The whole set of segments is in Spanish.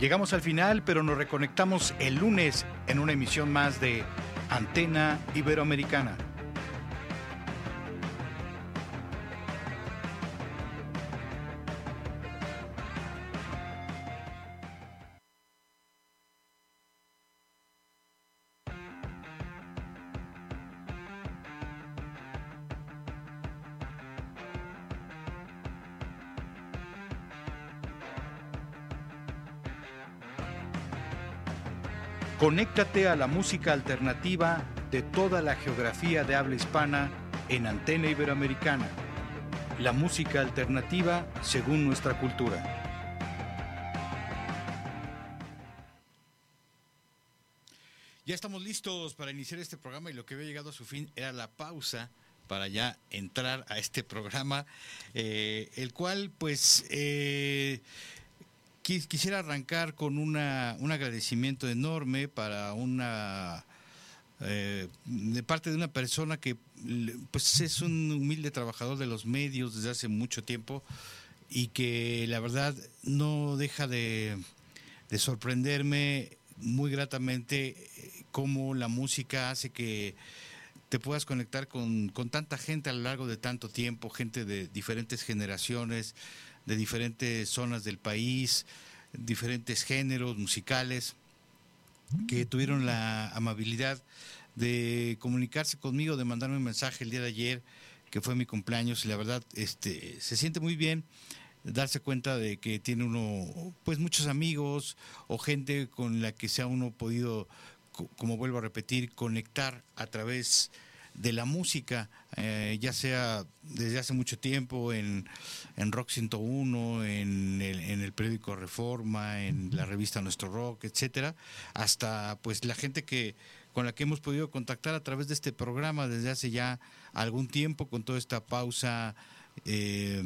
Llegamos al final, pero nos reconectamos el lunes en una emisión más de Antena Iberoamericana. Conéctate a la música alternativa de toda la geografía de habla hispana en Antena Iberoamericana. La música alternativa según nuestra cultura. Ya estamos listos para iniciar este programa y lo que había llegado a su fin era la pausa para ya entrar a este programa, eh, el cual pues eh, quisiera arrancar con una, un agradecimiento enorme para una eh, de parte de una persona que pues es un humilde trabajador de los medios desde hace mucho tiempo y que la verdad no deja de, de sorprenderme muy gratamente eh, cómo la música hace que te puedas conectar con, con tanta gente a lo largo de tanto tiempo, gente de diferentes generaciones, de diferentes zonas del país, diferentes géneros musicales, que tuvieron la amabilidad de comunicarse conmigo, de mandarme un mensaje el día de ayer, que fue mi cumpleaños, y la verdad este, se siente muy bien darse cuenta de que tiene uno pues muchos amigos o gente con la que se ha uno podido como vuelvo a repetir conectar a través de la música, eh, ya sea desde hace mucho tiempo en, en Rock 101, en el, en el periódico Reforma, en la revista Nuestro Rock, etcétera, hasta pues la gente que con la que hemos podido contactar a través de este programa desde hace ya algún tiempo con toda esta pausa eh,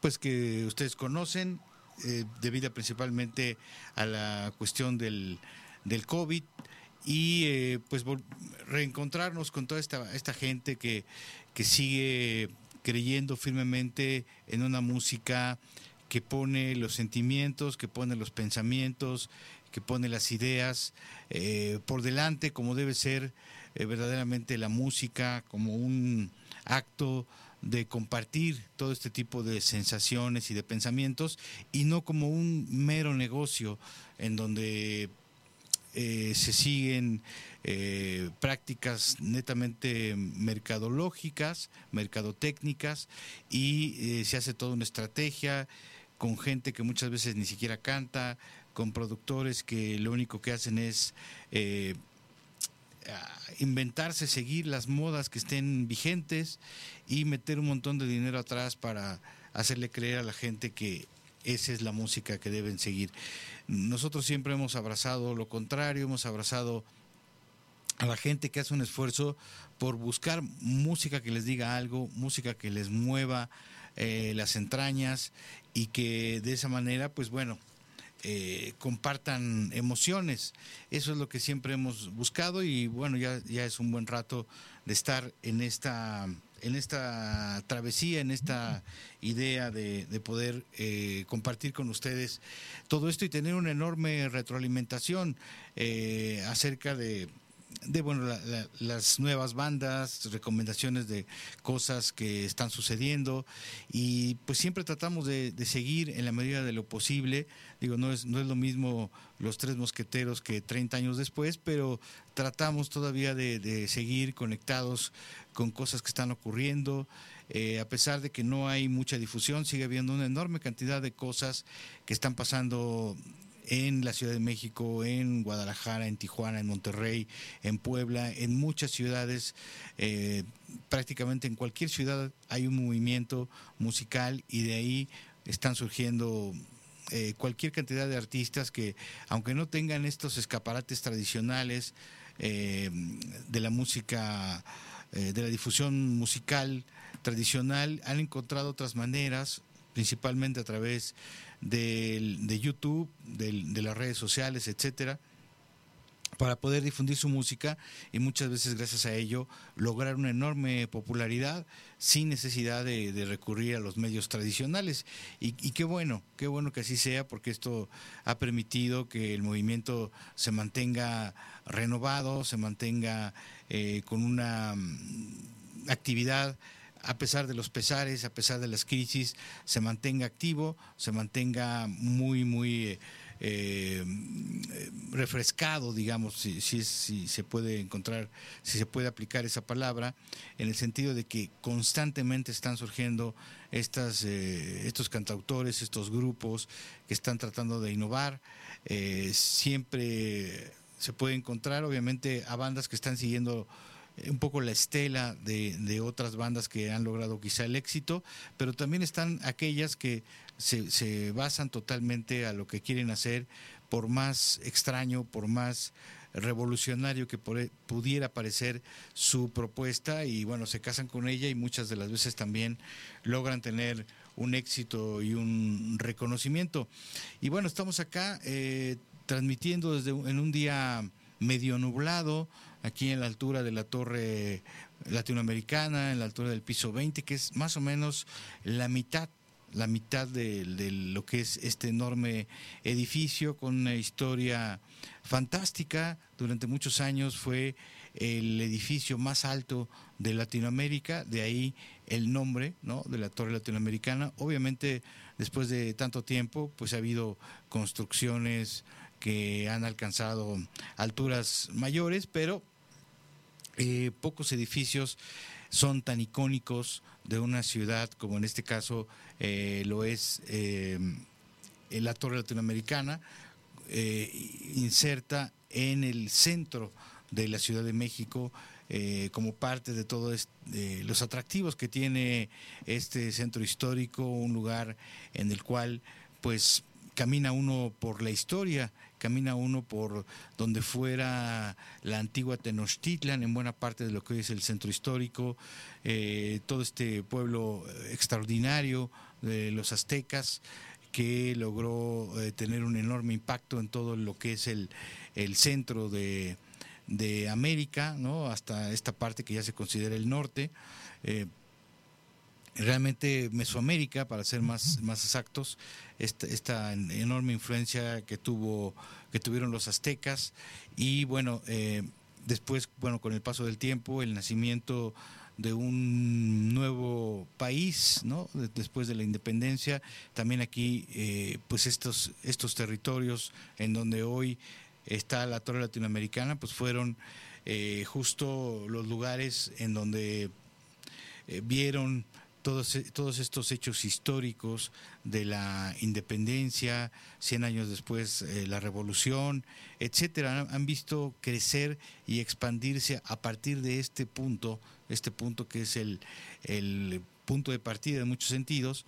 pues que ustedes conocen eh, debido principalmente a la cuestión del, del COVID y eh, pues reencontrarnos con toda esta, esta gente que, que sigue creyendo firmemente en una música que pone los sentimientos, que pone los pensamientos, que pone las ideas eh, por delante, como debe ser eh, verdaderamente la música, como un acto de compartir todo este tipo de sensaciones y de pensamientos y no como un mero negocio en donde eh, se siguen eh, prácticas netamente mercadológicas, mercadotécnicas y eh, se hace toda una estrategia con gente que muchas veces ni siquiera canta, con productores que lo único que hacen es inventarse, seguir las modas que estén vigentes y meter un montón de dinero atrás para hacerle creer a la gente que esa es la música que deben seguir. Nosotros siempre hemos abrazado lo contrario, hemos abrazado a la gente que hace un esfuerzo por buscar música que les diga algo, música que les mueva eh, las entrañas y que de esa manera, pues bueno, eh, compartan emociones. Eso es lo que siempre hemos buscado y bueno, ya, ya es un buen rato de estar en esta en esta travesía, en esta idea de, poder eh, compartir con ustedes todo esto y tener una enorme retroalimentación eh, acerca de, de bueno las nuevas bandas, recomendaciones de cosas que están sucediendo y pues siempre tratamos de, seguir en la medida de lo posible. Digo, no es, no es lo mismo los tres mosqueteros que 30 años después, pero tratamos todavía de seguir conectados con cosas que están ocurriendo. Eh, a pesar de que no hay mucha difusión, sigue habiendo una enorme cantidad de cosas que están pasando en la Ciudad de México, en Guadalajara, en Tijuana, en Monterrey, en Puebla, en muchas ciudades, eh, prácticamente en cualquier ciudad hay un movimiento musical y de ahí están surgiendo eh, cualquier cantidad de artistas que, aunque no tengan estos escaparates tradicionales, eh, de la música, de la difusión musical tradicional, han encontrado otras maneras, principalmente a través de, de YouTube, de las redes sociales, etcétera para poder difundir su música y muchas veces gracias a ello lograr una enorme popularidad sin necesidad de, recurrir a los medios tradicionales. Y, qué bueno, qué bueno que así sea porque esto ha permitido que el movimiento se mantenga renovado, se mantenga eh, con una mm, actividad a pesar de los pesares, a pesar de las crisis, se mantenga activo, se mantenga muy, muy... Eh, eh, refrescado, digamos, si, si, se puede encontrar, si se puede aplicar esa palabra, en el sentido de que constantemente están surgiendo estas, eh, estos cantautores, estos grupos que están tratando de innovar. Siempre se puede encontrar, obviamente, a bandas que están siguiendo un poco la estela de, de, otras bandas que han logrado quizá el éxito, pero también están aquellas que se, basan totalmente a lo que quieren hacer, por más extraño, por más revolucionario que pudiera parecer su propuesta y bueno, se casan con ella y muchas de las veces también logran tener un éxito y un reconocimiento. Y bueno, estamos acá eh, transmitiendo desde en un día medio nublado, aquí en la altura de la torre latinoamericana, en la altura del piso 20, que es más o menos la mitad la mitad de, lo que es este enorme edificio con una historia fantástica. Durante muchos años fue el edificio más alto de Latinoamérica, de ahí el nombre ¿no? de la Torre Latinoamericana. Obviamente, después de tanto tiempo, pues ha habido construcciones que han alcanzado alturas mayores, pero eh, pocos edificios son tan icónicos de una ciudad como en este caso eh, lo es eh, la Torre Latinoamericana, inserta en el centro de la Ciudad de México como parte de todos los atractivos que tiene este centro histórico, un lugar en el cual pues camina uno por la historia, camina uno por donde fuera la antigua Tenochtitlan, en buena parte de lo que hoy es el centro histórico, eh, todo este pueblo extraordinario de los aztecas que logró eh, tener un enorme impacto en todo lo que es el, el centro de, de América, ¿no? hasta esta parte que ya se considera el norte. Eh, realmente Mesoamérica, para ser más, más exactos, esta, enorme influencia que tuvo, que tuvieron los aztecas, y bueno, eh, después, bueno, con el paso del tiempo, el nacimiento de un nuevo país, ¿no? Después de la independencia, también aquí, eh, pues estos, estos territorios en donde hoy está la Torre Latinoamericana, pues fueron eh, justo los lugares en donde vieron todos, todos estos hechos históricos de la independencia, 100 años después eh, la revolución, etcétera, han, visto crecer y expandirse a partir de este punto, este punto que es el, el punto de partida en muchos sentidos,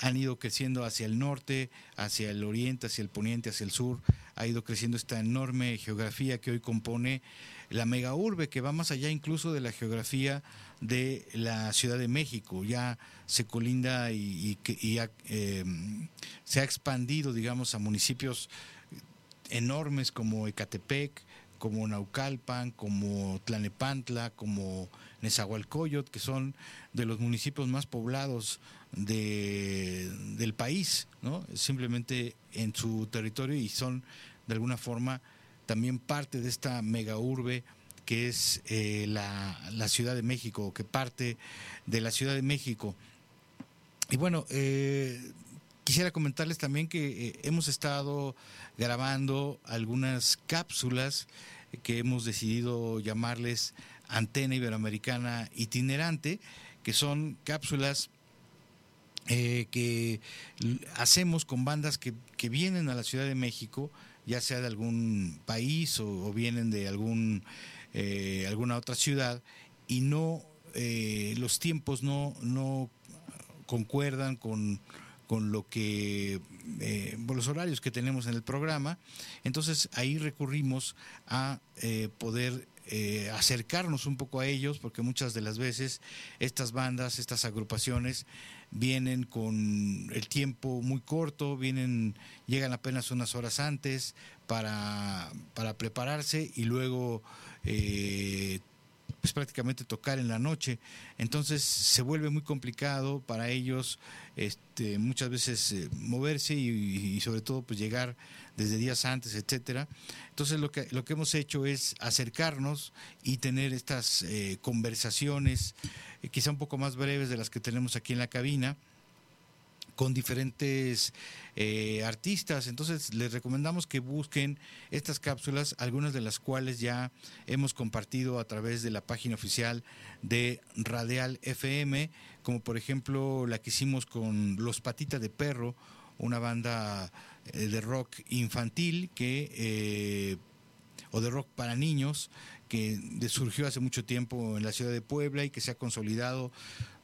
han ido creciendo hacia el norte, hacia el oriente, hacia el poniente, hacia el sur, ha ido creciendo esta enorme geografía que hoy compone la mega urbe, que va más allá incluso de la geografía de la Ciudad de México. Ya se colinda y, eh, se ha expandido, digamos, a municipios enormes como Ecatepec, como Naucalpan, como Tlanepantla, como Nezahualcóyotl, que son de los municipios más poblados de, del país, ¿no? simplemente en su territorio y son de alguna forma también parte de esta mega urbe que es eh, la, la, Ciudad de México, que parte de la Ciudad de México. Y bueno, eh, quisiera comentarles también que eh, hemos estado grabando algunas cápsulas que hemos decidido llamarles Antena Iberoamericana Itinerante, que son cápsulas que hacemos con bandas que, que, vienen a la Ciudad de México, ya sea de algún país o vienen de algún eh, alguna otra ciudad y no eh, los tiempos no, no concuerdan con, con lo que eh, los horarios que tenemos en el programa. Entonces ahí recurrimos a poder acercarnos un poco a ellos, porque muchas de las veces estas bandas, estas agrupaciones, vienen con el tiempo muy corto, vienen, llegan apenas unas horas antes para, para prepararse y luego eh, pues prácticamente tocar en la noche. Entonces se vuelve muy complicado para ellos este, muchas veces eh, moverse y, sobre todo pues llegar desde días antes, etcétera. Entonces lo que, lo que hemos hecho es acercarnos y tener estas eh, conversaciones, eh, quizá un poco más breves de las que tenemos aquí en la cabina con diferentes eh, artistas. Entonces les recomendamos que busquen estas cápsulas, algunas de las cuales ya hemos compartido a través de la página oficial de Radial FM, como por ejemplo la que hicimos con Los Patitas de Perro, una banda eh, de rock infantil que eh, o de rock para niños que surgió hace mucho tiempo en la ciudad de Puebla y que se ha consolidado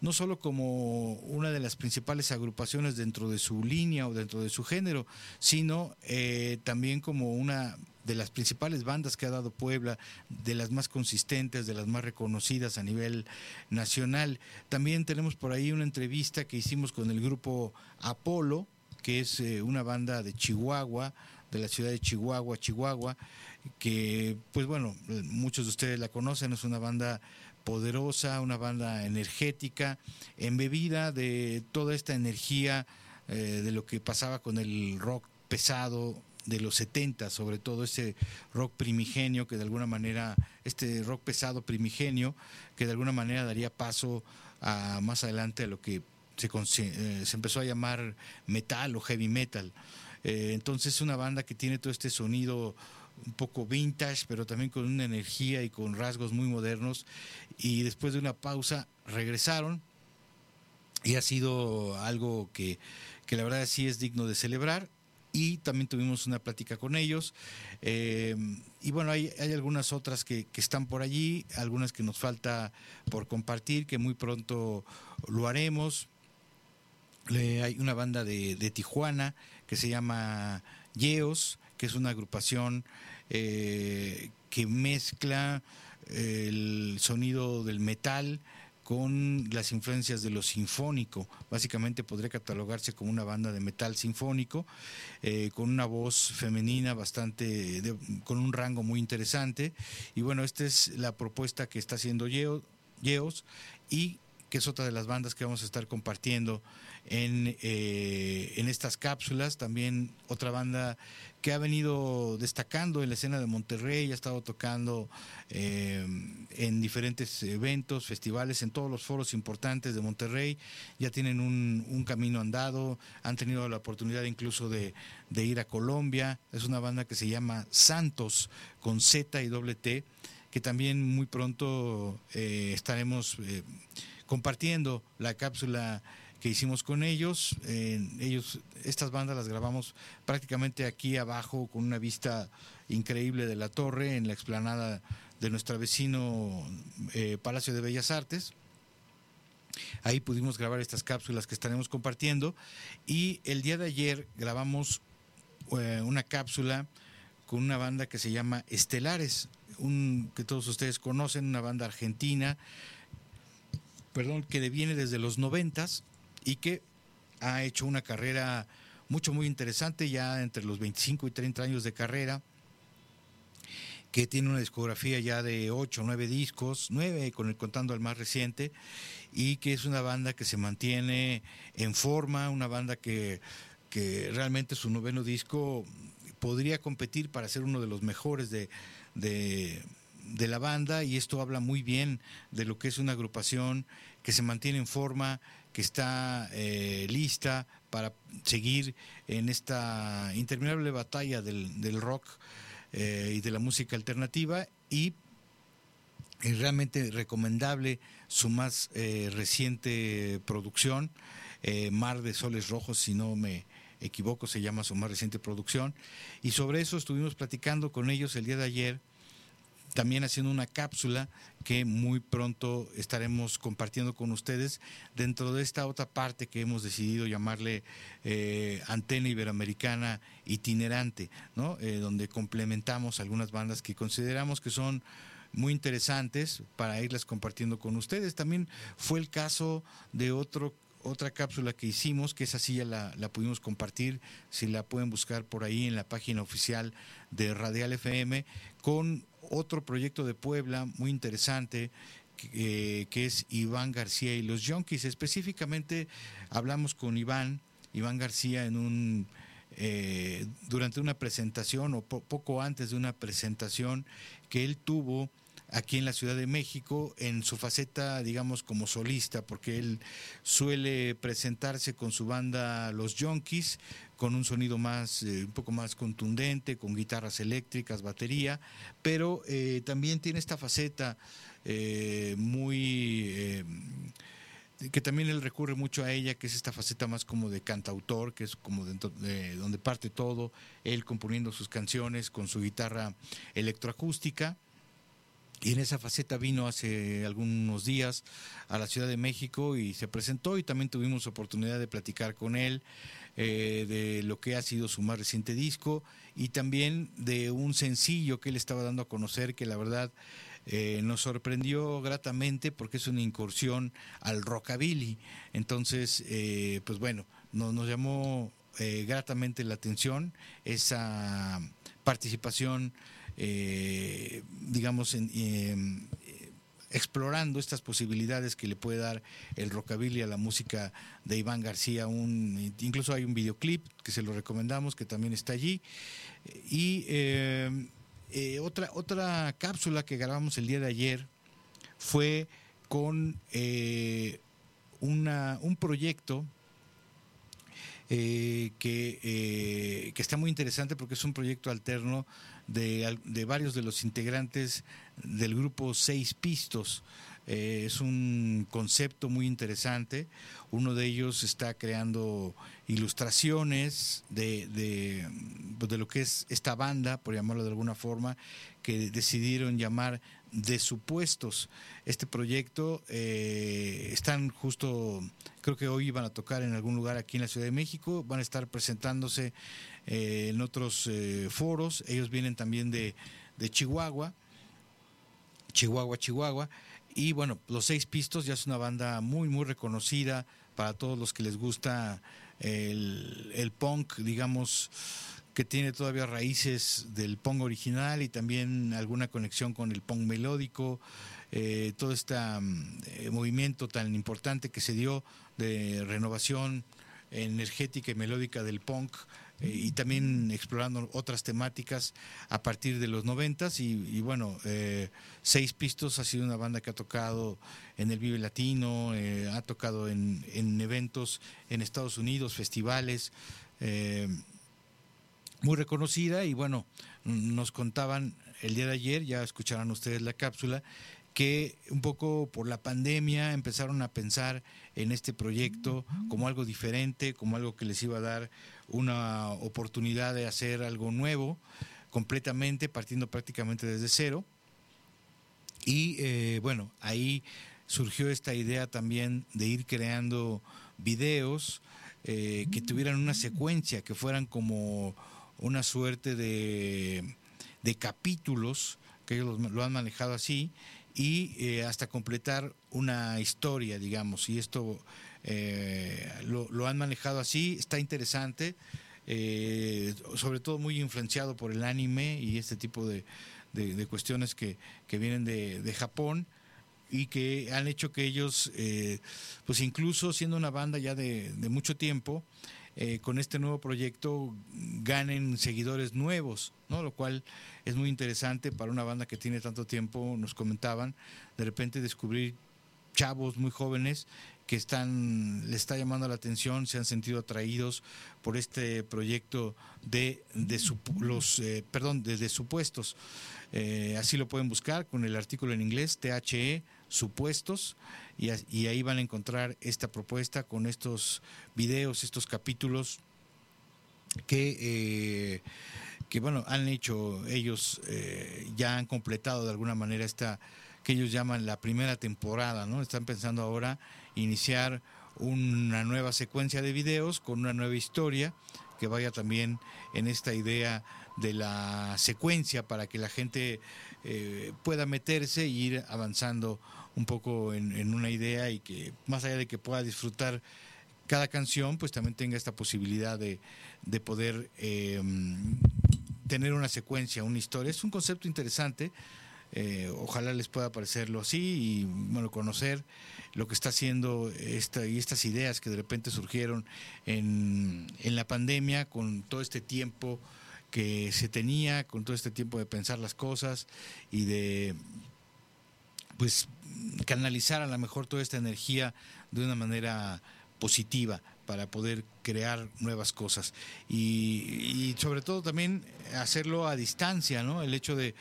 no solo como una de las principales agrupaciones dentro de su línea o dentro de su género, sino eh, también como una de las principales bandas que ha dado Puebla, de las más consistentes, de las más reconocidas a nivel nacional. También tenemos por ahí una entrevista que hicimos con el grupo Apolo, que es eh, una banda de Chihuahua, de la ciudad de Chihuahua, Chihuahua, que pues bueno, muchos de ustedes la conocen, es una banda poderosa, una banda energética, embebida de toda esta energía eh, de lo que pasaba con el rock pesado de los 70, sobre todo ese rock primigenio que de alguna manera, este rock pesado primigenio, que de alguna manera daría paso a más adelante a lo que se, eh, se empezó a llamar metal o heavy metal. Eh, entonces es una banda que tiene todo este sonido un poco vintage, pero también con una energía y con rasgos muy modernos. Y después de una pausa regresaron y ha sido algo que, la verdad sí es digno de celebrar. Y también tuvimos una plática con ellos. Eh, y bueno, hay, hay algunas otras que, están por allí, algunas que nos falta por compartir, que muy pronto lo haremos. hay una banda de, de Tijuana que se llama Yeos, que es una agrupación eh, que mezcla el sonido del metal con las influencias de lo sinfónico. Básicamente podría catalogarse como una banda de metal sinfónico, eh, con una voz femenina bastante, con un rango muy interesante. Y bueno, esta es la propuesta que está haciendo Yeos y que es otra de las bandas que vamos a estar compartiendo en, eh, en estas cápsulas. También otra banda que ha venido destacando en la escena de Monterrey, ha estado tocando eh, en diferentes eventos, festivales, en todos los foros importantes de Monterrey, ya tienen un, camino andado, han tenido la oportunidad incluso de, ir a Colombia, es una banda que se llama Santos con Z y doble T, que también muy pronto eh, estaremos compartiendo la cápsula que hicimos con ellos. ellos, estas bandas las grabamos prácticamente aquí abajo con una vista increíble de la torre en la explanada de nuestro vecino eh, Palacio de Bellas Artes. Ahí pudimos grabar estas cápsulas que estaremos compartiendo y el día de ayer grabamos eh, una cápsula con una banda que se llama Estelares, un, que todos ustedes conocen, una banda argentina, perdón, que viene desde los noventas y que ha hecho una carrera mucho, muy interesante, ya entre los 25 y 30 años de carrera, que tiene una discografía ya de 8 o 9 discos, 9 con el contando el más reciente, y que es una banda que se mantiene en forma, una banda que, que realmente su noveno disco podría competir para ser uno de los mejores de, de la banda, y esto habla muy bien de lo que es una agrupación que se mantiene en forma, que está eh, lista para seguir en esta interminable batalla del, rock eh, y de la música alternativa y es realmente recomendable su más eh, reciente producción, Mar de Soles Rojos, si no me equivoco, se llama su más reciente producción. Y sobre eso estuvimos platicando con ellos el día de ayer también haciendo una cápsula que muy pronto estaremos compartiendo con ustedes dentro de esta otra parte que hemos decidido llamarle eh, antena iberoamericana itinerante, ¿no? Eh, donde complementamos algunas bandas que consideramos que son muy interesantes para irlas compartiendo con ustedes. También fue el caso de otro otra cápsula que hicimos, que esa sí ya la, la, pudimos compartir, si la pueden buscar por ahí en la página oficial de Radial FM, con otro proyecto de Puebla muy interesante, que, que es Iván García y los Yonkis. Específicamente hablamos con Iván, Iván García en un... Eh, durante una presentación o po poco antes de una presentación que él tuvo aquí en la Ciudad de México en su faceta, digamos, como solista, porque él suele presentarse con su banda Los Yonkis, con un sonido más, eh, un poco más contundente, con guitarras eléctricas, batería, pero eh, también tiene esta faceta eh, muy eh, que también él recurre mucho a ella, que es esta faceta más como de cantautor, que es como dentro de donde parte todo, él componiendo sus canciones con su guitarra electroacústica. Y en esa faceta vino hace algunos días a la Ciudad de México y se presentó y también tuvimos oportunidad de platicar con él eh, de lo que ha sido su más reciente disco y también de un sencillo que él estaba dando a conocer que la verdad eh, nos sorprendió gratamente porque es una incursión al rockabilly. Entonces, eh, pues bueno, nos, llamó eh, gratamente la atención esa participación digamos, en, eh, explorando estas posibilidades que le puede dar el rockabilly a la música de Iván García. Un, incluso hay un videoclip que se lo recomendamos, que también está allí. Y eh, eh, otra, otra cápsula que grabamos el día de ayer fue con eh, una, un proyecto eh, que, que, está muy interesante porque es un proyecto alterno de, de varios de los integrantes del grupo Seis Pistos. Eh, es un concepto muy interesante. Uno de ellos está creando ilustraciones de, de, pues, de, lo que es esta banda, por llamarlo de alguna forma, que decidieron llamar de supuestos. Este proyecto eh, están justo, creo que hoy van a tocar en algún lugar aquí en la Ciudad de México, van a estar presentándose eh, en otros eh, foros. Ellos vienen también de, de Chihuahua, Chihuahua, Chihuahua. Y bueno, Los Seis Pistos ya es una banda muy, muy reconocida para todos los que les gusta el, el punk, digamos, que tiene todavía raíces del punk original y también alguna conexión con el punk melódico, eh, todo este eh, movimiento tan importante que se dio de renovación energética y melódica del punk eh, y también explorando otras temáticas a partir de los noventas. Y, y, bueno, eh, Seis Pistos ha sido una banda que ha tocado en el Vive Latino, eh, ha tocado en, en, eventos en Estados Unidos, festivales, muy reconocida. Y bueno, nos contaban el día de ayer, ya escucharán ustedes la cápsula, que un poco por la pandemia empezaron a pensar en este proyecto como algo diferente, como algo que les iba a dar una oportunidad de hacer algo nuevo, completamente, partiendo prácticamente desde cero. Y eh, bueno, ahí surgió esta idea también de ir creando videos eh, que tuvieran una secuencia, que fueran como una suerte de, de capítulos, que ellos lo, lo han manejado así, y eh, hasta completar una historia, digamos, y esto eh, lo, han manejado así, está interesante, eh, sobre todo muy influenciado por el anime y este tipo de, de, de cuestiones que, que vienen de, de, Japón y que han hecho que ellos, eh, pues incluso siendo una banda ya de mucho tiempo, eh, con este nuevo proyecto ganen seguidores nuevos, ¿no? Lo cual es muy interesante para una banda que tiene tanto tiempo, nos comentaban, de repente descubrir chavos muy jóvenes que están le está llamando la atención, se han sentido atraídos por este proyecto de, de los eh, perdón, de supuestos. Eh, así lo pueden buscar con el artículo en inglés THE supuestos y, y, ahí van a encontrar esta propuesta con estos videos, estos capítulos que, eh, que bueno, han hecho ellos, eh, ya han completado de alguna manera esta que ellos llaman la primera temporada, ¿no? Están pensando ahora iniciar una nueva secuencia de videos con una nueva historia que vaya también en esta idea de la secuencia para que la gente eh, pueda meterse e ir avanzando un poco en, una idea y que más allá de que pueda disfrutar cada canción, pues también tenga esta posibilidad de, de poder eh, tener una secuencia, una historia. Es un concepto interesante. Eh, ojalá les pueda parecerlo así y bueno, conocer lo que está haciendo esta, y estas ideas que de repente surgieron en, en la pandemia con todo este tiempo que se tenía, con todo este tiempo de pensar las cosas y de pues canalizar a lo mejor toda esta energía de una manera positiva para poder crear nuevas cosas y, sobre todo también hacerlo a distancia, ¿no? El hecho de,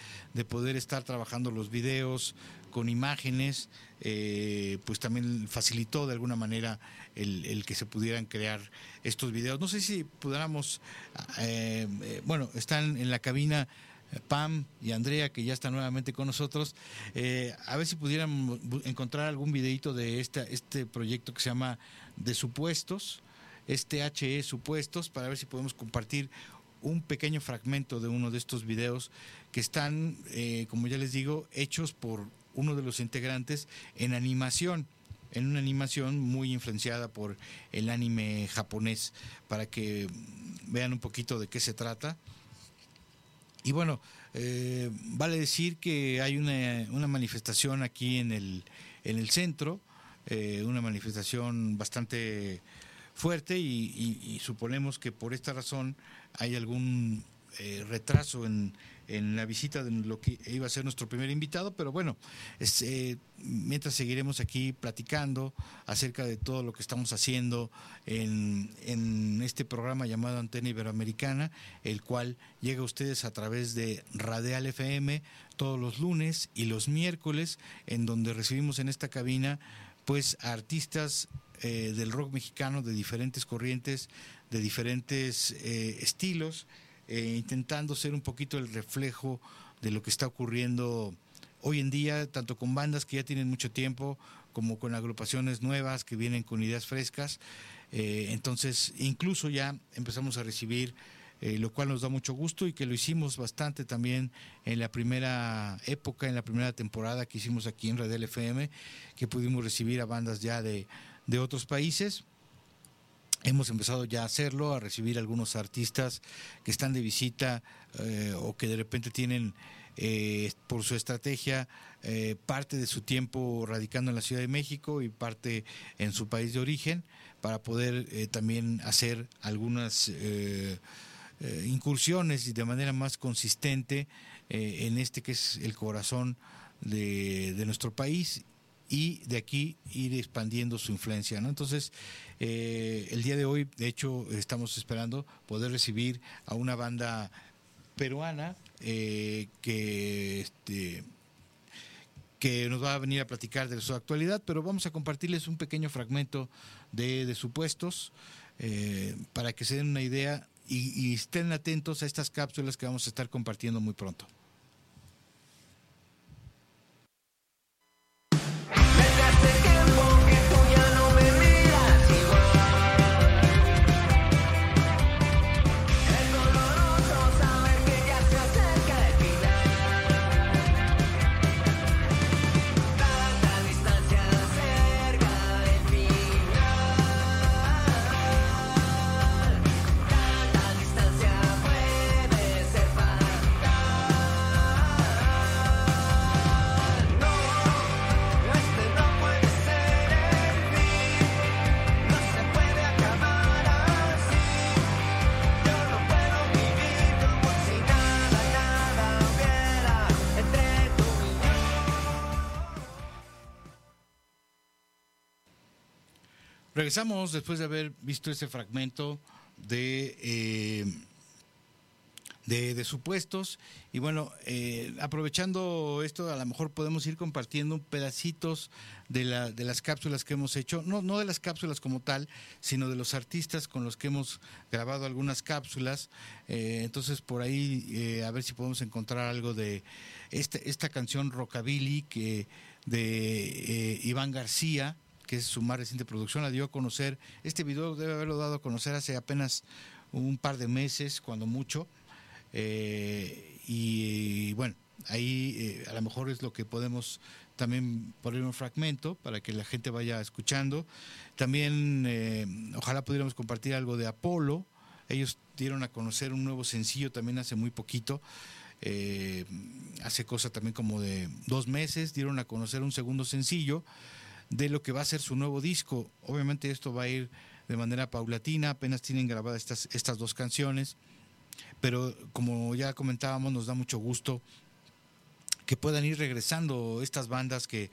poder estar trabajando los videos con imágenes, eh, pues también facilitó de alguna manera el, que se pudieran crear estos videos. No sé si pudiéramos, eh, eh, bueno, están en la cabina Pam y Andrea, que ya están nuevamente con nosotros, a ver si pudiéramos encontrar algún videito de esta, este proyecto que se llama De Supuestos, este HE Supuestos, para ver si podemos compartir un pequeño fragmento de uno de estos videos que están, como ya les digo, hechos por uno de los integrantes en animación en una animación muy influenciada por el anime japonés, para que vean un poquito de qué se trata. Y bueno, eh, vale decir que hay una, una, manifestación aquí en el, en el centro, eh, una manifestación bastante fuerte y, suponemos que por esta razón hay algún eh, retraso en, en la visita de lo que iba a ser nuestro primer invitado, pero bueno, eh, mientras seguiremos aquí platicando acerca de todo lo que estamos haciendo en, en este programa llamado Antena Iberoamericana, el cual llega a ustedes a través de Radial FM todos los lunes y los miércoles, en donde recibimos en esta cabina pues artistas eh, del rock mexicano de diferentes corrientes, de diferentes eh, estilos, eh, intentando ser un poquito el reflejo de lo que está ocurriendo hoy en día, tanto con bandas que ya tienen mucho tiempo, como con agrupaciones nuevas que vienen con ideas frescas. Eh, entonces, incluso ya empezamos a recibir, eh, lo cual nos da mucho gusto y que lo hicimos bastante también en la primera época, en la primera temporada que hicimos aquí en Red FM, que pudimos recibir a bandas ya de, de otros países Hemos empezado ya a hacerlo, a recibir algunos artistas que están de visita eh, o que de repente tienen eh, por su estrategia eh, parte de su tiempo radicando en la Ciudad de México y parte en su país de origen para poder también hacer algunas incursiones y de manera más consistente en este que es el corazón de, de nuestro país y de aquí ir expandiendo su influencia. ¿no? Entonces, eh, el día de hoy, de hecho, estamos esperando poder recibir a una banda peruana eh, que, este, que nos va a venir a platicar de su actualidad, pero vamos a compartirles un pequeño fragmento de, de supuestos eh, para que se den una idea y estén atentos a estas cápsulas que vamos a estar compartiendo muy pronto. Regresamos después de haber visto ese fragmento de, eh, de, supuestos. Y bueno, eh, aprovechando esto, a lo mejor podemos ir compartiendo pedacitos de, la, de las cápsulas que hemos hecho, no, no de las cápsulas como tal, sino de los artistas con los que hemos grabado algunas cápsulas. Eh, entonces, por ahí, a ver si podemos encontrar algo de esta, esta canción Rockabilly que de Iván García, que es su más reciente producción, la dio a conocer. Este video debe haberlo dado a conocer hace apenas un par de meses, cuando mucho. Eh, y, bueno, ahí eh, a lo mejor es lo que podemos también poner un fragmento para que la gente vaya escuchando. También eh, ojalá pudiéramos compartir algo de Apolo. Ellos dieron a conocer un nuevo sencillo también hace muy poquito. hace cosa también como de dos meses dieron a conocer un segundo sencillo de lo que va a ser su nuevo disco. Obviamente esto va a ir de manera paulatina, apenas tienen grabadas estas, estas dos canciones pero como ya comentábamos, nos da mucho gusto que puedan ir regresando estas bandas que,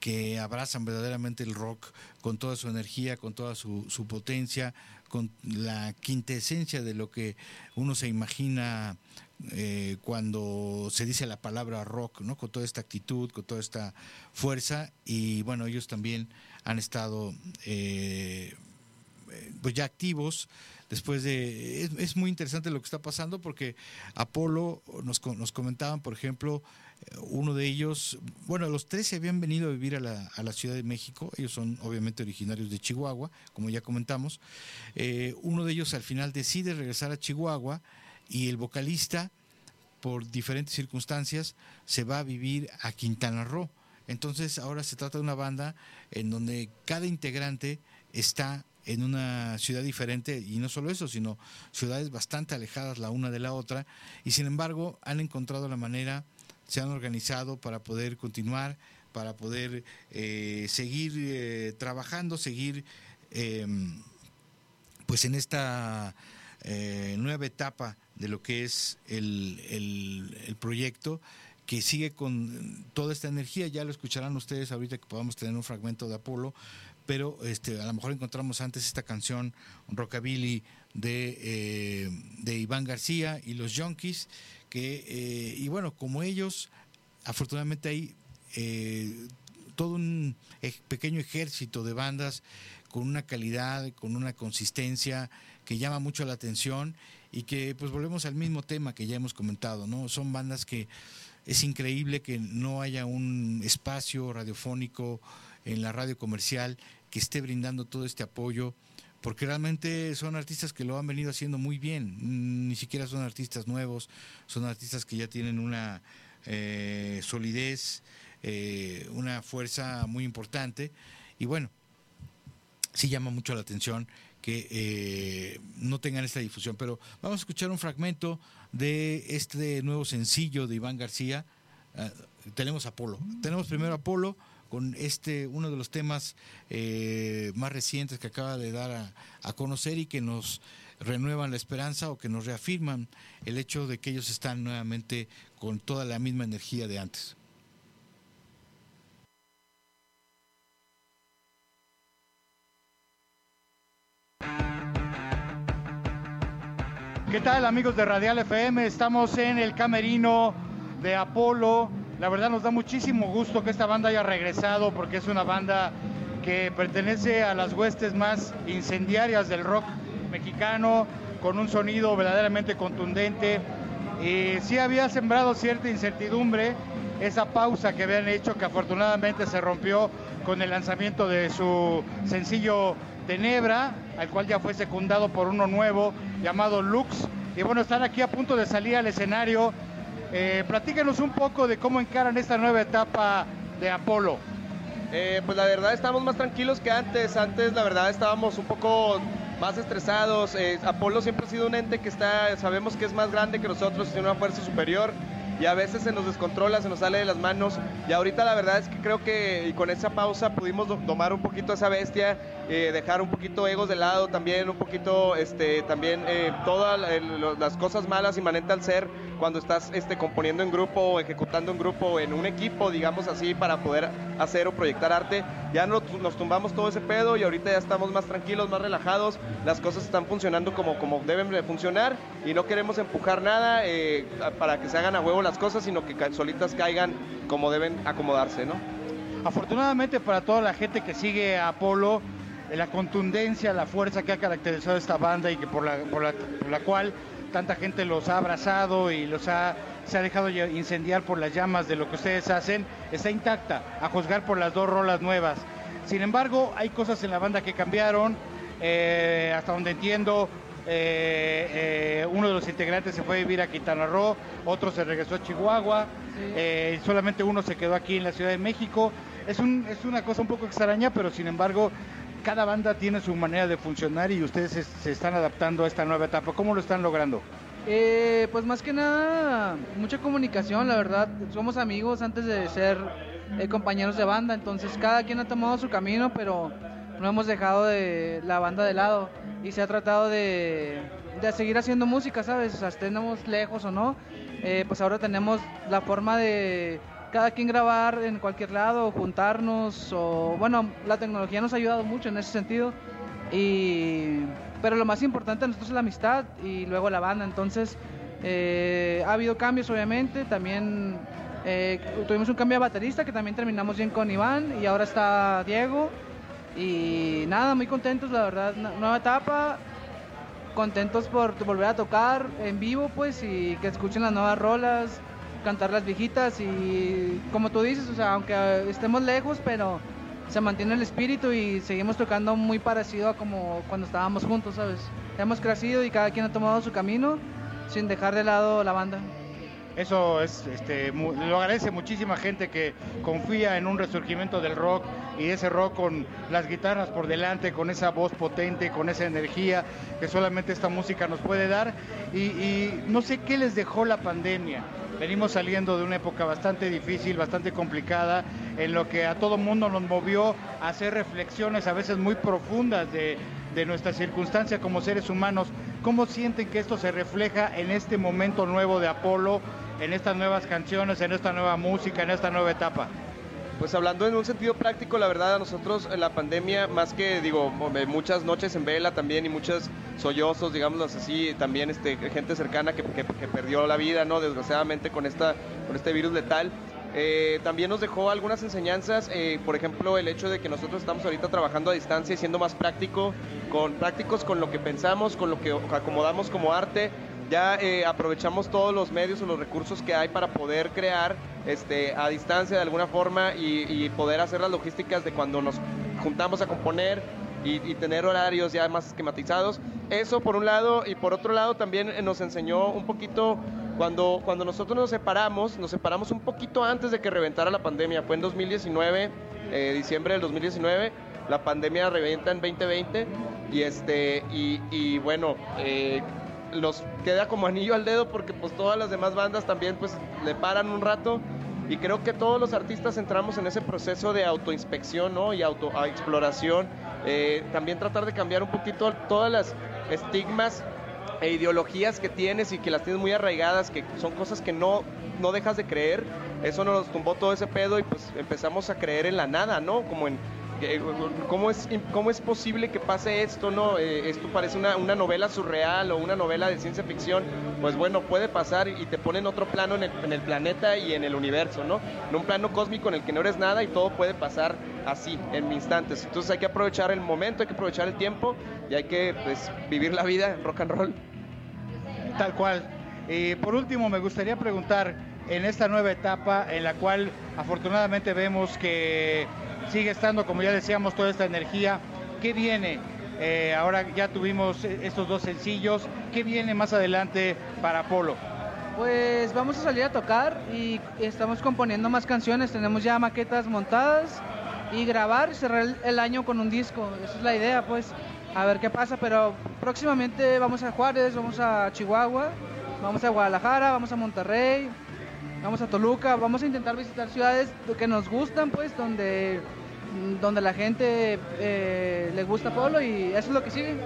que abrazan verdaderamente el rock con toda su energía, con toda su, su potencia, con la quintesencia de lo que uno se imagina eh, cuando se dice la palabra rock. Con toda esta actitud, con toda esta fuerza y bueno, ellos también han estado eh, pues ya activos después de... Es, muy interesante lo que está pasando porque Apolo nos, nos comentaban, por ejemplo, eh, uno de ellos, bueno, los tres se habían venido a vivir a la, a la Ciudad de México, ellos son obviamente originarios de Chihuahua, como ya comentamos, eh, uno de ellos al final decide regresar a Chihuahua y el vocalista, por diferentes circunstancias, se va a vivir a Quintana Roo. Entonces ahora se trata de una banda en donde cada integrante está en una ciudad diferente y no solo eso, sino ciudades bastante alejadas la una de la otra y sin embargo han encontrado la manera, se han organizado para poder continuar, para poder eh, seguir eh, trabajando, seguir em, pues en esta eh, nueva etapa de lo que es el, el proyecto que sigue con toda esta energía, ya lo escucharán ustedes ahorita que podamos tener un fragmento de Apolo, pero este, a lo mejor encontramos antes esta canción Rockabilly de, eh, de Iván García y los Junkies, que, eh, y bueno, como ellos, afortunadamente hay eh, todo un pequeño ejército de bandas con una calidad, con una consistencia que llama mucho la atención y que pues volvemos al mismo tema que ya hemos comentado, ¿no? Son bandas que es increíble que no haya un espacio radiofónico en la radio comercial que esté brindando todo este apoyo, porque realmente son artistas que lo han venido haciendo muy bien, ni siquiera son artistas nuevos, son artistas que ya tienen una eh, solidez, eh, una fuerza muy importante, y bueno, sí llama mucho la atención que eh, no tengan esta difusión, pero vamos a escuchar un fragmento de este nuevo sencillo de Iván García. Ah, tenemos Apolo. Tenemos primero Apolo con este uno de los temas eh, más recientes que acaba de dar a, conocer y que nos renuevan la esperanza o que nos reafirman el hecho de que ellos están nuevamente con toda la misma energía de antes. ¿Qué tal amigos de Radial FM? Estamos en el camerino de Apolo la verdad nos da muchísimo gusto que esta banda haya regresado porque es una banda que pertenece a las huestes más incendiarias del rock mexicano, con un sonido verdaderamente contundente. Y sí había sembrado cierta incertidumbre esa pausa que habían hecho, que afortunadamente se rompió con el lanzamiento de su sencillo Tenebra, al cual ya fue secundado por uno nuevo llamado Lux. Y bueno, están aquí a punto de salir al escenario eh, platícanos un poco de cómo encaran esta nueva etapa de Apolo. Eh, pues la verdad estamos más tranquilos que antes. Antes la verdad estábamos un poco más estresados. Eh, Apolo siempre ha sido un ente que está, sabemos que es más grande que nosotros, tiene una fuerza superior y a veces se nos descontrola, se nos sale de las manos. Y ahorita la verdad es que creo que con esa pausa pudimos domar un poquito a esa bestia eh, dejar un poquito egos de lado también, un poquito este, también eh, todas las cosas malas inmanentes al ser cuando estás este, componiendo en grupo o ejecutando en grupo en un equipo, digamos así, para poder hacer o proyectar arte. Ya nos, nos tumbamos todo ese pedo y ahorita ya estamos más tranquilos, más relajados, las cosas están funcionando como, como deben de funcionar y no queremos empujar nada eh, para que se hagan a huevo las cosas, sino que solitas caigan como deben acomodarse, ¿no? Afortunadamente para toda la gente que sigue a Apolo, la contundencia, la fuerza que ha caracterizado esta banda y que por la, por la, cual tanta gente los ha abrazado y los ha, se ha dejado incendiar por las llamas de lo que ustedes hacen, está intacta, a juzgar por las dos rolas nuevas. Sin embargo, hay cosas en la banda que cambiaron, eh, hasta donde entiendo, eh, eh, uno de los integrantes se fue a vivir a Quintana Roo, otro se regresó a Chihuahua, solamente uno se quedó aquí en la Ciudad de México. Es, un, es una cosa un poco extraña, pero sin embargo cada banda tiene su manera de funcionar y ustedes se, están adaptando a esta nueva etapa. ¿Cómo lo están logrando? Eh, pues más que nada, mucha comunicación, la verdad. Somos amigos antes de ser eh, compañeros de banda, entonces cada quien ha tomado su camino, pero no hemos dejado de la banda de lado y se ha tratado de, de seguir haciendo música, ¿sabes? O sea, estemos lejos o no, eh, pues ahora tenemos la forma de cada quien grabar en cualquier lado, juntarnos, o bueno, la tecnología nos ha ayudado mucho en ese sentido. Y, pero lo más importante a nosotros es la amistad y luego la banda. Entonces, eh, ha habido cambios, obviamente. También eh, tuvimos un cambio de baterista que también terminamos bien con Iván y ahora está Diego. Y nada, muy contentos, la verdad. Nueva etapa, contentos por volver a tocar en vivo, pues, y que escuchen las nuevas rolas cantar las viejitas y como tú dices, o sea, aunque estemos lejos, pero se mantiene el espíritu y seguimos tocando muy parecido a como cuando estábamos juntos, ¿sabes? Hemos crecido y cada quien ha tomado su camino sin dejar de lado la banda. Eso es, este, lo agradece muchísima gente que confía en un resurgimiento del rock y ese rock con las guitarras por delante, con esa voz potente, con esa energía que solamente esta música nos puede dar. Y, y no sé qué les dejó la pandemia. Venimos saliendo de una época bastante difícil, bastante complicada, en lo que a todo mundo nos movió a hacer reflexiones a veces muy profundas de, de nuestra circunstancia como seres humanos. ¿Cómo sienten que esto se refleja en este momento nuevo de Apolo, en estas nuevas canciones, en esta nueva música, en esta nueva etapa? Pues hablando en un sentido práctico, la verdad a nosotros la pandemia, más que digo, muchas noches en vela también y muchos sollozos, digámoslo así, también este, gente cercana que, perdió la vida, ¿no? Desgraciadamente con, esta, con este virus letal. Eh, también nos dejó algunas enseñanzas, eh, por ejemplo, el hecho de que nosotros estamos ahorita trabajando a distancia y siendo más práctico, con, prácticos con lo que pensamos, con lo que acomodamos como arte, ya eh, aprovechamos todos los medios o los recursos que hay para poder crear este, a distancia de alguna forma y, poder hacer las logísticas de cuando nos juntamos a componer y, tener horarios ya más esquematizados. Eso por un lado y por otro lado también eh, nos enseñó un poquito cuando, cuando nosotros nos separamos, nos separamos un poquito antes de que reventara la pandemia, fue en 2019, eh, diciembre del 2019 la pandemia revienta en 2020 y este y, y bueno eh, los queda como anillo al dedo porque pues todas las demás bandas también pues le paran un rato y creo que todos los artistas entramos en ese proceso de autoinspección ¿no? y autoexploración. Eh, también tratar de cambiar un poquito todas las estigmas e ideologías que tienes y que las tienes muy arraigadas, que son cosas que no, no dejas de creer. Eso nos tumbó todo ese pedo y pues empezamos a creer en la nada, ¿no? Como en, ¿Cómo es, ¿Cómo es posible que pase esto? no eh, Esto parece una, una, novela surreal o una novela de ciencia ficción. Pues bueno, puede pasar y te pone en otro plano en el, en el, planeta y en el universo, ¿no? En un plano cósmico en el que no eres nada y todo puede pasar así, en instantes. Entonces hay que aprovechar el momento, hay que aprovechar el tiempo y hay que pues, vivir la vida en rock and roll. Tal cual. Y por último, me gustaría preguntar, en esta nueva etapa en la cual afortunadamente vemos que sigue estando, como ya decíamos, toda esta energía. ¿Qué viene? Eh, ahora ya tuvimos estos dos sencillos. ¿Qué viene más adelante para Apolo? Pues vamos a salir a tocar y estamos componiendo más canciones. Tenemos ya maquetas montadas y grabar y cerrar el año con un disco. Esa es la idea, pues. A ver qué pasa, pero próximamente vamos a Juárez, vamos a Chihuahua, vamos a Guadalajara, vamos a Monterrey, vamos a Toluca, vamos a intentar visitar ciudades que nos gustan, pues, donde donde la gente eh, le gusta Polo y eso es lo que sigue.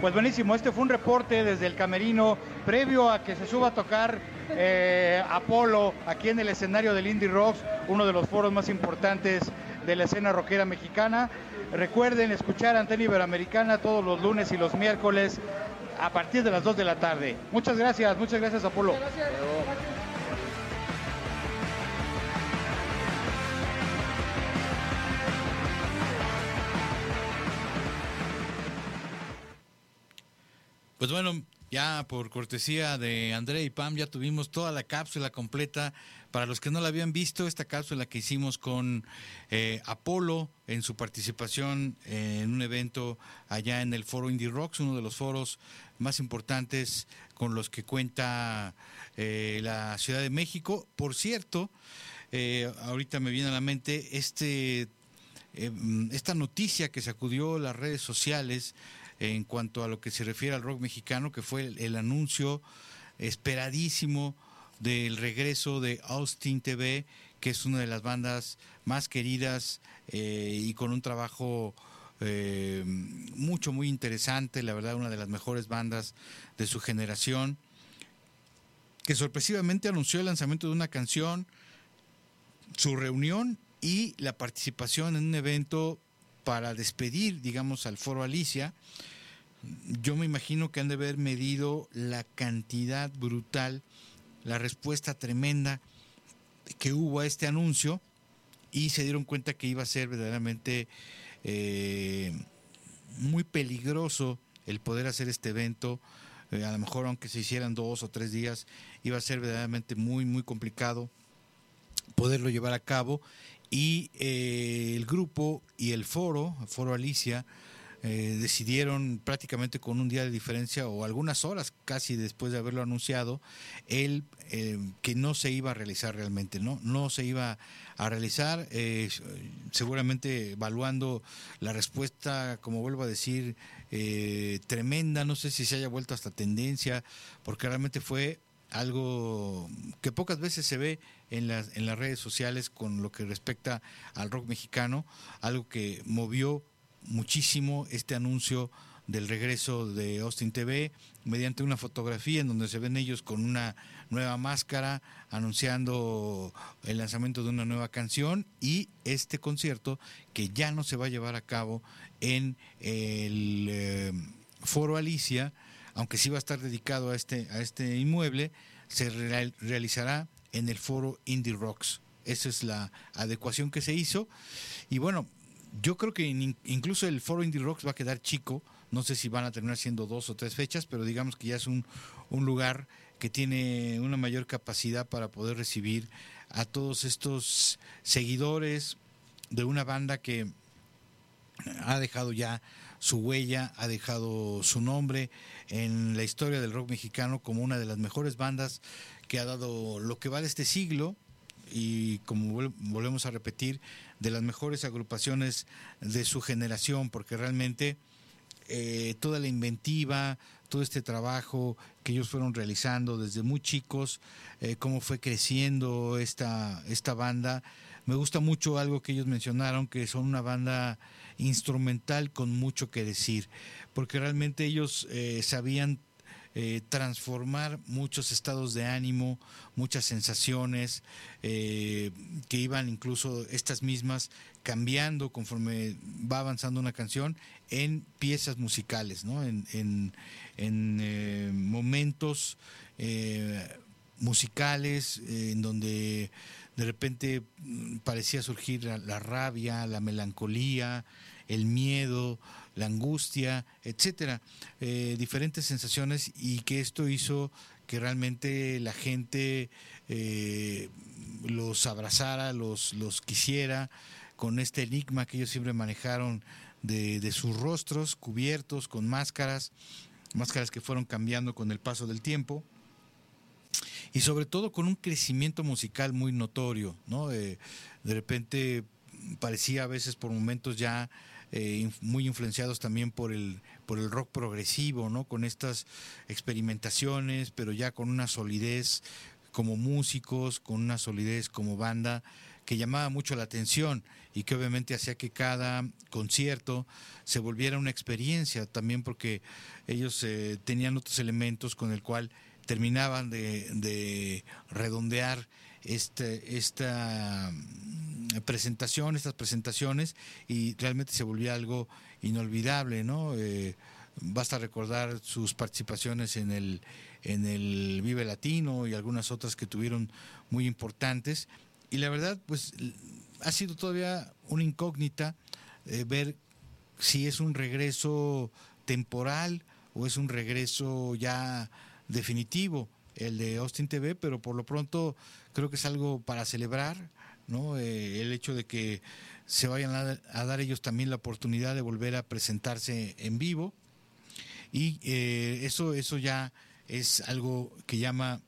Pues buenísimo, este fue un reporte desde el camerino previo a que se suba a tocar eh, Apolo aquí en el escenario del Indie Rocks, uno de los foros más importantes de la escena rockera mexicana. Recuerden escuchar Antena Iberoamericana todos los lunes y los miércoles a partir de las 2 de la tarde. Muchas gracias, muchas gracias Apolo. Pues bueno, ya por cortesía de André y Pam ya tuvimos toda la cápsula completa. Para los que no la habían visto, esta cápsula que hicimos con eh, Apolo en su participación en un evento allá en el foro Indie Rocks, uno de los foros más importantes con los que cuenta eh, la Ciudad de México. Por cierto, eh, ahorita me viene a la mente este esta noticia que sacudió las redes sociales en cuanto a lo que se refiere al rock mexicano, que fue el, anuncio esperadísimo del regreso de Austin TV, que es una de las bandas más queridas eh, y con un trabajo eh, mucho, muy interesante, la verdad, una de las mejores bandas de su generación, que sorpresivamente anunció el lanzamiento de una canción, su reunión y la participación en un evento para despedir, digamos, al foro Alicia, yo me imagino que han de haber medido la cantidad brutal, la respuesta tremenda que hubo a este anuncio y se dieron cuenta que iba a ser verdaderamente eh, muy peligroso el poder hacer este evento. Eh, a lo mejor aunque se hicieran dos o tres días, iba a ser verdaderamente muy, muy complicado poderlo llevar a cabo y eh, el grupo y el foro, el foro Alicia, eh, decidieron prácticamente con un día de diferencia o algunas horas casi después de haberlo anunciado, el eh, que no se iba a realizar realmente, no, no se iba a realizar, seguramente evaluando la respuesta, como vuelvo a decir, tremenda, no sé si se haya vuelto hasta tendencia, porque realmente fue algo que pocas veces se ve en las, en las redes sociales con lo que respecta al rock mexicano, algo que movió muchísimo este anuncio del regreso de Austin TV mediante una fotografía en donde se ven ellos con una nueva máscara anunciando el lanzamiento de una nueva canción y este concierto que ya no se va a llevar a cabo en el eh, Foro Alicia aunque sí va a estar dedicado a este, a este inmueble, se realizará en el foro Indie Rocks. Esa es la adecuación que se hizo. Y bueno, yo creo que incluso el foro Indie Rocks va a quedar chico. No sé si van a terminar siendo dos o tres fechas, pero digamos que ya es un, un lugar que tiene una mayor capacidad para poder recibir a todos estos seguidores de una banda que ha dejado ya su huella, ha dejado su nombre en la historia del rock mexicano como una de las mejores bandas que ha dado lo que vale este siglo y como volvemos a repetir, de las mejores agrupaciones de su generación, porque realmente eh, toda la inventiva, todo este trabajo que ellos fueron realizando desde muy chicos, eh, cómo fue creciendo esta, esta banda. Me gusta mucho algo que ellos mencionaron, que son una banda instrumental con mucho que decir, porque realmente ellos eh, sabían eh, transformar muchos estados de ánimo, muchas sensaciones, eh, que iban incluso estas mismas cambiando conforme va avanzando una canción en piezas musicales, ¿no? en, en, en momentos musicales en donde de repente parecía surgir la, rabia, la melancolía, el miedo, la angustia, etcétera, eh, diferentes sensaciones y que esto hizo que realmente la gente eh, los abrazara, los, los quisiera, con este enigma que ellos siempre manejaron de, de sus rostros cubiertos con máscaras, máscaras que fueron cambiando con el paso del tiempo y sobre todo con un crecimiento musical muy notorio, ¿no? de repente parecía a veces por momentos ya eh, muy influenciados también por el por el rock progresivo, ¿no? Con estas experimentaciones, pero ya con una solidez como músicos, con una solidez como banda que llamaba mucho la atención y que obviamente hacía que cada concierto se volviera una experiencia también porque ellos eh, tenían otros elementos con el cual terminaban de, de redondear este, esta mm, presentación, estas presentaciones, y realmente se volvía algo inolvidable, ¿no? Eh, basta recordar sus participaciones en el, en el Vive Latino y algunas otras que tuvieron muy importantes. Y la verdad, pues ha sido todavía una incógnita eh, ver si es un regreso temporal o es un regreso ya definitivo el de Austin TV, pero por lo pronto creo que es algo para celebrar, ¿no? Eh, el hecho de que se vayan a, dar ellos también la oportunidad de volver a presentarse en vivo y eh, eso eso ya es algo que llama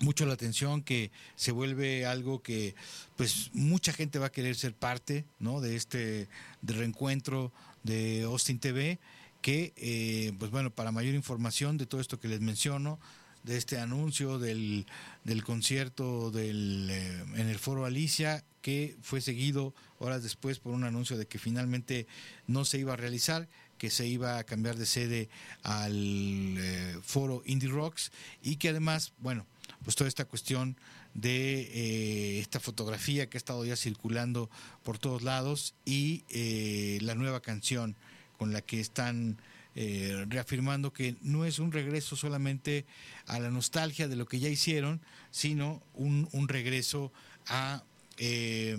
mucho la atención que se vuelve algo que pues mucha gente va a querer ser parte no de este de reencuentro de Austin TV que eh, pues bueno para mayor información de todo esto que les menciono de este anuncio del, del concierto del, eh, en el foro Alicia, que fue seguido horas después por un anuncio de que finalmente no se iba a realizar, que se iba a cambiar de sede al eh, foro Indie Rocks y que además, bueno, pues toda esta cuestión de eh, esta fotografía que ha estado ya circulando por todos lados y la nueva canción con la que están eh, reafirmando que no es un regreso solamente a la nostalgia de lo que ya hicieron, sino un, regreso a eh,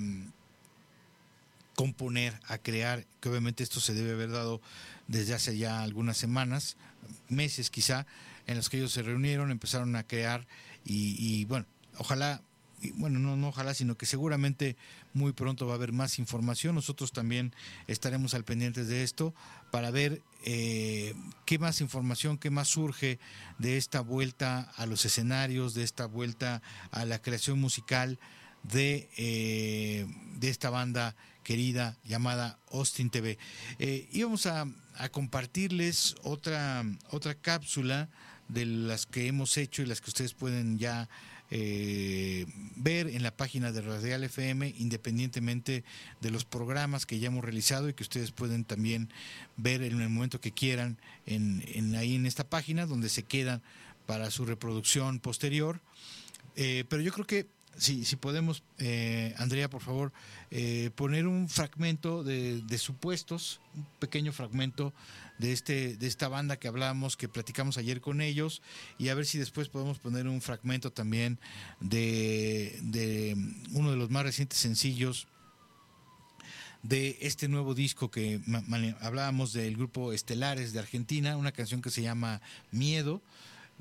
componer, a crear, que obviamente esto se debe haber dado desde hace ya algunas semanas, meses quizá, en los que ellos se reunieron, empezaron a crear y bueno, ojalá bueno, no, no ojalá, sino que seguramente muy pronto va a haber más información. Nosotros también estaremos al pendiente de esto para ver eh, qué más información, qué más surge de esta vuelta a los escenarios, de esta vuelta a la creación musical de, eh, de esta banda querida llamada Austin TV. Eh, íbamos a, a compartirles otra, otra cápsula de las que hemos hecho y las que ustedes pueden ya eh, ver en la página de Radial FM, independientemente de los programas que ya hemos realizado y que ustedes pueden también ver en el momento que quieran en, ahí en esta página donde se quedan para su reproducción posterior. Eh, pero yo creo que si, si podemos, eh, Andrea, por favor, eh, poner un fragmento de, supuestos, un pequeño fragmento de este de esta banda que hablamos, que platicamos ayer con ellos, y a ver si después podemos poner un fragmento también de, de uno de los más recientes sencillos de este nuevo disco que hablábamos del grupo Estelares de Argentina, una canción que se llama Miedo.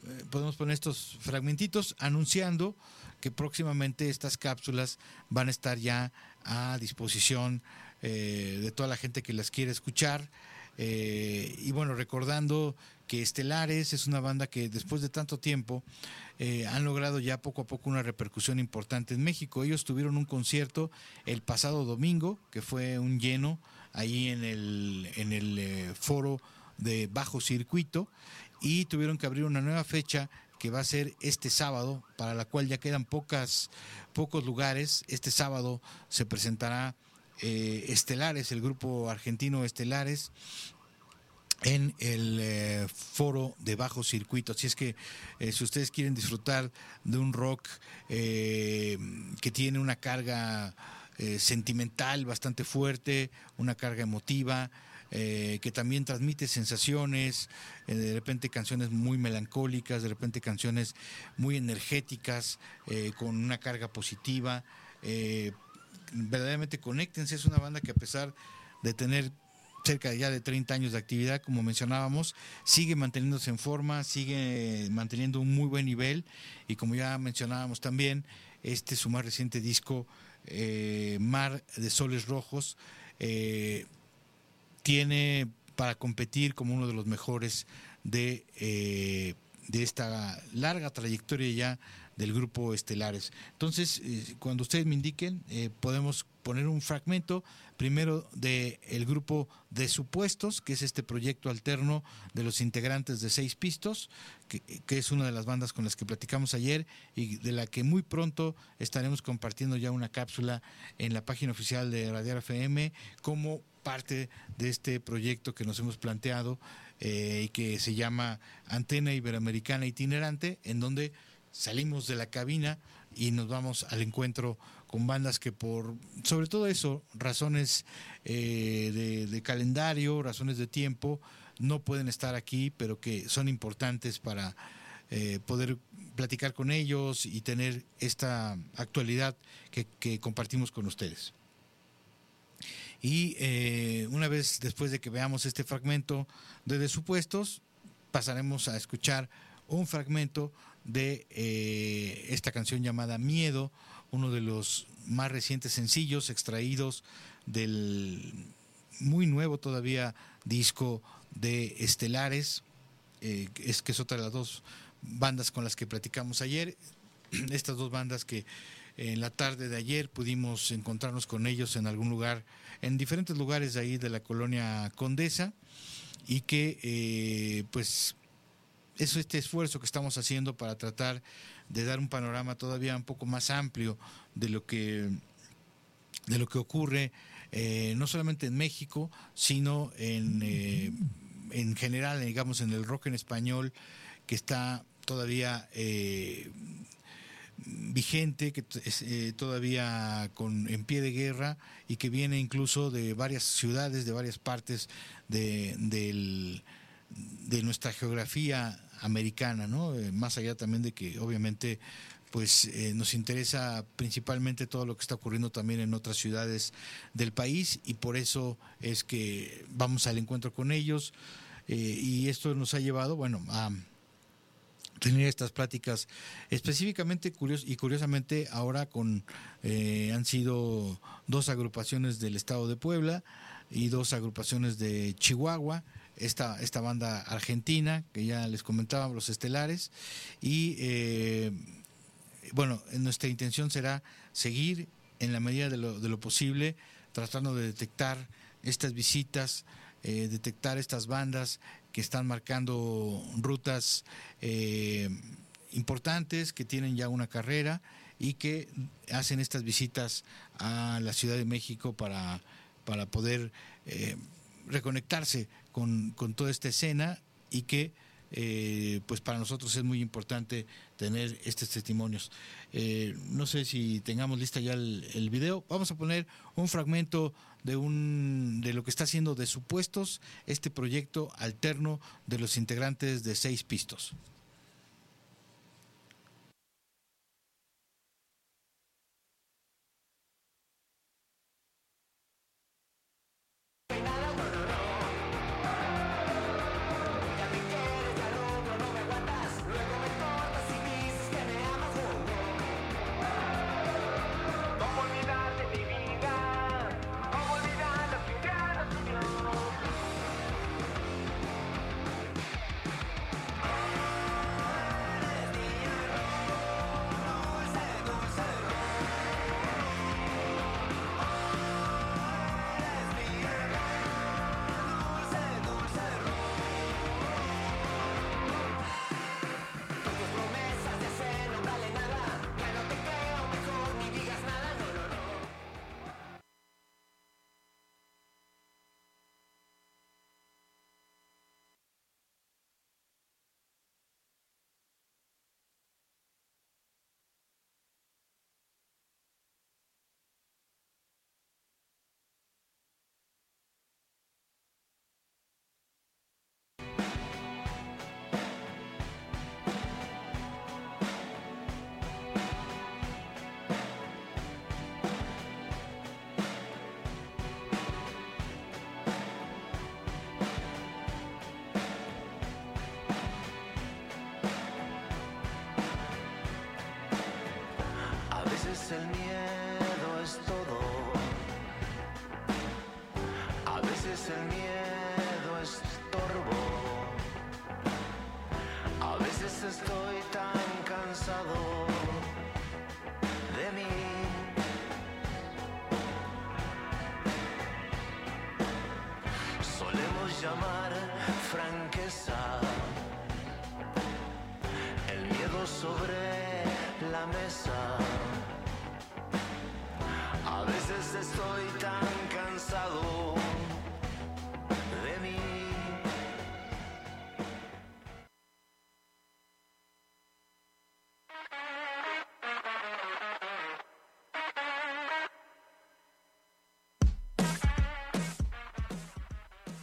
Eh, podemos poner estos fragmentitos anunciando que próximamente estas cápsulas van a estar ya a disposición eh, de toda la gente que las quiere escuchar. Eh, y bueno, recordando que Estelares es una banda que después de tanto tiempo eh, han logrado ya poco a poco una repercusión importante en México. Ellos tuvieron un concierto el pasado domingo, que fue un lleno ahí en el, en el foro de bajo circuito, y tuvieron que abrir una nueva fecha que va a ser este sábado, para la cual ya quedan pocos lugares. Este sábado se presentará eh, Estelares, el grupo argentino Estelares, en el eh, foro de bajo circuito. Así es que eh, si ustedes quieren disfrutar de un rock que tiene una carga sentimental bastante fuerte, una carga emotiva, eh, que también transmite sensaciones, eh, de repente canciones muy melancólicas, de repente canciones muy energéticas, eh, con una carga positiva. verdaderamente conéctense, es una banda que a pesar de tener cerca ya de 30 años de actividad, como mencionábamos, sigue manteniéndose en forma, sigue manteniendo un muy buen nivel y como ya mencionábamos también, este es su más reciente disco, Mar de Soles Rojos, tiene para competir como uno de los mejores de, eh, de esta larga trayectoria ya del grupo Estelares. Entonces, eh, cuando ustedes me indiquen, eh, podemos poner un fragmento primero del el grupo de supuestos, que es este proyecto alterno de los integrantes de Seis Pistos, que, que, es una de las bandas con las que platicamos ayer y de la que muy pronto estaremos compartiendo ya una cápsula en la página oficial de Radiar FM como parte de este proyecto que nos hemos planteado eh, y que se llama Antena Iberoamericana Itinerante, en donde salimos de la cabina y nos vamos al encuentro con bandas que por, sobre todo eso, razones eh, de, calendario, razones de tiempo, no pueden estar aquí, pero que son importantes para eh, poder platicar con ellos y tener esta actualidad que compartimos con ustedes. Y eh, una vez después de que veamos este fragmento de, de supuestos, pasaremos a escuchar un fragmento de eh, esta canción llamada Miedo, uno de los más recientes sencillos extraídos del muy nuevo todavía disco de Estelares, eh, es que es otra de las dos bandas con las que platicamos ayer, estas dos bandas que en la tarde de ayer pudimos encontrarnos con ellos en algún lugar, en diferentes lugares ahí de la colonia Condesa, y que eh, pues es este esfuerzo que estamos haciendo para tratar de dar un panorama todavía un poco más amplio de lo que de lo que ocurre eh, no solamente en México sino en eh, en general digamos en el rock en español que está todavía vigente que es eh, todavía con en pie de guerra y que viene incluso de varias ciudades de varias partes de, del, de nuestra geografía americana, ¿no? Eh, más allá también de que obviamente pues eh, nos interesa principalmente todo lo que está ocurriendo también en otras ciudades del país y por eso es que vamos al encuentro con ellos eh, y esto nos ha llevado, bueno, a tener estas pláticas específicamente curios y curiosamente ahora con eh, han sido dos agrupaciones del estado de Puebla y dos agrupaciones de Chihuahua esta, esta banda argentina que ya les comentaba, los estelares, y eh, bueno, nuestra intención será seguir en la medida de lo, de lo posible tratando de detectar estas visitas, eh, detectar estas bandas que están marcando rutas eh, importantes, que tienen ya una carrera y que hacen estas visitas a la Ciudad de México para, para poder eh, reconectarse con, con, toda esta escena y que eh, pues para nosotros es muy importante tener estos testimonios. No sé si tengamos lista ya el, video. Vamos a poner un fragmento de un de lo que está haciendo de supuestos este proyecto alterno de los integrantes de seis pistos.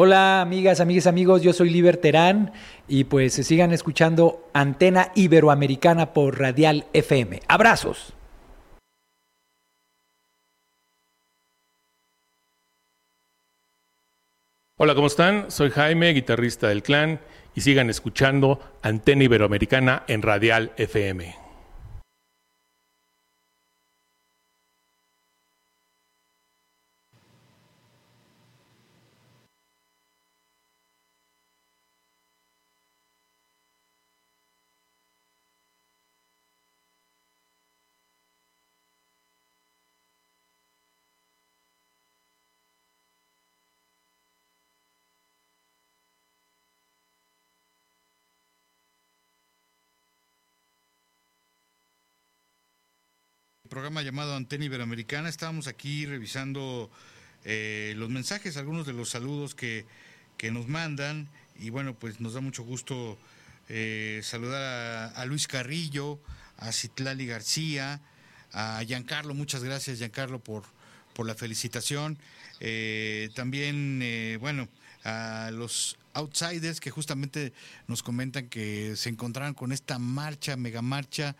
Hola amigas, amigas, amigos, yo soy Liber Terán y pues se sigan escuchando Antena Iberoamericana por Radial FM. Abrazos. Hola, ¿cómo están? Soy Jaime, guitarrista del clan, y sigan escuchando Antena Iberoamericana en Radial FM. Programa llamado Antena Iberoamericana. Estábamos aquí revisando eh, los mensajes, algunos de los saludos que, que, nos mandan. Y bueno, pues nos da mucho gusto eh, saludar a, Luis Carrillo, a Citlali García, a Giancarlo. Muchas gracias, Giancarlo, por, por la felicitación. Eh, también, bueno, a los outsiders que justamente nos comentan que se encontraron con esta marcha, mega marcha,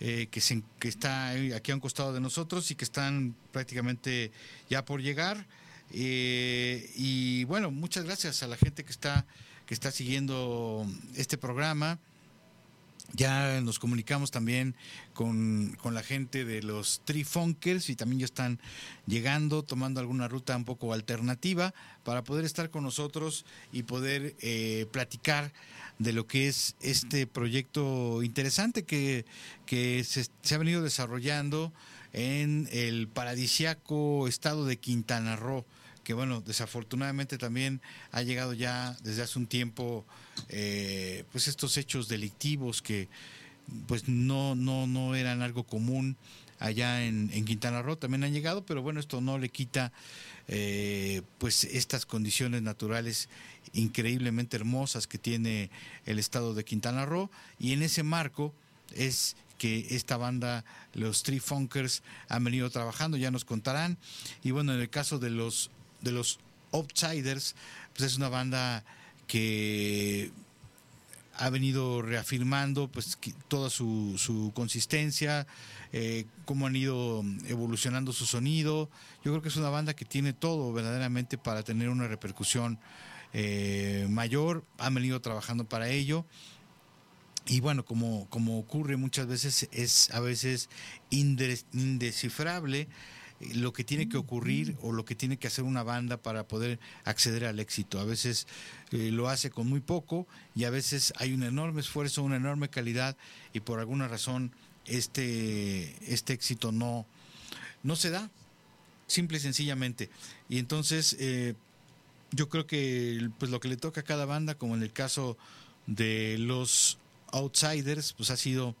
eh, que, se, que está aquí a un costado de nosotros y que están prácticamente ya por llegar. Eh, y bueno, muchas gracias a la gente que está, que está siguiendo este programa. Ya nos comunicamos también con, con, la gente de los Trifunkers y también ya están llegando, tomando alguna ruta un poco alternativa para poder estar con nosotros y poder eh, platicar de lo que es este proyecto interesante que, que se, se ha venido desarrollando en el paradisiaco estado de Quintana Roo que bueno, desafortunadamente también ha llegado ya desde hace un tiempo, eh, pues estos hechos delictivos que pues no, no, no eran algo común allá en, Quintana Roo, también han llegado, pero bueno, esto no le quita eh, pues estas condiciones naturales increíblemente hermosas que tiene el estado de Quintana Roo y en ese marco es que esta banda, los Tree Funkers, han venido trabajando, ya nos contarán. Y bueno, en el caso de los de los Outsiders, pues es una banda que ha venido reafirmando pues toda su, su consistencia, eh, cómo han ido evolucionando su sonido. Yo creo que es una banda que tiene todo verdaderamente para tener una repercusión eh, mayor. Han venido trabajando para ello. Y bueno, como, como ocurre muchas veces, es a veces indescifrable lo que tiene que ocurrir o lo que tiene que hacer una banda para poder acceder al éxito. A veces eh, lo hace con muy poco y a veces hay un enorme esfuerzo, una enorme calidad y por alguna razón este, este éxito no, no se da, simple y sencillamente. Y entonces eh, yo creo que pues lo que le toca a cada banda, como en el caso de los Outsiders, pues ha sido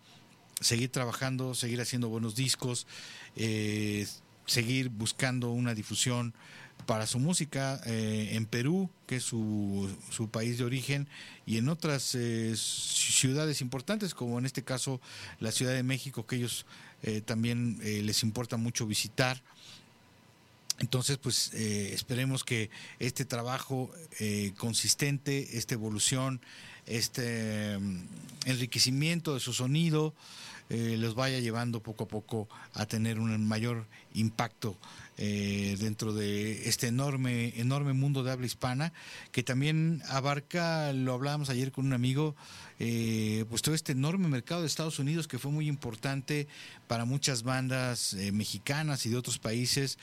seguir trabajando, seguir haciendo buenos discos, eh, seguir buscando una difusión para su música eh, en Perú, que es su, su, país de origen, y en otras eh, ciudades importantes, como en este caso la Ciudad de México, que ellos eh, también eh, les importa mucho visitar. Entonces, pues esperemos que este trabajo consistente, esta evolución, este mm, enriquecimiento de su sonido eh, los vaya llevando poco a poco a tener un mayor impacto eh, dentro de este enorme, enorme mundo de habla hispana, que también abarca, lo hablábamos ayer con un amigo, eh, pues todo este enorme mercado de Estados Unidos que fue muy importante para muchas bandas eh, mexicanas y de otros países,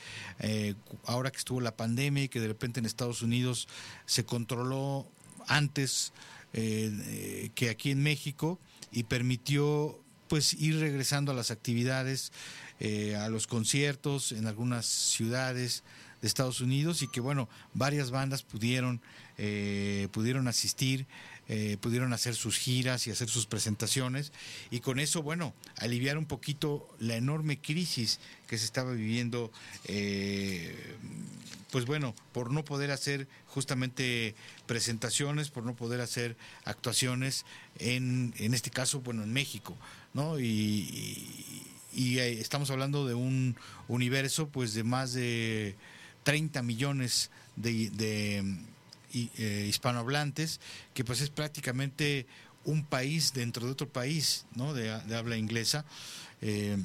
ahora que estuvo la pandemia y que de repente en Estados Unidos se controló antes que aquí en México y permitió pues ir regresando a las actividades eh, a los conciertos en algunas ciudades de Estados Unidos y que bueno, varias bandas pudieron, eh, pudieron asistir, eh, pudieron hacer sus giras y hacer sus presentaciones. Y con eso, bueno, aliviar un poquito la enorme crisis que se estaba viviendo, pues bueno, por no poder hacer justamente presentaciones, por no poder hacer actuaciones en, en este caso, bueno, en México, ¿no? y eh, estamos hablando de un universo pues de más de 30 millones de, eh, hispanohablantes, que pues es prácticamente un país dentro de otro país ¿no? de, habla inglesa. Eh,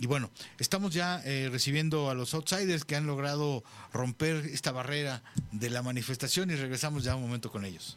y bueno, estamos ya recibiendo a los outsiders que han logrado romper esta barrera de la manifestación y regresamos ya un momento con ellos.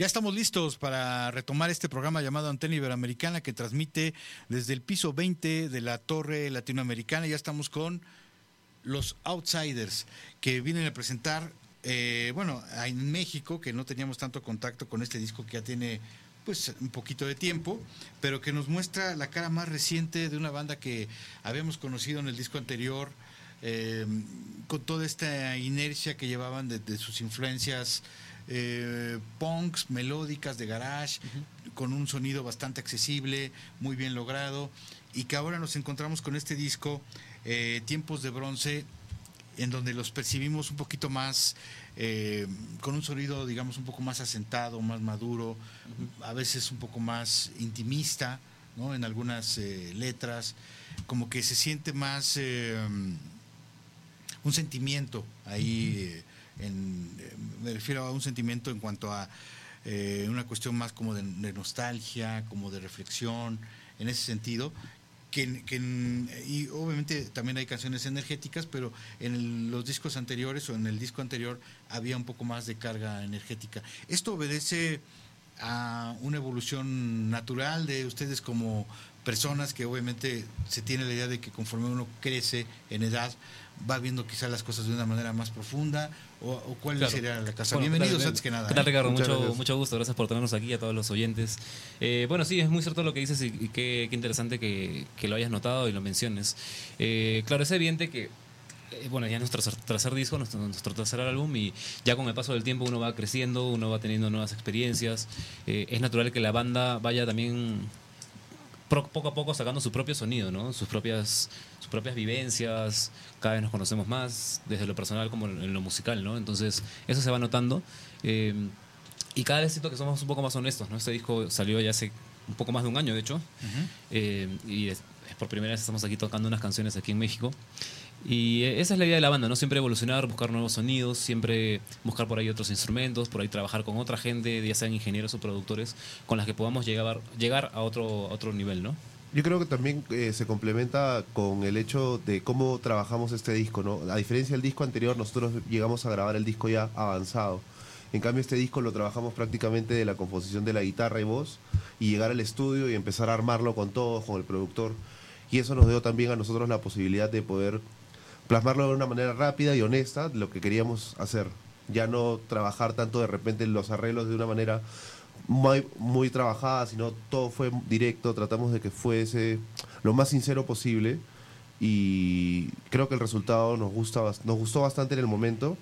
Ya estamos listos para retomar este programa llamado Antena Iberoamericana que transmite desde el piso 20 de la Torre Latinoamericana. Ya estamos con los Outsiders que vienen a presentar, eh, bueno, en México, que no teníamos tanto contacto con este disco que ya tiene pues un poquito de tiempo, pero que nos muestra la cara más reciente de una banda que habíamos conocido en el disco anterior, eh, con toda esta inercia que llevaban de sus influencias eh, punks melódicas de garage, con un sonido bastante accesible, muy bien logrado, y que ahora nos encontramos con este disco, eh, Tiempos de Bronce, en donde los percibimos un poquito más, eh, con un sonido, digamos, un poco más asentado, más maduro, a veces un poco más intimista, ¿no? En algunas eh, letras, como que se siente más un sentimiento ahí en me refiero a un sentimiento en cuanto a eh, una cuestión más como de, nostalgia, como de reflexión, en ese sentido, que, y obviamente también hay canciones energéticas, pero en los discos anteriores o en el disco anterior había un poco más de carga energética. Esto obedece a una evolución natural de ustedes como personas que obviamente se tiene la idea de que conforme uno crece en edad va viendo quizás las cosas de una manera más profunda o, o cuál Claro. sería la casa. Bueno, Bienvenidos antes que nada. ¿Qué tal, ¿eh? Ricardo? Mucho, gracias. mucho gusto. Gracias por tenernos aquí a todos los oyentes. Eh, bueno, sí, es muy cierto lo que dices y, qué, qué interesante que, que lo hayas notado y lo menciones. Eh, claro, es evidente que eh, bueno, ya es nuestro tercer, disco, nuestro, nuestro tercer álbum y ya con el paso del tiempo uno va creciendo, uno va teniendo nuevas experiencias. Eh, es natural que la banda vaya también poco a poco sacando su propio sonido, ¿no? Sus propias, sus propias vivencias, cada vez nos conocemos más, desde lo personal como en lo musical, ¿no? Entonces, eso se va notando. eh, y cada vez siento que somos un poco más honestos, ¿no? Este disco salió ya hace un poco más de un año, de hecho. Eh, y es, es por primera vez estamos aquí tocando unas canciones aquí en México. Y eh, esa es la idea de la banda, ¿no? Siempre evolucionar, buscar nuevos sonidos, siempre buscar por ahí otros instrumentos, por ahí trabajar con otra gente, ya sean ingenieros o productores, con las que podamos llegar, llegar a otro, a otro nivel, ¿no? Yo creo que también eh, se complementa con el hecho de cómo trabajamos este disco, ¿no? A diferencia del disco anterior, nosotros llegamos a grabar el disco ya avanzado. En cambio, este disco lo trabajamos prácticamente de la composición de la guitarra y voz y llegar al estudio y empezar a armarlo con todos, con el productor. Y eso nos dio también a nosotros la posibilidad de poder plasmarlo de una manera rápida y honesta, lo que queríamos hacer. Ya no trabajar tanto de repente en los arreglos de una manera muy, muy trabajada, sino todo fue directo, tratamos de que fuese lo más sincero posible y creo que el resultado nos, gusta, nos gustó bastante en el momento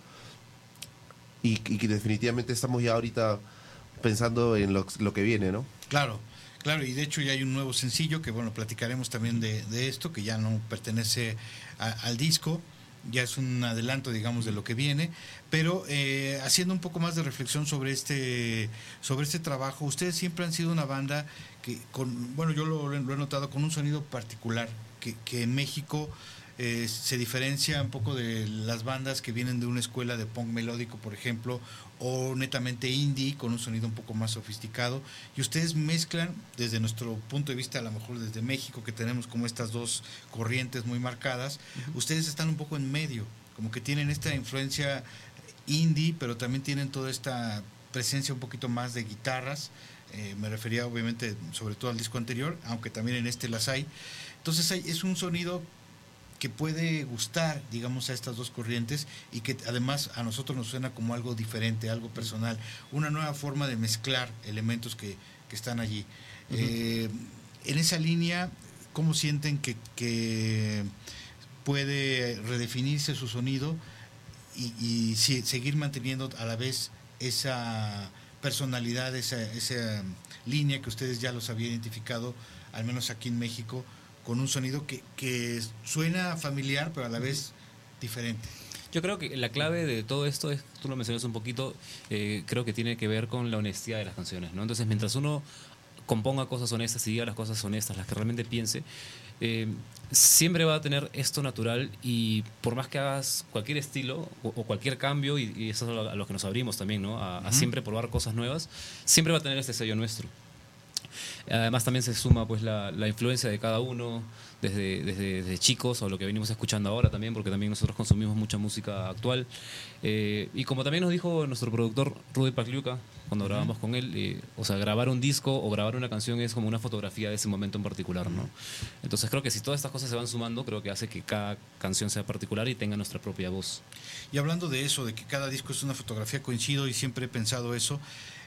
y, que definitivamente estamos ya ahorita pensando en lo, que viene, ¿no? Claro, claro, y de hecho ya hay un nuevo sencillo que, bueno, platicaremos también de esto, que ya no pertenece a- al disco, ya es un adelanto, digamos, de lo que viene, pero eh, haciendo un poco más de reflexión sobre este, sobre este trabajo, ustedes siempre han sido una banda que, con, bueno, yo lo, he notado, con un sonido particular, que en México eh, se diferencia un poco de las bandas que vienen de una escuela de punk melódico, por ejemplo, o netamente indie, con un sonido un poco más sofisticado. Y ustedes mezclan, desde nuestro punto de vista, a lo mejor desde México, que tenemos como estas dos corrientes muy marcadas, ustedes están un poco en medio, como que tienen esta influencia indie, pero también tienen toda esta presencia un poquito más de guitarras. Eh, me refería obviamente sobre todo al disco anterior, aunque también en este las hay. Entonces hay- es un sonido que puede gustar, digamos, a estas dos corrientes y que además a nosotros nos suena como algo diferente, algo personal, una nueva forma de mezclar elementos que, que están allí. Eh, en esa línea, ¿cómo sienten que, que puede redefinirse su sonido y, y si- seguir manteniendo a la vez esa personalidad, esa, esa línea que ustedes ya los habían identificado, al menos aquí en México, con un sonido que, que suena familiar, pero a la vez diferente. Yo creo que la clave de todo esto es, tú lo mencionas un poquito, eh, creo que tiene que ver con la honestidad de las canciones, ¿no? Entonces, mientras uno componga cosas honestas y diga las cosas honestas, las que realmente piense, eh, siempre va a tener esto natural y por más que hagas cualquier estilo o, o cualquier cambio, y, y eso es a lo, que nos abrimos también, ¿no? A, siempre probar cosas nuevas, siempre va a tener este sello nuestro. Además también se suma pues la, la influencia de cada uno desde, desde, desde chicos o lo que venimos escuchando ahora también, porque también nosotros consumimos mucha música actual. Eh, y como también nos dijo nuestro productor Rudy Pacliuca cuando Ujú. grabamos con él, eh, o sea, grabar un disco o grabar una canción es como una fotografía de ese momento en particular, ¿no? Entonces creo que si todas estas cosas se van sumando, creo que hace que cada canción sea particular y tenga nuestra propia voz. Y hablando de eso, de que cada disco es una fotografía, coincido y siempre he pensado eso.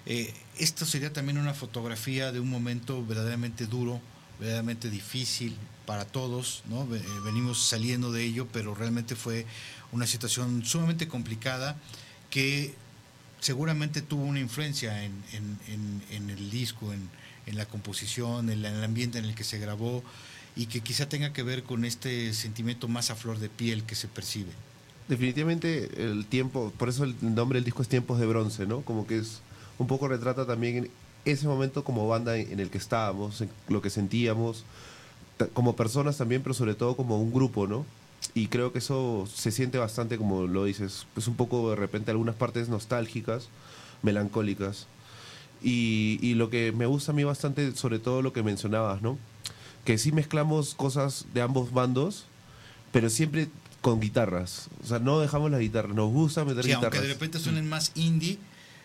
Eh, esto sería también una fotografía de un momento verdaderamente duro, verdaderamente difícil para todos, ¿no? Eh, Venimos saliendo de ello, pero realmente fue una situación sumamente complicada que seguramente tuvo una influencia en, el disco, en, la composición, en el ambiente en el que se grabó y que quizá tenga que ver con este sentimiento más a flor de piel que se percibe. Definitivamente el tiempo, por eso el nombre del disco es Tiempos de Bronce, ¿no? Como que es un poco retrata también ese momento como banda en el que estábamos, en lo que sentíamos, como personas también, pero sobre todo como un grupo, ¿no? y creo que eso se siente bastante, como lo dices, es un poco de repente algunas partes nostálgicas, melancólicas. Y, y lo que me gusta a mí bastante, sobre todo lo que mencionabas, ¿no? Que sí mezclamos cosas de ambos bandos, pero siempre con guitarras. O sea, no dejamos las guitarras, nos gusta meter Sí, guitarras. aunque de repente suenen más indie,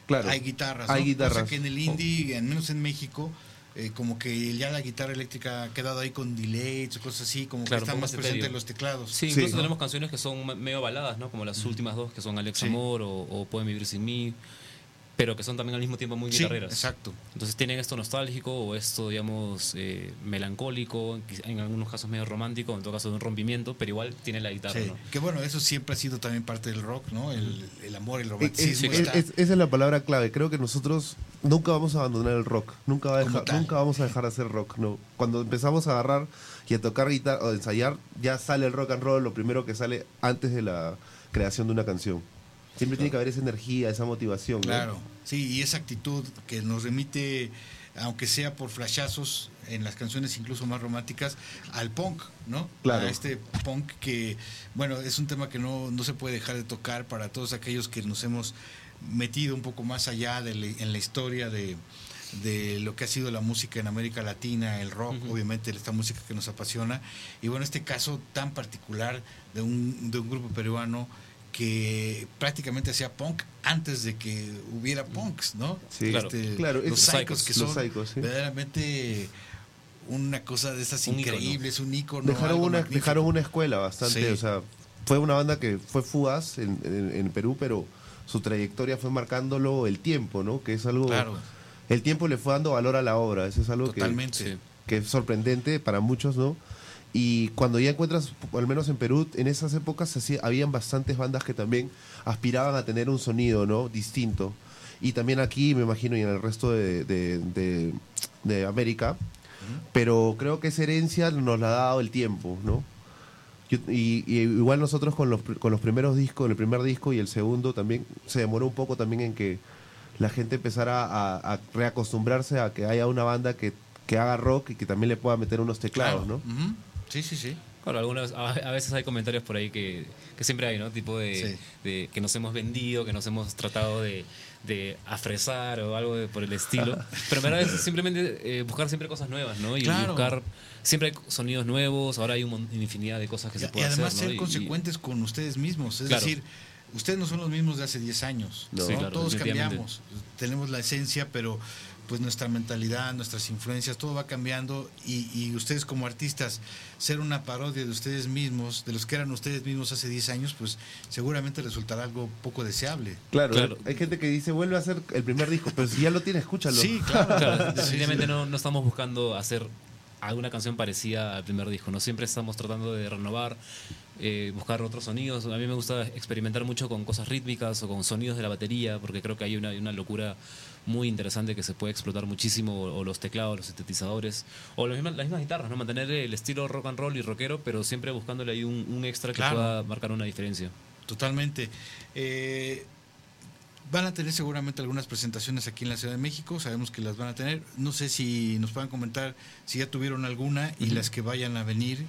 Claro, hay guitarras. hay ¿no? guitarras. Cosa que en el indie, al menos en México, eh, como que ya la guitarra eléctrica ha quedado ahí con delays o cosas así, como Claro, que un está poco más más presente etéreo. en los teclados. Sí, Sí. incluso ¿no? tenemos canciones que son me- medio baladas, ¿no? Como las últimas dos, que son Alex Sí. Amor o, o Pueden Vivir Sin Mí, pero que son también al mismo tiempo muy Sí, guitarreras. exacto. Entonces tienen esto nostálgico o esto, digamos, eh, melancólico, quizá- en algunos casos medio romántico, en todo caso de un rompimiento, pero igual tiene la guitarra, Sí. ¿no? Que bueno, eso siempre ha sido también parte del rock, ¿no? El, el amor, el Es- romanticismo. es- está- es- esa es la palabra clave. Creo que nosotros nunca vamos a abandonar el rock. Nunca, va a dejar- nunca vamos a dejar de hacer rock. No. Cuando empezamos a agarrar y a tocar guitarra o a ensayar, ya sale el rock and roll, lo primero que sale antes de la creación de una canción. Siempre tiene que haber esa energía, esa motivación. ¿no? Claro, sí, y esa actitud que nos remite, aunque sea por flashazos en las canciones incluso más románticas, al punk, ¿no? Claro. A este punk que, bueno, es un tema que no, no se puede dejar de tocar para todos aquellos que nos hemos metido un poco más allá de la- en la historia de, de lo que ha sido la música en América Latina, el rock, obviamente esta música que nos apasiona. Y bueno, este caso tan particular de un, de un grupo peruano que prácticamente hacía punk antes de que hubiera punks, ¿no? Sí, Claro. claro, los Psychos, que son Psychos, sí. verdaderamente una cosa de esas Un ícono. increíbles, un ícono. Dejaron una, magnífico. dejaron una escuela bastante, Sí. o sea, fue una banda que fue fugaz en, en- en Perú, pero su trayectoria fue marcándolo el tiempo, ¿no? Que es algo... Claro, El tiempo le fue dando valor a la obra, eso es algo que, totalmente. Sí. que es sorprendente para muchos, ¿no? Y cuando ya encuentras, al menos en Perú, en esas épocas así, habían bastantes bandas que también aspiraban a tener un sonido, ¿no? Distinto. Y también aquí, me imagino, y en el resto de, de- de- de América. Pero creo que esa herencia nos la ha dado el tiempo, ¿no? Yo- y, y igual nosotros con los, con los primeros discos, el primer disco y el segundo también, se demoró un poco también en que la gente empezara a, a reacostumbrarse a que haya una banda que, que haga rock y que también le pueda meter unos teclados, Claro. ¿no? Sí, sí, sí. Claro, algunas, a, veces hay comentarios por ahí que, que siempre hay, ¿no? Tipo de, Sí. de que nos hemos vendido, que nos hemos tratado de, de afresar o algo de- por el estilo. Pero verdad es simplemente eh, buscar siempre cosas nuevas, ¿no? Y Claro. buscar, siempre hay sonidos nuevos, ahora hay un mon- infinidad de cosas que Y, se y pueden además hacer, ¿no? ser Y- y- consecuentes con ustedes mismos. Es Claro. decir, ustedes no son los mismos de hace 10 años. No. ¿no? Sí, claro, Todos cambiamos. Tenemos la esencia, pero pues nuestra mentalidad, nuestras influencias, todo va cambiando. Y, y ustedes como artistas, ser una parodia de ustedes mismos, de los que eran ustedes mismos hace 10 años, pues seguramente resultará algo poco deseable. Claro, Claro. hay gente que dice, vuelve a hacer el primer disco, pero si ya lo tiene, escúchalo. Sí, claro. Claro, definitivamente sí. No, no estamos buscando hacer alguna canción parecida al primer disco, no siempre estamos tratando de renovar, eh, buscar otros sonidos. A mí me gusta experimentar mucho con cosas rítmicas o con sonidos de la batería, porque creo que hay una, hay una locura muy interesante que se puede explotar muchísimo, o, o los teclados, los sintetizadores, o las mismas, las mismas guitarras, ¿no? mantener el estilo rock and roll y rockero, pero siempre buscándole ahí un, un extra que Claro. pueda marcar una diferencia. Totalmente. Eh, van a tener seguramente algunas presentaciones aquí en la Ciudad de México, sabemos que las van a tener. No sé si nos puedan comentar si ya tuvieron alguna y las que vayan a venir.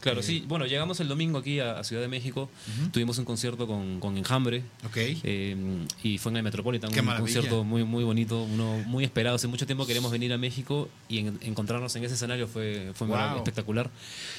Claro, Eh, sí. Bueno, llegamos el domingo aquí a, a Ciudad de México, tuvimos un concierto con, con Enjambre, Ok. Eh, y fue en el Metropolitan, Qué un maravilla. concierto muy muy bonito, uno muy esperado. Hace mucho tiempo queremos venir a México y en- encontrarnos en ese escenario fue, fue Wow. espectacular.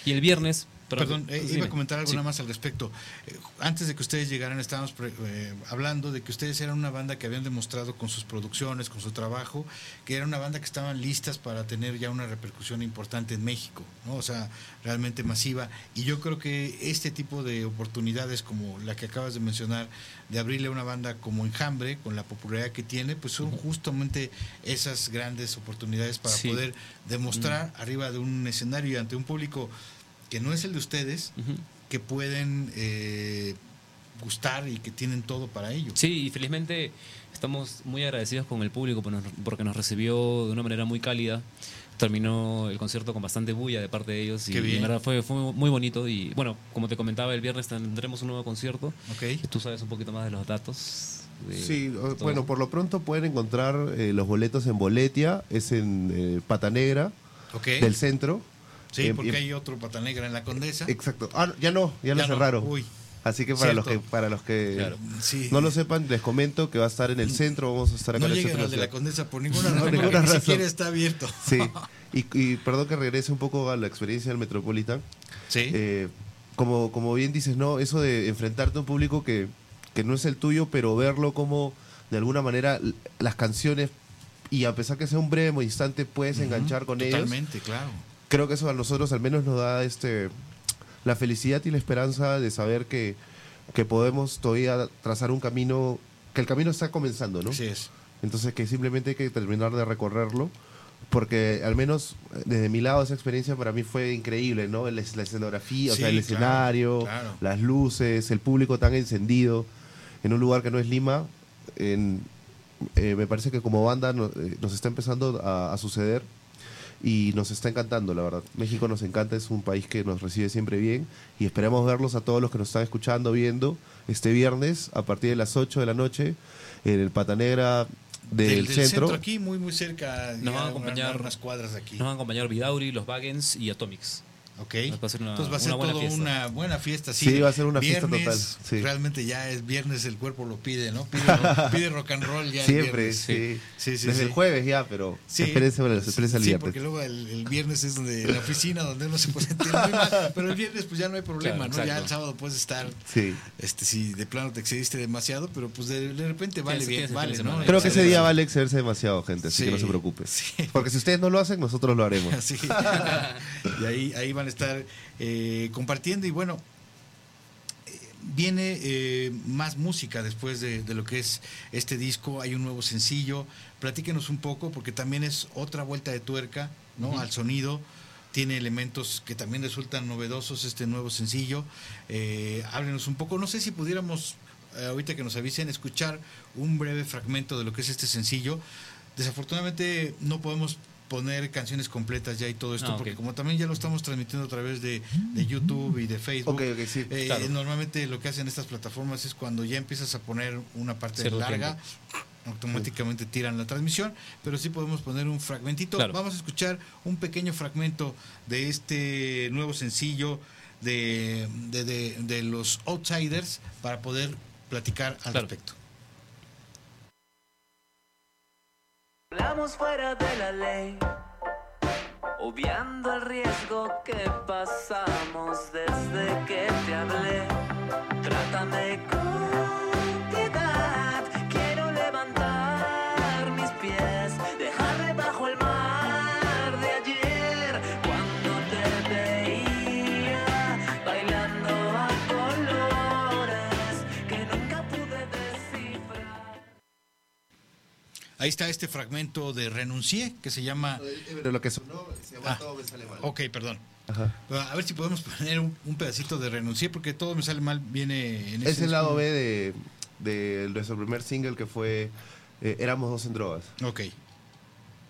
Y el viernes, Perdón, eh, iba a comentar algo Sí. nada más al respecto. Eh, antes de que ustedes llegaran, estábamos pre- eh, hablando de que ustedes eran una banda que habían demostrado con sus producciones, con su trabajo, que era una banda que estaban listas para tener ya una repercusión importante en México, ¿no? O sea, realmente masiva. Y yo creo que este tipo de oportunidades, como la que acabas de mencionar, de abrirle a una banda como Enjambre, con la popularidad que tiene, pues son justamente esas grandes oportunidades para Sí. poder demostrar arriba de un escenario y ante un público que no es el de ustedes, que pueden eh, gustar y que tienen todo para ello. Sí, y felizmente estamos muy agradecidos con el público por nos- porque nos recibió de una manera muy cálida. Terminó el concierto con bastante bulla de parte de ellos y, Qué bien. en verdad fue, fue muy bonito. Y bueno, como te comentaba, el viernes tendremos un nuevo concierto. Ok. Tú sabes un poquito más de los datos. de Sí, todo bueno, por lo pronto pueden encontrar eh, los boletos en Boletia, es en eh, Pata Negra, Ok. del centro. Sí, Em, porque em- hay otro pata negra en la Condesa. Exacto. Ah, ya no, ya, lo Ya no. cerraron. Uy. Así que para los que Cierto. para los que Claro. Sí. no lo sepan, les comento que va a estar en el centro, vamos a estar acá No en el lleguen centro al de la. Condesa por ninguna No, razón, ninguna porque ni razón. siquiera está abierto. Sí. Y, y perdón que regrese un poco a la experiencia del Metropolitan. Sí. Eh, como, como bien dices, ¿no? Eso de enfrentarte a un público que, que no es el tuyo, pero verlo como de alguna manera las canciones, y a pesar que sea un breve instante, puedes enganchar con ellos. Totalmente, claro. Creo que eso a nosotros al menos nos da este la felicidad y la esperanza de saber que, que podemos todavía trazar un camino, que el camino está comenzando, ¿no? Así es. Entonces que simplemente hay que terminar de recorrerlo, porque al menos eh, desde mi lado esa experiencia para mí fue increíble, ¿no? El- la escenografía, o Sí, sea, el claro, escenario, claro. las luces, el público tan encendido, en un lugar que no es Lima, en- eh, me parece que como banda no- eh, nos está empezando a, a suceder y nos está encantando, la verdad. México nos encanta, es un país que nos recibe siempre bien y esperamos verlos a todos los que nos están escuchando, viendo este viernes a partir de las 8 de la noche en el Pata Negra del, del centro. aquí, muy, muy cerca. Nos van a acompañar unas cuadras de aquí. Nos van a acompañar Vidauri, los Baggins y Atomics. Ok. Va a ser una, Entonces va a ser una buena todo fiesta. una buena fiesta. Sí, va a ser una fiesta total, sí. Realmente ya es viernes, el cuerpo lo pide, ¿no? Pide, pide rock and roll ya. el Siempre, viernes. sí. Sí, sí, Desde sí. el jueves ya, pero Sí. espérense, espérense al Sí, viernes. porque luego el, el viernes es donde la oficina donde uno se puede sentir muy mal, pero el viernes pues ya no hay problema, Claro, ¿no? Ya el sábado puedes estar, Sí. este, si de plano te excediste demasiado, pero pues de, de repente vale bien, vale, ¿no? Creo que ese día va vale excederse demasiado, gente, así Sí, que no se preocupe. sí. Porque si ustedes no lo hacen, nosotros lo haremos. Así. y ahí, ahí van a estar eh, compartiendo y bueno, viene eh, más música después de, de lo que es este disco, hay un nuevo sencillo, platíquenos un poco porque también es otra vuelta de tuerca ¿no? Al sonido. Tiene elementos que también resultan novedosos este nuevo sencillo. Eh, háblenos un poco. No sé si pudiéramos, ahorita que nos avisen, escuchar un breve fragmento de lo que es este sencillo. Desafortunadamente no podemos poner canciones completas ya y todo esto, Ah, porque como también ya lo estamos transmitiendo a través de, de YouTube y de Facebook, sí, eh, claro. normalmente lo que hacen estas plataformas es cuando ya empiezas a poner una parte Cierto larga, automáticamente tiran la transmisión, pero sí podemos poner un fragmentito. Claro. Vamos a escuchar un pequeño fragmento de este nuevo sencillo de, de, de- de los Outsiders para poder platicar al Claro. respecto. Hablamos fuera de la ley, obviando el riesgo que pasamos desde que te hablé. Trátame con Ahí está este fragmento de Renuncié, que se llama... Pero lo que sonó se llama Ah. Todo me sale mal. Ok, perdón. Ajá. A ver si podemos poner un, un pedacito de Renuncié, porque todo me sale mal, viene en Es ese el lado. B de, de nuestro primer single que fue eh, Éramos dos en drogas. Ok.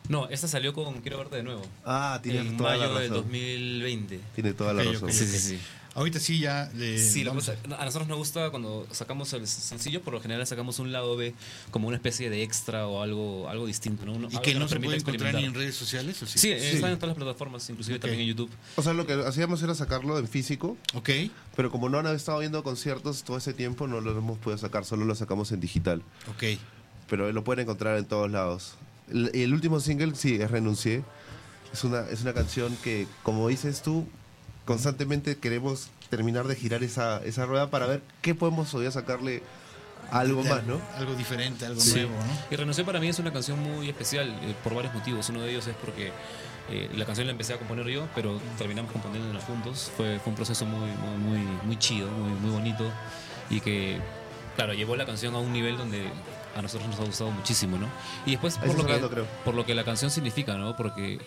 No, esta salió con Quiero verte de nuevo. Ah, tienes en toda la mayo del razón. 2020. Tiene toda la Ok, razón. Sí, sí, sí. Ahorita sí ya le Sí, lo que vamos a- nosotros nos gusta cuando sacamos el sencillo, por lo general sacamos un lado B como una especie de extra o algo, algo distinto. ¿no? Uno- ¿Y algo que no se permite puede encontrar ni en redes sociales? ¿o sí? Sí, están en todas las plataformas, inclusive también en YouTube. O sea, lo que hacíamos era sacarlo en físico, Ok, pero como no han estado viendo conciertos todo ese tiempo, no lo hemos podido sacar, solo lo sacamos en digital. ok. Pero lo pueden encontrar en todos lados. El, el último single, sí, es Renuncié. Es una, es una canción que, como dices tú, constantemente queremos terminar de girar esa, esa rueda para ver qué podemos todavía sacarle algo más, ¿no? Algo diferente, algo Sí. nuevo, ¿no? Y Renuncié para mí es una canción muy especial eh, por varios motivos. Uno de ellos es porque eh, la canción la empecé a componer yo, pero terminamos componiéndola juntos. Fue, fue un proceso muy, muy, muy, muy chido, muy, muy bonito y que, claro, llevó la canción a un nivel donde a nosotros nos ha gustado muchísimo, ¿no? Y después por lo, que, creo. por lo que la canción significa, ¿no? Porque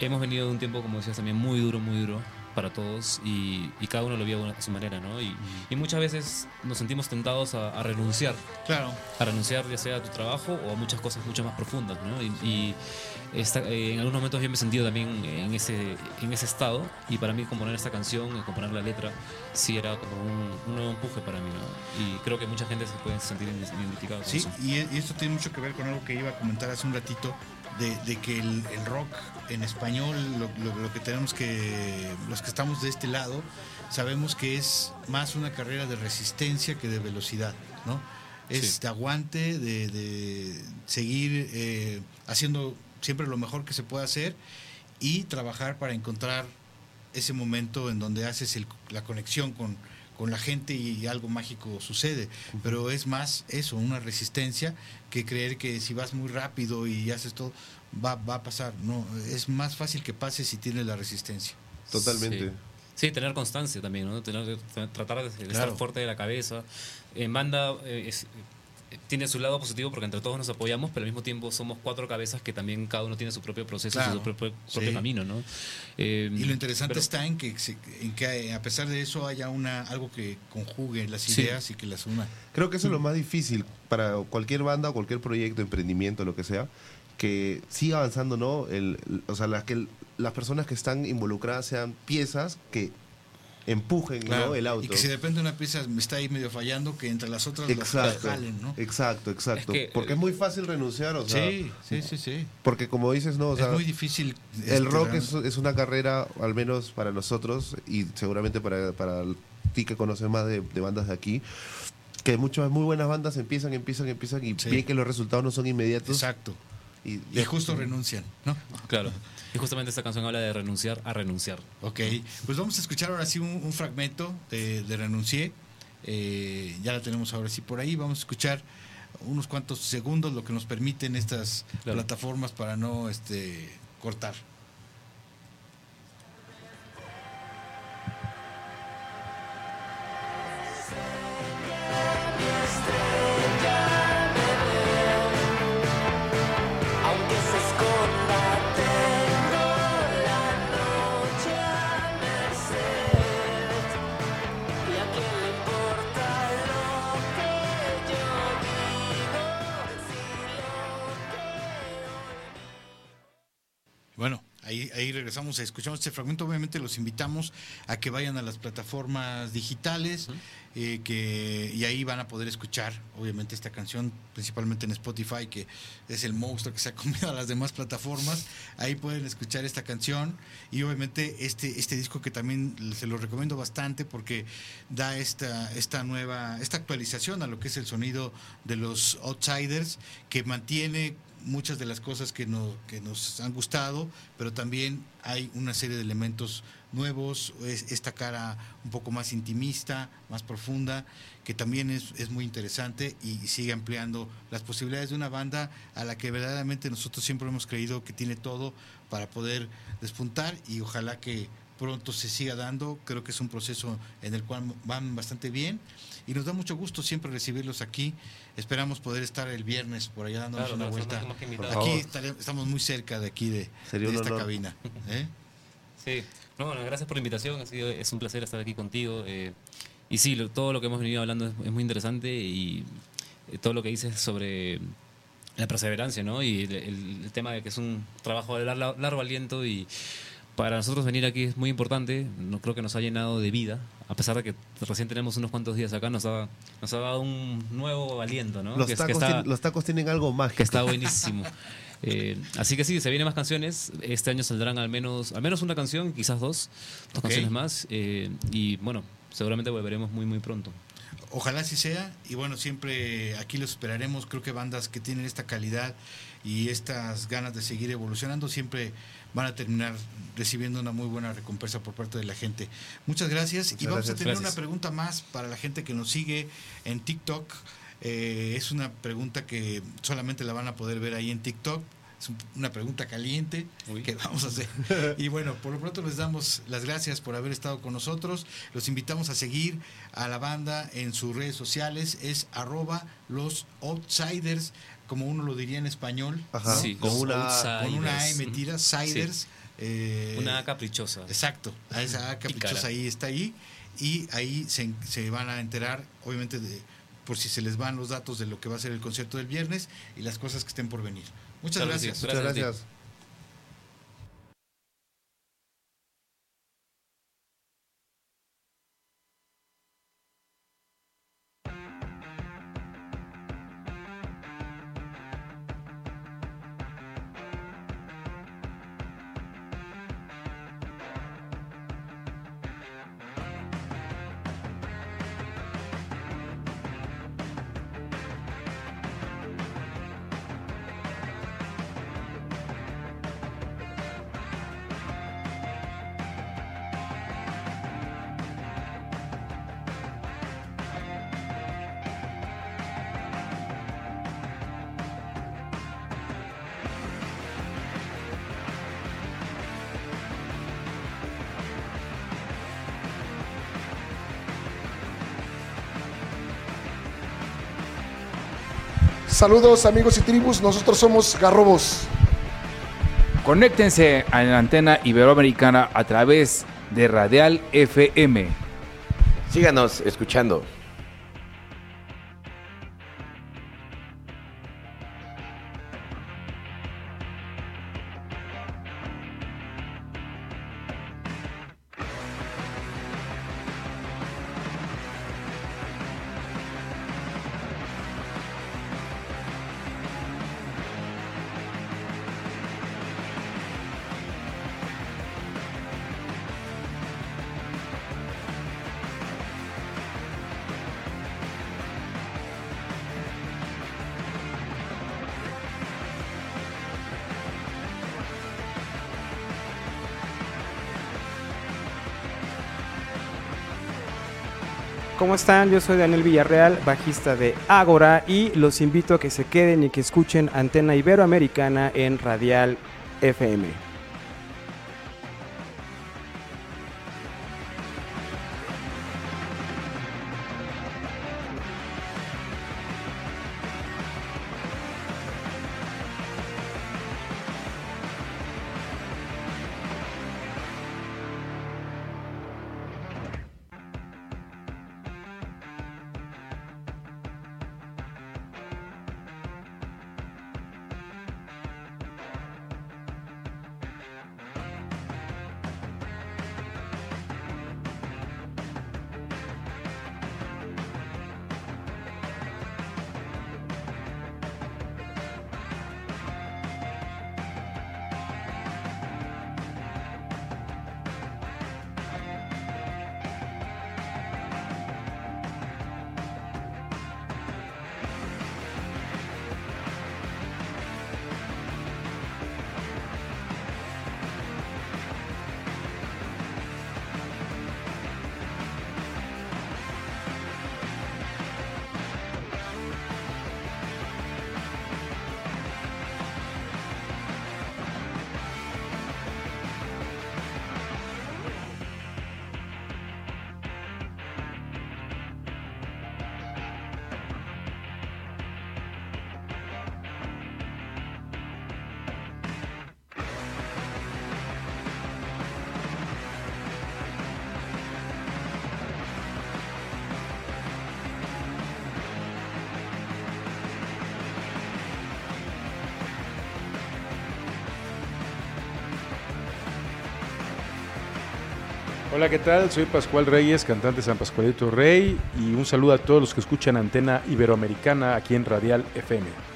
hemos venido de un tiempo, como decías también, muy duro, muy duro para todos y, y cada uno lo vio a su manera, ¿no? Y, y muchas veces nos sentimos tentados a, a renunciar Claro. a renunciar ya sea a tu trabajo o a muchas cosas mucho más profundas, ¿no? Y, y esta- eh, en algunos momentos yo me he sentido también en ese, en ese estado y para mí componer esta canción, y componer la letra, sí era como un, un nuevo empuje para mí, ¿no? Y creo que mucha gente se puede sentir identificada con Sí, eso. y esto tiene mucho que ver con algo que iba a comentar hace un ratito, de, de que el, el rock en español, lo, lo- lo que tenemos que, los que estamos de este lado, sabemos que es más una carrera de resistencia que de velocidad, ¿no? Es Sí. de aguante, de, de seguir eh, haciendo siempre lo mejor que se puede hacer y trabajar para encontrar ese momento en donde haces el- la conexión con, con la gente y algo mágico sucede. Pero es más eso, una resistencia, que creer que si vas muy rápido y haces todo, va, va a pasar. No, es más fácil que pase si tienes la resistencia. Totalmente. Sí. Sí, tener constancia también, ¿no? Tener- tratar de, Claro. estar fuerte de la cabeza. En banda eh, es- eh, tiene su lado positivo porque entre todos nos apoyamos, pero al mismo tiempo somos cuatro cabezas que también cada uno tiene su propio proceso, Claro. su propio, propio Sí. camino, ¿no? Eh, Y lo interesante pero- está en que, en que a pesar de eso haya una algo que conjugue las Sí. ideas y que las una. Creo que eso es lo más difícil para cualquier banda o cualquier proyecto, emprendimiento, lo que sea, que siga avanzando, ¿no? El, el- o sea, las que el- las personas que están involucradas sean piezas que empujen, Claro, ¿no? El auto. Y que si de repente una pieza me está ahí medio fallando, que entre las otras las- las Exacto, jalen, ¿no? exacto, exacto. Es que, Porque es muy fácil renunciar, o sea, Sí, sí, sí, sí. porque como dices, no, o sea, es muy difícil. el este, rock es, es una carrera, al menos para nosotros y seguramente para, para ti que conoces más de, de bandas de aquí, que muchas muy buenas bandas empiezan, empiezan, empiezan y Sí. bien que los resultados no son inmediatos. Exacto. Y, Y justo renuncian, ¿no? Claro. Y justamente esta canción habla de renunciar a renunciar. Ok, pues vamos a escuchar ahora sí un, un fragmento de, de Renuncié. Eh, ya la tenemos ahora sí por ahí. Vamos a escuchar unos cuantos segundos, lo que nos permiten estas Claro. plataformas para no este, cortar. Ahí regresamos, escuchamos este fragmento. Obviamente los invitamos a que vayan a las plataformas digitales eh, que, y ahí van a poder escuchar, obviamente, esta canción, principalmente en Spotify, que es el monstruo que se ha comido a las demás plataformas. Ahí pueden escuchar esta canción y obviamente este, este disco que también se lo recomiendo bastante porque da esta, esta nueva, esta actualización a lo que es el sonido de los Outsiders, que mantiene muchas de las cosas que nos, que nos han gustado, pero también hay una serie de elementos nuevos, es esta cara un poco más intimista, más profunda, que también es, es muy interesante y, sigue ampliando las posibilidades de una banda a la que verdaderamente nosotros siempre hemos creído que tiene todo para poder despuntar y ojalá que pronto se siga dando. Creo que es un proceso en el cual van bastante bien y nos da mucho gusto siempre recibirlos aquí. Esperamos poder estar el viernes por allá dándonos Claro, una vuelta. Aquí estamos muy cerca de aquí de, Sería de un esta honor. cabina. ¿eh? Sí, no, bueno, gracias por la invitación, ha sido, es un placer estar aquí contigo. eh, y sí, lo- todo lo que hemos venido hablando es, es muy interesante y eh, todo lo que dices sobre la perseverancia, ¿no? Y el, el- el tema de que es un trabajo de largo, largo aliento y para nosotros venir aquí es muy importante, no creo que nos ha llenado de vida, a pesar de que recién tenemos unos cuantos días acá, nos ha, nos ha dado un nuevo aliento, ¿no? Los, Que es- que tacos está- tienen, los tacos tienen algo mágico. que está buenísimo. Eh, así que sí, se vienen más canciones. Este año saldrán al menos, al menos una canción, quizás dos, dos canciones más. eh, y bueno, seguramente volveremos muy, muy pronto. Ojalá así sea y bueno, siempre aquí los esperaremos. Creo que bandas que tienen esta calidad y estas ganas de seguir evolucionando siempre van a terminar recibiendo una muy buena recompensa por parte de la gente. Muchas gracias y vamos a tener Gracias. una pregunta más para la gente que nos sigue en TikTok. Eh, es una pregunta que solamente la van a poder ver ahí en TikTok. Es un- una pregunta caliente Uy. que vamos a hacer. Y bueno, por lo pronto les damos las gracias por haber estado con nosotros. Los invitamos a seguir a la banda en sus redes sociales. Es arroba los outsiders, como uno lo diría en español. Ajá, ¿no? Sí, con una-. Con una A metida, siders. eh, Una caprichosa. Exacto, a esa A caprichosa ahí está ahí. Y ahí se, se van a enterar, obviamente, de, por si se les van los datos de lo que va a ser el concierto del viernes y las cosas que estén por venir. Muchas Claro que sí. gracias. Muchas a gracias. Saludos amigos y tribus, nosotros somos Garrobos. Conéctense a la antena iberoamericana a través de Radial FM. Síganos escuchando. ¿Cómo están? Yo soy Daniel Villarreal, bajista de Ágora y los invito a que se queden y que escuchen Antena Iberoamericana en Radial FM. Hola, ¿qué tal? Soy Pascual Reyes, cantante San Pascualito Rey, y un saludo a todos los que escuchan Antena Iberoamericana aquí en Radial FM.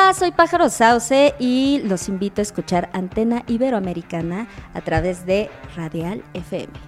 Hola, soy Pájaro Sauce y los invito a escuchar Antena Iberoamericana a través de Radial FM.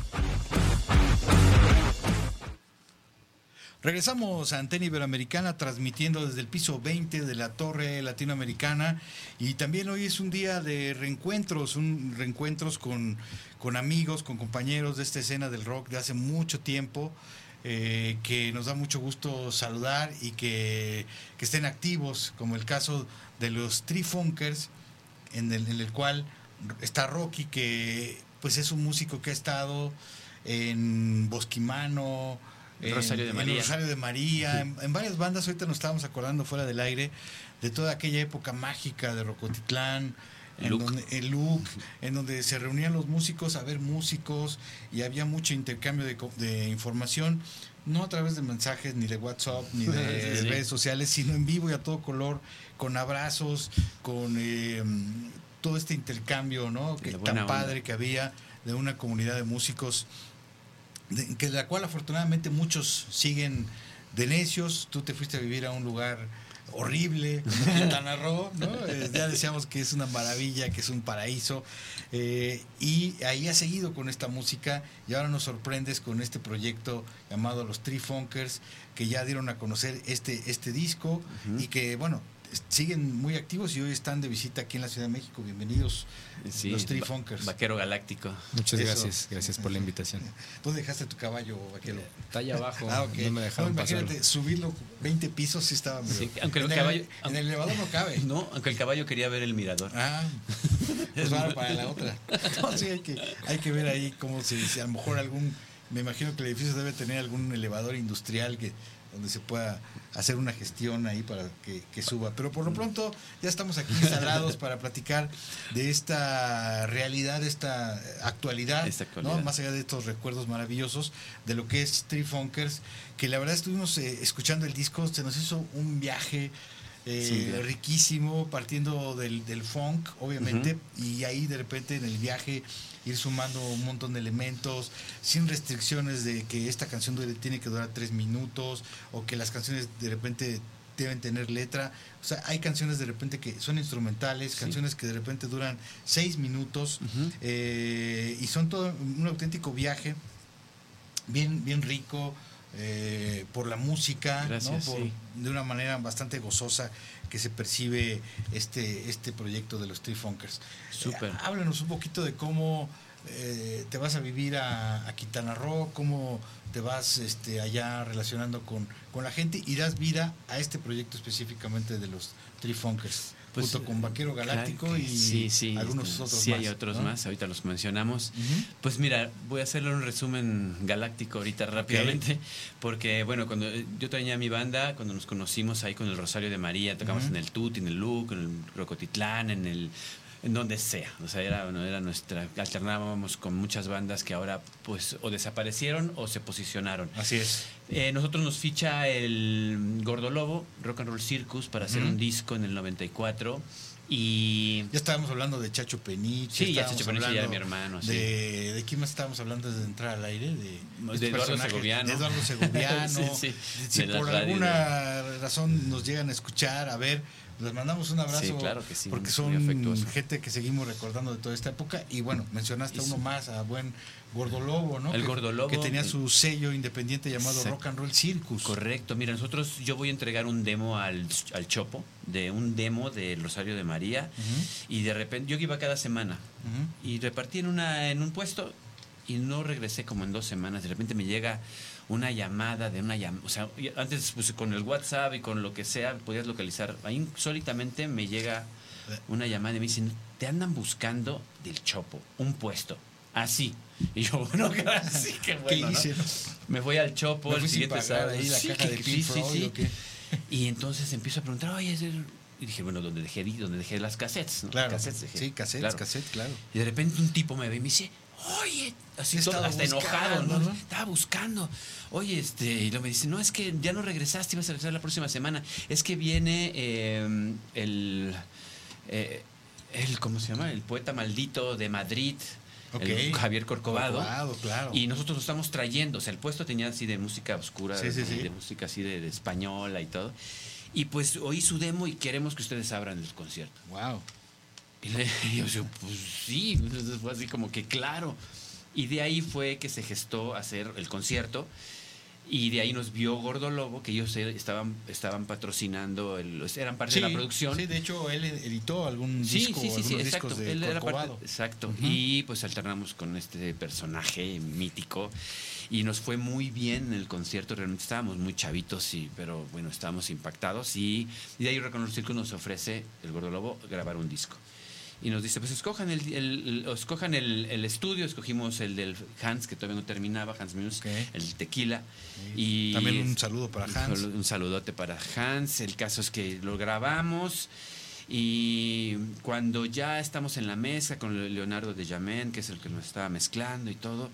Regresamos a Antena Iberoamericana transmitiendo desde el piso 20 de la Torre Latinoamericana y también hoy es un día de reencuentros, un reencuentros con, con amigos, con compañeros de esta escena del rock de hace mucho tiempo. eh, que nos da mucho gusto saludar y que, que estén activos, como el caso de los Trifunkers, en el, en el cual está Rocky, que pues es un músico que ha estado en Bosquimano, en- Rosario de María. Rosario de María, en, en varias bandas, ahorita nos estábamos acordando fuera del aire de toda aquella época mágica de Rocotitlán, en Luc. donde, el Luc, en donde se reunían los músicos a ver músicos y había mucho intercambio de, información, no a través de mensajes, ni de WhatsApp, ni de Sí, redes sociales, sino en vivo y a todo color, con abrazos, con eh, todo este intercambio, ¿no? Que tan onda. padre que había de una comunidad de músicos, de, que de la cual afortunadamente muchos siguen de necios. Tú te fuiste a vivir a un lugar horrible, Quintana Roo, ¿no? Eh, ya decíamos que es una maravilla, que es un paraíso. eh, y ahí ha seguido con esta música y ahora nos sorprendes con este proyecto llamado Los Trifunkers, que ya dieron a conocer este, este disco y que, bueno, siguen muy activos y hoy están de visita aquí en la Ciudad de México. Bienvenidos, Sí, los Trifunkers. Vaquero Galáctico. Muchas Eso. gracias, gracias por la invitación. ¿Dónde dejaste tu caballo, vaquero? Está allá abajo, Ah, ok. no me dejaron imagínate, pasarlo. subirlo 20 pisos sí estaba medio- Sí, aunque el en, caballo- el, en el elevador no cabe. No, aunque el caballo quería ver el mirador. Ah, pues ahora para la otra. No, sí, hay que, hay que ver ahí cómo se si a lo mejor algún, me imagino que el edificio debe tener algún elevador industrial que donde se pueda hacer una gestión ahí para que, que suba. Pero por lo pronto ya estamos aquí instalados para platicar de esta realidad, de esta actualidad, Esta actualidad. ¿no? más allá de estos recuerdos maravillosos de lo que es Trifunkers, que la verdad estuvimos eh, escuchando el disco, se nos hizo un viaje eh, Sí, claro. riquísimo, partiendo del, del funk, obviamente, y ahí de repente en el viaje ir sumando un montón de elementos, sin restricciones de que esta canción dure- tiene que durar tres minutos, o que las canciones de repente deben tener letra. O sea, hay canciones de repente que son instrumentales, canciones que de repente duran seis minutos, eh, y son todo un auténtico viaje bien, bien rico eh, por la música, Gracias, ¿no? Por- sí. de una manera bastante gozosa que se percibe este, este proyecto de los Trifunkers. Súper. Eh, háblanos un poquito de cómo eh, te vas a vivir a, a Quintana Roo, cómo te vas este, allá relacionando con, con la gente y das vida a este proyecto específicamente de los Trifunkers, Pues, junto con Vaquero Claro Galáctico que y sí, sí, algunos este, otros sí más. hay otros ¿no? más, ahorita los mencionamos. Pues mira, voy a hacerle un resumen galáctico ahorita rápidamente, porque bueno, cuando eh, yo tenía mi banda, cuando nos conocimos ahí con el Rosario de María, tocamos en el Tut, en el Luc, en el Rocotitlán, en el en donde sea, o sea, era, era nuestra, alternábamos con muchas bandas que ahora pues o desaparecieron o se posicionaron. Así es. Eh, nosotros nos ficha el Gordo Lobo, Rock and Roll Circus, para hacer un disco en el 94 y Ya estábamos hablando de Chacho Peniche. Sí, ya Chacho Peniche ya era mi hermano, sí. De, ¿De quién más estábamos hablando desde entrar al aire? De, De estos Eduardo Segoviano. De Eduardo Segoviano. Sí, sí. Si De por alguna razón nos llegan a escuchar, a ver, les mandamos un abrazo. Sí, claro que sí, Porque son gente que seguimos recordando de toda esta época. Y bueno, mencionaste Y uno sí. más, a buen Gordolobo, ¿no? El Que- Gordolobo. Que tenía su sello independiente llamado Exacto. Rock and Roll Circus. Correcto, mira, nosotros yo voy a entregar un demo al, al Chopo, de un demo del Rosario de María, y de repente yo iba cada semana y repartí en una en un puesto y no regresé como en dos semanas. De repente me llega una llamada de una llamada, o sea, antes pues, con el WhatsApp y con lo que sea podías localizar. Ahí solitamente me llega una llamada y me dicen, te andan buscando del Chopo, un puesto. Así. Y yo, bueno, así que bueno. no? Me voy al Chopo el siguiente sábado. ahí la Sí, caja que- de sí, sí, Floyd, sí. ¿o qué? Y entonces empiezo a preguntar, oye, es el-" y dije, bueno, donde dejé, donde dejé las cassettes, ¿no? Claro. Cassettes dejé. Sí, cassettes, cassettes, claro. Y de repente un tipo me ve y me dice, oye, así todo, hasta enojado, ¿no? ¿no? Estaba buscando. Oye, este, y luego me dice, no, es que ya no regresaste, ibas a regresar la próxima semana. Es que viene eh, el, eh, el, ¿cómo se llama? El poeta maldito de Madrid. El Javier Corcovado. Corcovado, claro. Y nosotros lo estamos trayendo. O sea, el puesto tenía así de música oscura, Sí, sí, de, sí. de música así de, de española y todo. Y pues oí su demo y queremos que ustedes abran el concierto. Wow. Y, le, yo, yo, pues sí, entonces fue así como que claro. Y de ahí fue que se gestó hacer el concierto. Y de ahí nos vio Gordo Lobo, que ellos eh, estaban, estaban patrocinando, el, eran parte de la producción. Sí, de hecho, él editó algún Sí, disco, sí, sí, sí, exacto. discos de Él era parte- exacto. Y pues alternamos con este personaje mítico. Y nos fue muy bien en el concierto. Realmente estábamos muy chavitos, y, pero bueno, estábamos impactados. Y, y de ahí Reconocer Circo nos ofrece, el Gordo Lobo, grabar un disco. Y nos dice, pues escojan el, el- el- o escojan el, el estudio. Escogimos el del Hans, que todavía no terminaba, Hans Muse, el Tequila. Y También un saludo para Hans. un saludote para Hans. El caso es que lo grabamos y cuando ya estamos en la mesa con Leonardo de Jamen, que es el que nos estaba mezclando y todo,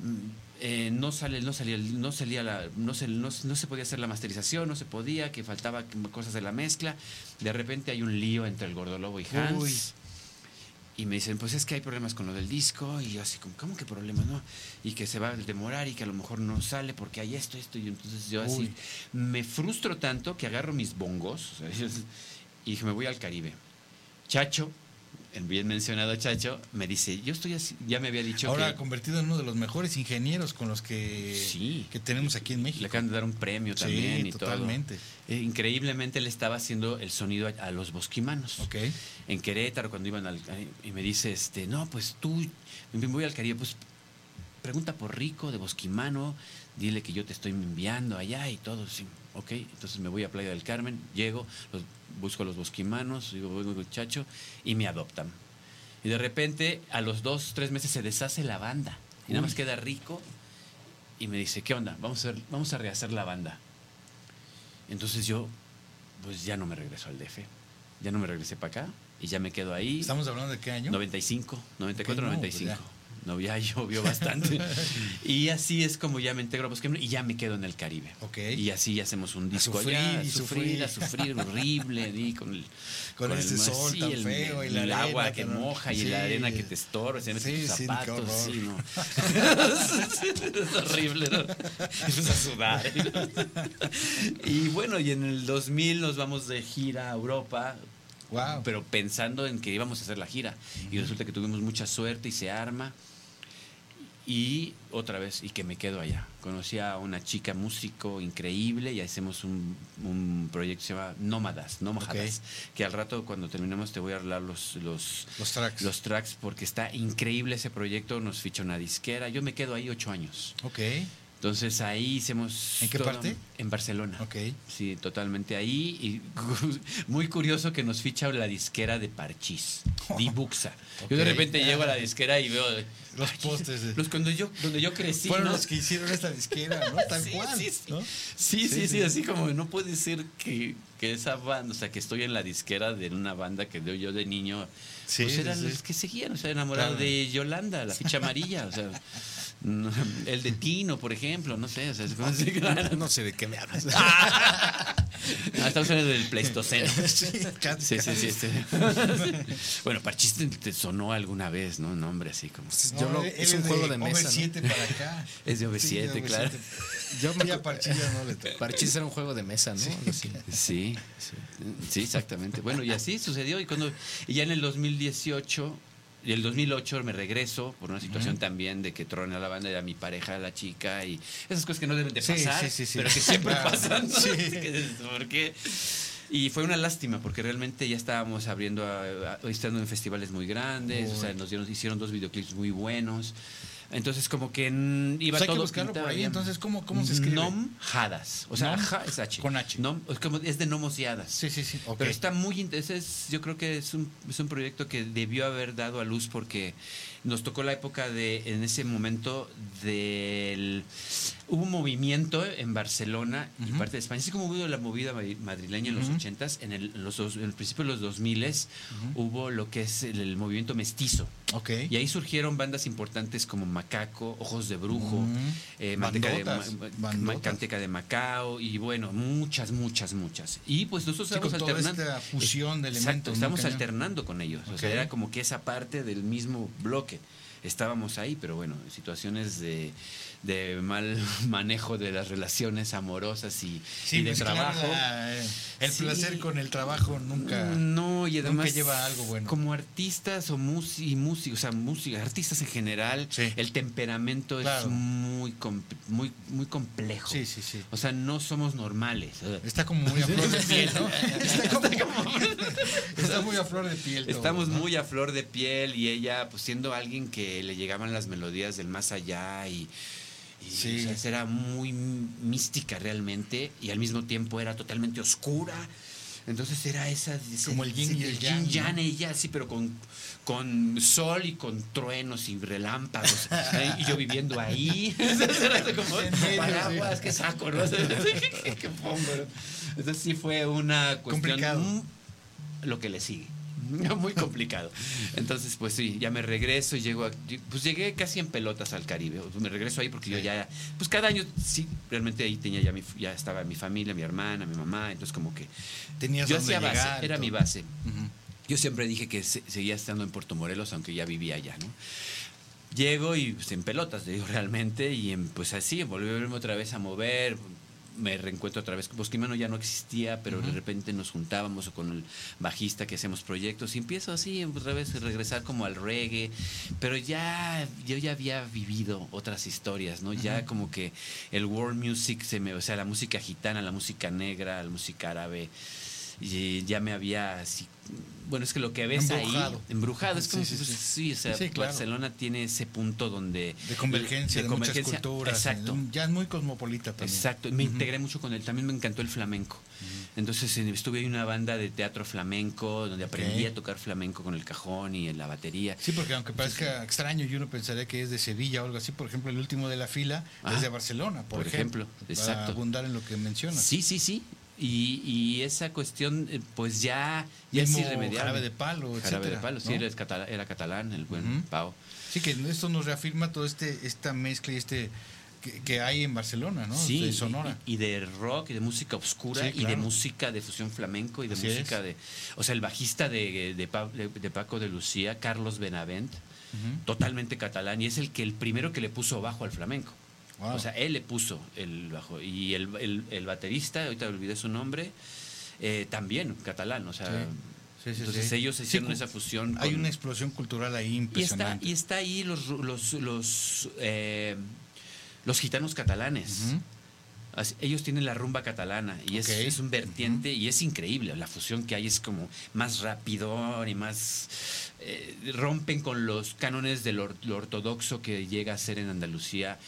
mm, eh, no sale, no salía, no salía la, no se, no, no se podía hacer la masterización, no se podía, que faltaba cosas de la mezcla. De repente hay un lío entre el Gordolobo y Hans. Uy. Y me dicen, pues es que hay problemas con lo del disco. Y yo así como, ¿cómo que problemas? No? Y que se va a demorar y que a lo mejor no sale porque hay esto, esto. Y entonces yo así Uy. me frustro tanto que agarro mis bongos y dije, me voy al Caribe. Chacho, el bien mencionado Chacho, me dice, yo estoy así, ya me había dicho Ahora que... convertido en uno de los mejores ingenieros con los que, que tenemos aquí en México. Le acaban de dar un premio Sí, también y totalmente. todo. Eh, increíblemente le estaba haciendo el sonido a, a los bosquimanos. En Querétaro, cuando iban al. Y me dice, este, no, pues tú, me voy al Caribe, pues pregunta por Rico de Bosquimano, dile que yo te estoy enviando allá y todo, sí. Ok, entonces me voy a Playa del Carmen, llego, los- busco a los bosquimanos, digo, voy muchacho, y me adoptan. Y de repente, a los dos, tres meses se deshace la banda. Y nada más queda rico. Y me dice, ¿qué onda? Vamos a, vamos a rehacer la banda. Entonces yo, pues ya no me regreso al DF. Ya no me regresé para acá. Y ya me quedo ahí. ¿Estamos hablando de qué año? 95, 94, Ok, no, 95. pues No, ya llovió bastante. y así es como ya me integro a Bosquemano y ya me quedo en el Caribe. Y así hacemos un disco sufrir allá. y a sufrir, a sufrir. sufrir, horrible, y con el, Con mar, sol sí, tan el, feo y la el arena agua que moja y la arena que te estorba, se mete Sí, tus zapatos, sí, no. es horrible, ¿no? Empiezas a sudar. y bueno, y en el 2000 nos vamos de gira a Europa. Pero pensando en que íbamos a hacer la gira. Y resulta que tuvimos mucha suerte y se arma. Y otra vez, y que me quedo allá. Conocí a una chica músico increíble y hacemos un, un proyecto que se llama Nómadas, Nómadas, que al rato cuando terminemos te voy a hablar los, los, Los tracks. los tracks porque está increíble ese proyecto, nos ficha una disquera, yo me quedo ahí ocho años. Ok. Entonces ahí hicimos... ¿En qué todo- parte? En Barcelona. Ok. Sí, totalmente ahí. Y muy curioso que nos ficha la disquera de Parchís, Dibuxa. Yo de repente llego a la disquera y veo... Los postes. de- Los cuando yo, donde yo crecí. Fueron ¿no? los que hicieron esta disquera, ¿no? Tal Sí, cual. sí, sí. ¿no? Sí, sí, sí, así como no puede ser que, que esa banda, o sea, que estoy en la disquera de una banda que yo, yo de niño, Sí, pues eran los que seguían, o sea, enamorado Claro. de Yolanda, la ficha amarilla, o sea, no, el de Tino, por ejemplo, no sé, o sea, es. No sé de qué me hablas. Ah, estamos hablando del Pleistoceno. Sí, Sí, sí, sí. este. Bueno, Parchís te, sonó alguna vez, ¿no? Un nombre así como. No, él- él es OV7 para acá. Es de OV7, Sí, de OV7. claro. Yo me a Parchilla no le toco. Parchís era un juego de mesa, ¿no? Sí, sí, exactamente. Bueno, y así sucedió. Y cuando y ya en el 2018, y el 2008 me regreso por una situación también de que trona la banda, era mi pareja, la chica, y esas cosas que no deben de pasar, sí, sí, sí. pero que siempre pasan. ¿no? ¿Por qué? Y fue una lástima porque realmente ya estábamos abriendo, a- a- estando en festivales muy grandes, o sea, nos dieron, hicieron dos videoclips muy buenos. Entonces como que iba Pues hay que todo buscarlo por ahí. bien. Entonces, ¿cómo, cómo se escribe? Nom Hadas. O sea, Nom es H. con H. Nom- es, como, es de Nomos y Hadas. Sí, sí, sí. Pero está muy interesante. Yo creo que es un, es un proyecto que debió haber dado a luz porque nos tocó la época de, en ese momento, del. Hubo un movimiento en Barcelona y Ujú. parte de España. Así como hubo la movida ma- madrileña en los Ujú. 80s, en el, en los, en el principio de los 2000 hubo lo que es el, el movimiento mestizo. Ok. Y ahí surgieron bandas importantes como Macaco, Ojos de Brujo, eh, Manteca, de, Ma-. Manteca de Macao y bueno, muchas, muchas, muchas. Y pues nosotros Sí, toda alternando. esta fusión de Exacto, elementos, ¿no? Estamos alternando con ellos. O sea, era como que esa parte del mismo bloque porque estábamos ahí, pero bueno, situaciones de, de mal manejo de las relaciones amorosas y, Sí, y de mezclar trabajo. la- el Sí. placer con el trabajo nunca, No, y además nunca lleva a algo bueno. Como artistas o músicos, músicos, o sea, música, artistas en general, el temperamento Claro. es muy muy muy complejo. Sí, sí, sí. O sea, no somos normales. Está como muy a flor de piel, ¿no? Está, como- está muy a flor de piel. todo, Estamos ¿no? muy a flor de piel y ella, pues siendo alguien que le llegaban las melodías del más allá y, y, Sí. o sea, era muy mística realmente y al mismo tiempo era totalmente oscura. Entonces era esa... ese- Como el yin ese- y el yang, yang, ¿no? ella, sí, pero con, con sol y con truenos y relámpagos. ¿eh? y yo viviendo ahí. Era como, paraguas. ¿qué saco? ¿no? ¿Qué, pongo? Entonces sí fue una cuestión... Complicado. Lo que le sigue. Muy complicado. Entonces, pues sí, ya me regreso y llego a, pues llegué casi en pelotas al Caribe. Me regreso ahí porque yo ya, pues cada año sí, realmente ahí tenía ya mi, ya estaba mi familia, mi hermana, mi mamá, entonces como que Tenías yo hacía base, llegar era mi base. Yo siempre dije que se- seguía estando en Puerto Morelos, aunque ya vivía allá, ¿no? Llego y pues, en pelotas, digo, realmente, y en- pues así, volverme otra vez a mover, me reencuentro otra vez. Bosquimano ya no existía, pero de repente nos juntábamos o con el bajista que hacemos proyectos y empiezo así, otra vez a regresar como al reggae, pero ya, yo ya había vivido otras historias, ¿no? Ya como que el world music, se me, o sea, la música gitana, la música negra, la música árabe, y ya me había así, bueno, es que lo que ves Embrujado. ahí, embrujado, es como, sí, pues, sí. sí, o sea, claro. Barcelona tiene ese punto donde... De convergencia, de, muchas convergencia, culturas. Exacto. Ya es muy cosmopolita también. Exacto, me integré mucho con él, también me encantó el flamenco. Entonces eh, estuve en una banda de teatro flamenco donde aprendí a tocar flamenco con el cajón y en la batería. Sí, porque aunque parezca extraño y uno pensaría que es de Sevilla o algo así, por ejemplo, el último de la fila Ah, es de Barcelona, por, por ejemplo, Para exacto. abundar en lo que mencionas. Sí, sí, sí. Y, y esa cuestión, eh, pues ya, ya es irremediable. Jarabe de Palo, Jarabe etcétera, de palo, sí, era, catalán, el buen Ujú. Pau. Sí, que esto nos reafirma toda este, esta mezcla y este que, que hay en Barcelona, ¿no? Sí, De Sonora. Y, y de rock, y de música oscura, Sí, y de música de fusión flamenco, y de Así música es. de... O sea, el bajista de, de, Pa- de- de Paco de Lucía, Carlos Benavent, totalmente catalán, y es el que el primero que le puso bajo al flamenco. Wow. O sea, él le puso el bajo. Y el, el- el baterista, ahorita olvidé su nombre, eh, también catalán, o sea... Sí. Sí, sí, entonces ellos hicieron esa fusión. Hay con- una explosión cultural ahí y está, impresionante. y está ahí los, los, los, eh, los gitanos catalanes. Ellos tienen la rumba catalana y es, es un vertiente y es increíble. La fusión que hay es como más rápido y más... eh, rompen con los cánones de lo, lo ortodoxo que llega a ser en Andalucía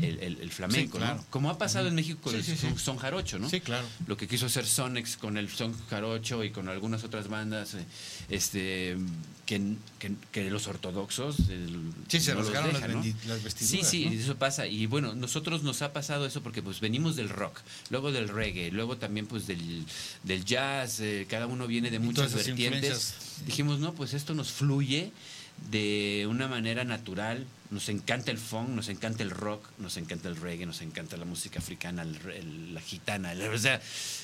el, el- el flamenco, Sí, claro. ¿no? Como ha pasado en México con Sí, el sí, sí. son, son jarocho, ¿no? Sí, claro. Lo que quiso hacer Sonex con el son jarocho y con algunas otras bandas, eh, este, que, que- que los ortodoxos el- Sí, se no rasgaron las ¿no? las Sí, vestiduras, sí, ¿no? eso pasa. Y bueno, nosotros nos ha pasado eso porque pues venimos del rock, luego del reggae, luego también pues del, del jazz, eh, cada uno viene de Y muchas vertientes. Dijimos, no, pues esto nos fluye de una manera natural. Nos encanta el funk, nos encanta el rock, nos encanta el reggae, nos encanta la música africana, el el- la gitana. el- o sea,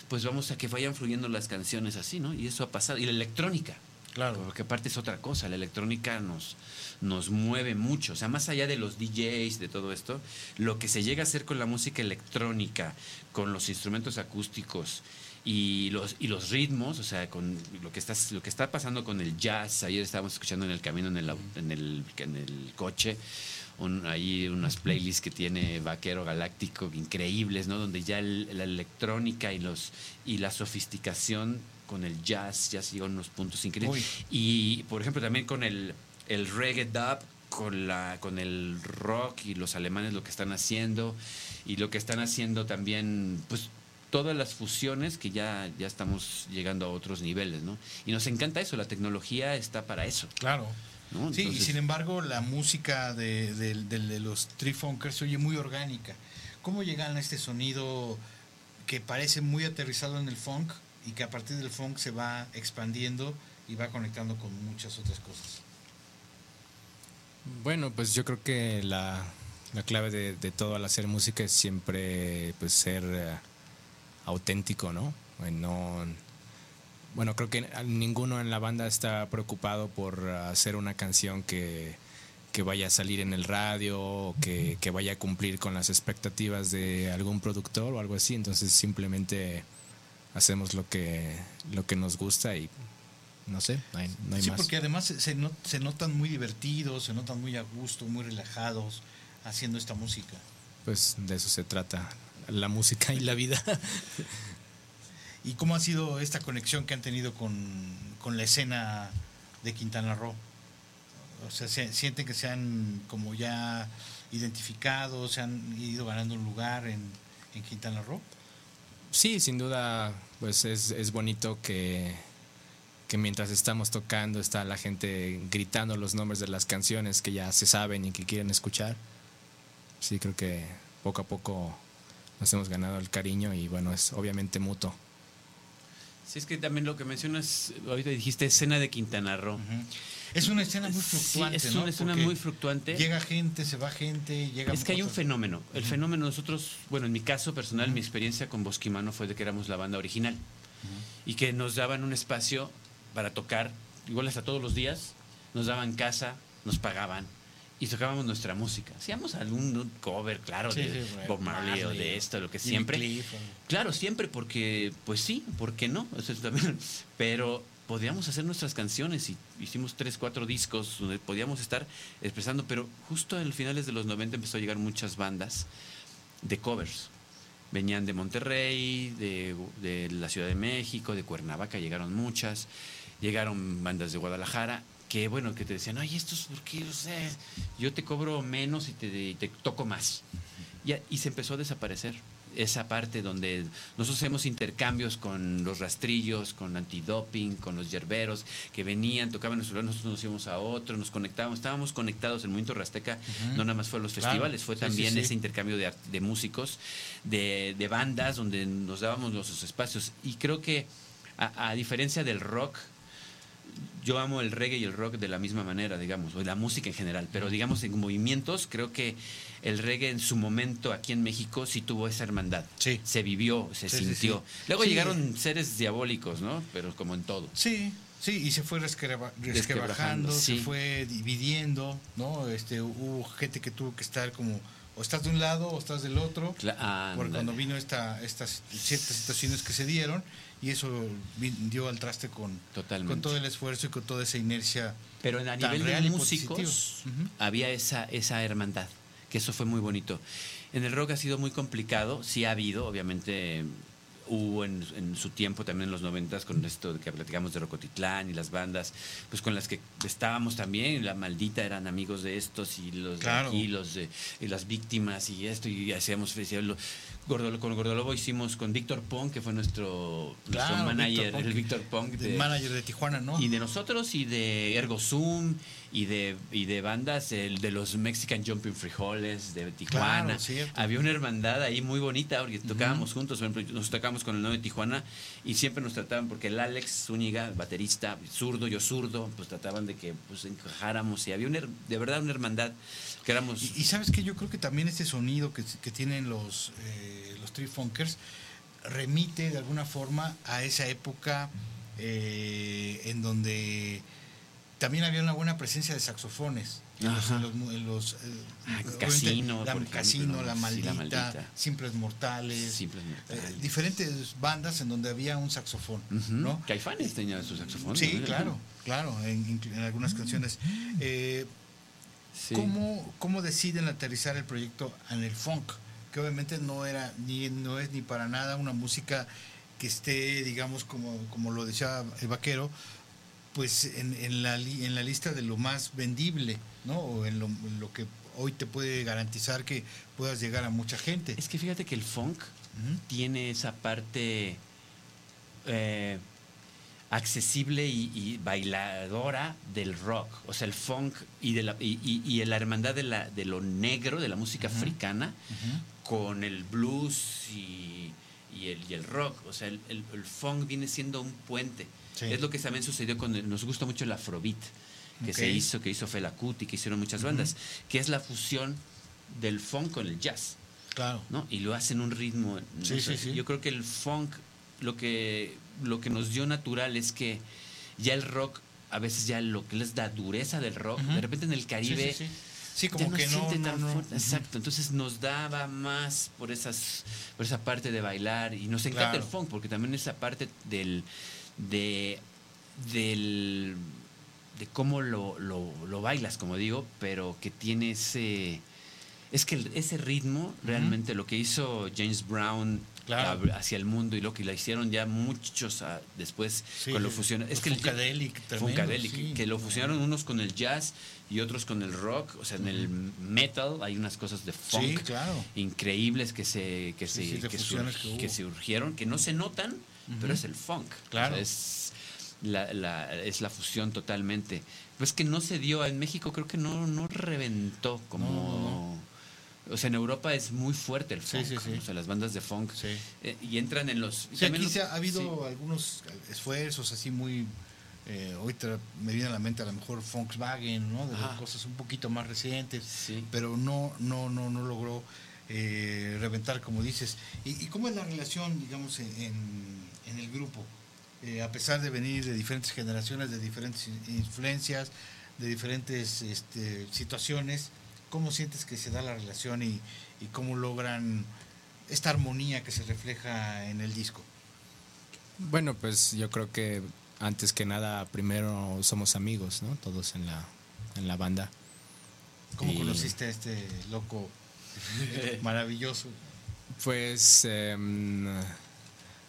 pues vamos a que vayan fluyendo las canciones así, ¿no? Y eso ha pasado. Y la electrónica. Claro. Porque aparte es otra cosa, la electrónica nos, nos mueve mucho. O sea, más allá de los DJs, de todo esto, lo que se llega a hacer con la música electrónica, con los instrumentos acústicos y los, y los ritmos, o sea, con lo que, está, lo que está pasando con el jazz. Ayer estábamos escuchando en el camino, en el, en el, en el coche, un- ahí unas playlists que tiene Vaquero Galáctico increíbles, ¿no? Donde ya el- la electrónica y, los, y la sofisticación con el jazz ya llegó a unos puntos increíbles. Uy. Y, por ejemplo, también con el, el reggae dub, con, la, con el rock y los alemanes lo que están haciendo, y lo que están haciendo también, pues todas las fusiones que ya, ya estamos llegando a otros niveles, ¿no? Y nos encanta eso, la tecnología está para eso. Claro. ¿no? Sí, y sin embargo, la música de, de- de- de los Trifunkers se oye muy orgánica. ¿Cómo llegan a este sonido que parece muy aterrizado en el funk y que a partir del funk se va expandiendo y va conectando con muchas otras cosas? Bueno, pues yo creo que la, la clave de, de todo al hacer música es siempre pues ser eh, auténtico, ¿no? Eh, no bueno, creo que ninguno en la banda está preocupado por hacer una canción que, que vaya a salir en el radio o que, que vaya a cumplir con las expectativas de algún productor o algo así. Entonces simplemente hacemos lo que, lo que nos gusta y no sé, no hay, no hay sí, más. porque además se, se not- se notan muy divertidos, se notan muy a gusto, muy relajados haciendo esta música. Pues de eso se trata, la música y la vida. ¿Y cómo ha sido esta conexión que han tenido con, con la escena de Quintana Roo? O sea, ¿se- ¿sienten que se han como ya identificado, se han ido ganando un lugar en, en Quintana Roo? Sí, sin duda, pues es, es bonito que, que mientras estamos tocando está la gente gritando los nombres de las canciones que ya se saben y que quieren escuchar. Sí, creo que poco a poco nos hemos ganado el cariño y bueno, es obviamente mutuo. Sí, es que también lo que mencionas, ahorita dijiste escena de Quintana Roo. Es una escena muy Sí, fluctuante, es ¿no? una escena Porque muy fluctuante. Llega gente, se va gente, llega Es que hay un fenómeno. El fenómeno, nosotros, bueno, en mi caso personal, mi experiencia con Bosquimano fue de que éramos la banda original y que nos daban un espacio para tocar, igual hasta todos los días, nos daban casa, nos pagaban y tocábamos nuestra música. Hacíamos algún cover, claro, Sí, de sí, Bob Marley o de esto, lo que siempre. Cliff, Claro, siempre porque, pues sí, ¿por qué no? Eso es también, pero podíamos hacer nuestras canciones y hicimos tres, cuatro discos donde podíamos estar expresando, pero justo en los finales de los 90 empezó a llegar muchas bandas de covers. Venían de Monterrey, de, de la Ciudad de México, de Cuernavaca, llegaron muchas, llegaron bandas de Guadalajara, que bueno, que te decían, ay, esto es porque, o sea, yo te cobro menos y te, y te toco más. Y, y se empezó a desaparecer esa parte donde nosotros hacemos intercambios con los rastrillos, con antidoping, con los yerberos que venían, tocaban nuestro nosotros nos íbamos a otro, nos conectábamos, estábamos conectados. El movimiento Rasteca no nada más fue a los Claro. festivales, fue Sí, también sí, sí. ese intercambio de, de músicos, de, de bandas, donde nos dábamos los espacios. Y creo que, a, a diferencia del rock, yo amo el reggae y el rock de la misma manera, digamos, o la música en general, pero digamos en movimientos, creo que el reggae en su momento aquí en México sí tuvo esa hermandad. Se vivió, se Sí, sí, sintió. sí. Luego Sí. llegaron seres diabólicos, ¿no? Pero como en todo. Sí, sí, y se fue Resquebrajando, se sí. fue dividiendo, ¿no? Este, hubo gente que tuvo que estar como, o estás de un lado o estás del otro, Cla- porque cuando vino esta, estas ciertas situaciones que se dieron, y eso dio al traste con, Totalmente. con todo el esfuerzo y con toda esa inercia. Pero a tan nivel real de músicos positiva. había esa, esa hermandad, que eso fue muy bonito. En el rock ha sido muy complicado, sí ha habido, obviamente hubo en, en su tiempo también en los noventas con esto de que platicamos de Rocotitlán y las bandas, pues con las que estábamos también, la maldita eran amigos de estos y los Claro. de aquí, los de y las víctimas y esto, y hacíamos con Gordolobo hicimos con Víctor Pong, que fue nuestro, nuestro Claro, manager, Pong, el Víctor Pong. el manager de Tijuana, ¿no? Y de nosotros y de Ergo Zoom y de, y de bandas el de los Mexican Jumping Frijoles de Tijuana. Claro. Había una hermandad ahí muy bonita porque tocábamos juntos. Por ejemplo, nos tocábamos con el 9 de Tijuana y siempre nos trataban, porque el Alex Zúñiga, baterista, zurdo, yo zurdo, pues trataban de que pues encajáramos y había una, de verdad una hermandad que éramos... Y, y sabes que yo creo que también este sonido que, que tienen los, eh, los Tree Funkers remite de alguna forma a esa época eh, en donde también había una buena presencia de saxofones. En los, en los mu- en los, eh, Ah, Casino, la, Casino, la sí, maldita, La Maldita. Simples Mortales, Simples Mortales. eh, diferentes bandas en donde había un saxofón, Ujú. ¿no? Caifanes tenía su saxofón. Sí, ¿no? claro, claro, en, en algunas canciones. Eh, Sí. ¿cómo, ¿Cómo deciden aterrizar el proyecto en el funk? Que obviamente no era ni no es ni para nada una música que esté, digamos, como, como lo decía el vaquero, pues en, en la, en la lista de lo más vendible, ¿no? O en lo, en lo que hoy te puede garantizar que puedas llegar a mucha gente. Es que fíjate que el funk tiene esa parte eh, accesible y, y bailadora del rock. O sea, el funk y, de la, y, y- la hermandad de, la, de lo negro, de la música africana, con el blues y, el, el rock. O sea, el, el- el funk viene siendo un puente. Sí. Es lo que también sucedió con nos gusta mucho el afrobeat que Ok. se hizo, que hizo Fela Kuti, que hicieron muchas bandas, que es la fusión del funk con el jazz. Claro. ¿no? Y lo hacen un ritmo. no Sí, sé, sí, sí. Yo creo que el funk, lo que, lo que nos dio natural es que ya el rock a veces ya lo que es la dureza del rock, de repente en el Caribe... Sí, sí, sí. Sí, ya como que no, siente no, tan no. fuerte. Exacto, entonces nos daba más por esas por esa parte de bailar y nos encanta Claro. el funk porque también esa parte del de del de cómo lo, lo, lo bailas, como digo, pero que tiene ese es que ese ritmo realmente lo que hizo James Brown Claro. hacia el mundo y lo que la hicieron ya muchos ah, después Sí, con lo fusionaron. Es que el Funkadelic, tremendo, Funkadelic, sí. que lo fusionaron unos con el jazz y otros con el rock, o sea, en el metal hay unas cosas de funk Sí, claro. increíbles que se que se que, surg- que surgieron, que no se notan, pero es el funk. Claro. O sea, es la, la- es la fusión totalmente. Pues que no se dio en México, creo que no, no reventó como. O sea, en Europa es muy fuerte el funk. sí, sí. O sea, las bandas de funk. eh, y entran en los. y Sí, aquí se ha, ha habido sí. algunos esfuerzos así muy. Eh, ahorita me viene a la mente a lo mejor Volkswagen, ¿no? De Ajá. cosas un poquito más recientes, pero no, no, no, no logró eh, reventar como dices. ¿Y, y cómo es la relación, digamos, en, en el grupo? Eh, a pesar de venir de diferentes generaciones, de diferentes in- influencias, de diferentes este, situaciones, ¿cómo sientes que se da la relación y, y cómo logran esta armonía que se refleja en el disco? Bueno, pues yo creo que antes que nada, primero somos amigos, ¿no? Todos en la, en la banda. ¿Cómo Y, conociste a este loco maravilloso? Pues em,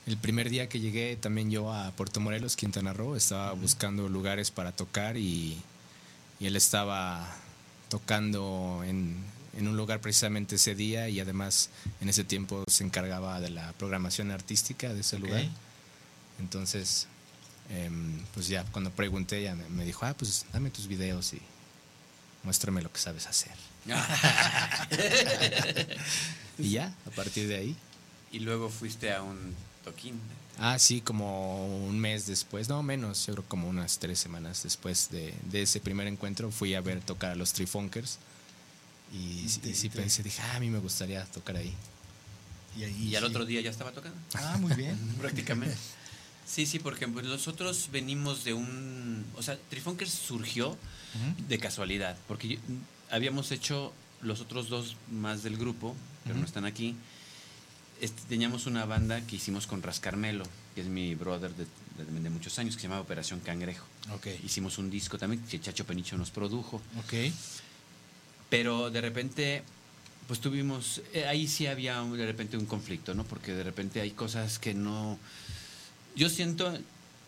el primer día que llegué también yo a Puerto Morelos, Quintana Roo, estaba buscando lugares para tocar y, y él estaba tocando en, en un lugar precisamente ese día y además en ese tiempo se encargaba de la programación artística de ese lugar. Entonces, em, pues ya cuando pregunté, ella me, me dijo, ah, pues dame tus videos y muéstrame lo que sabes hacer. y ya, a partir de ahí. Y luego fuiste a un toquín. Ah, sí, como un mes después, no menos, yo creo como unas tres semanas después de, de ese primer encuentro, fui a ver tocar a los Trifunkers. Y, sí pensé, dije, ah, a mí me gustaría tocar ahí. Y, ahí Y al sí. otro día ya estaba tocando. Ah, muy bien. Prácticamente. Sí, sí, porque pues, nosotros venimos de un... O sea, Trifunkers surgió de casualidad, porque habíamos hecho los otros dos más del grupo, pero no están aquí. Este, teníamos una banda que hicimos con Rascarmelo, que es mi brother de, de- de muchos años, que se llama Operación Cangrejo. Hicimos un disco también que Chacho Penicho nos produjo. Pero de repente, pues tuvimos, eh, ahí sí había un- de repente un conflicto, ¿no? Porque de repente hay cosas que no... Yo siento,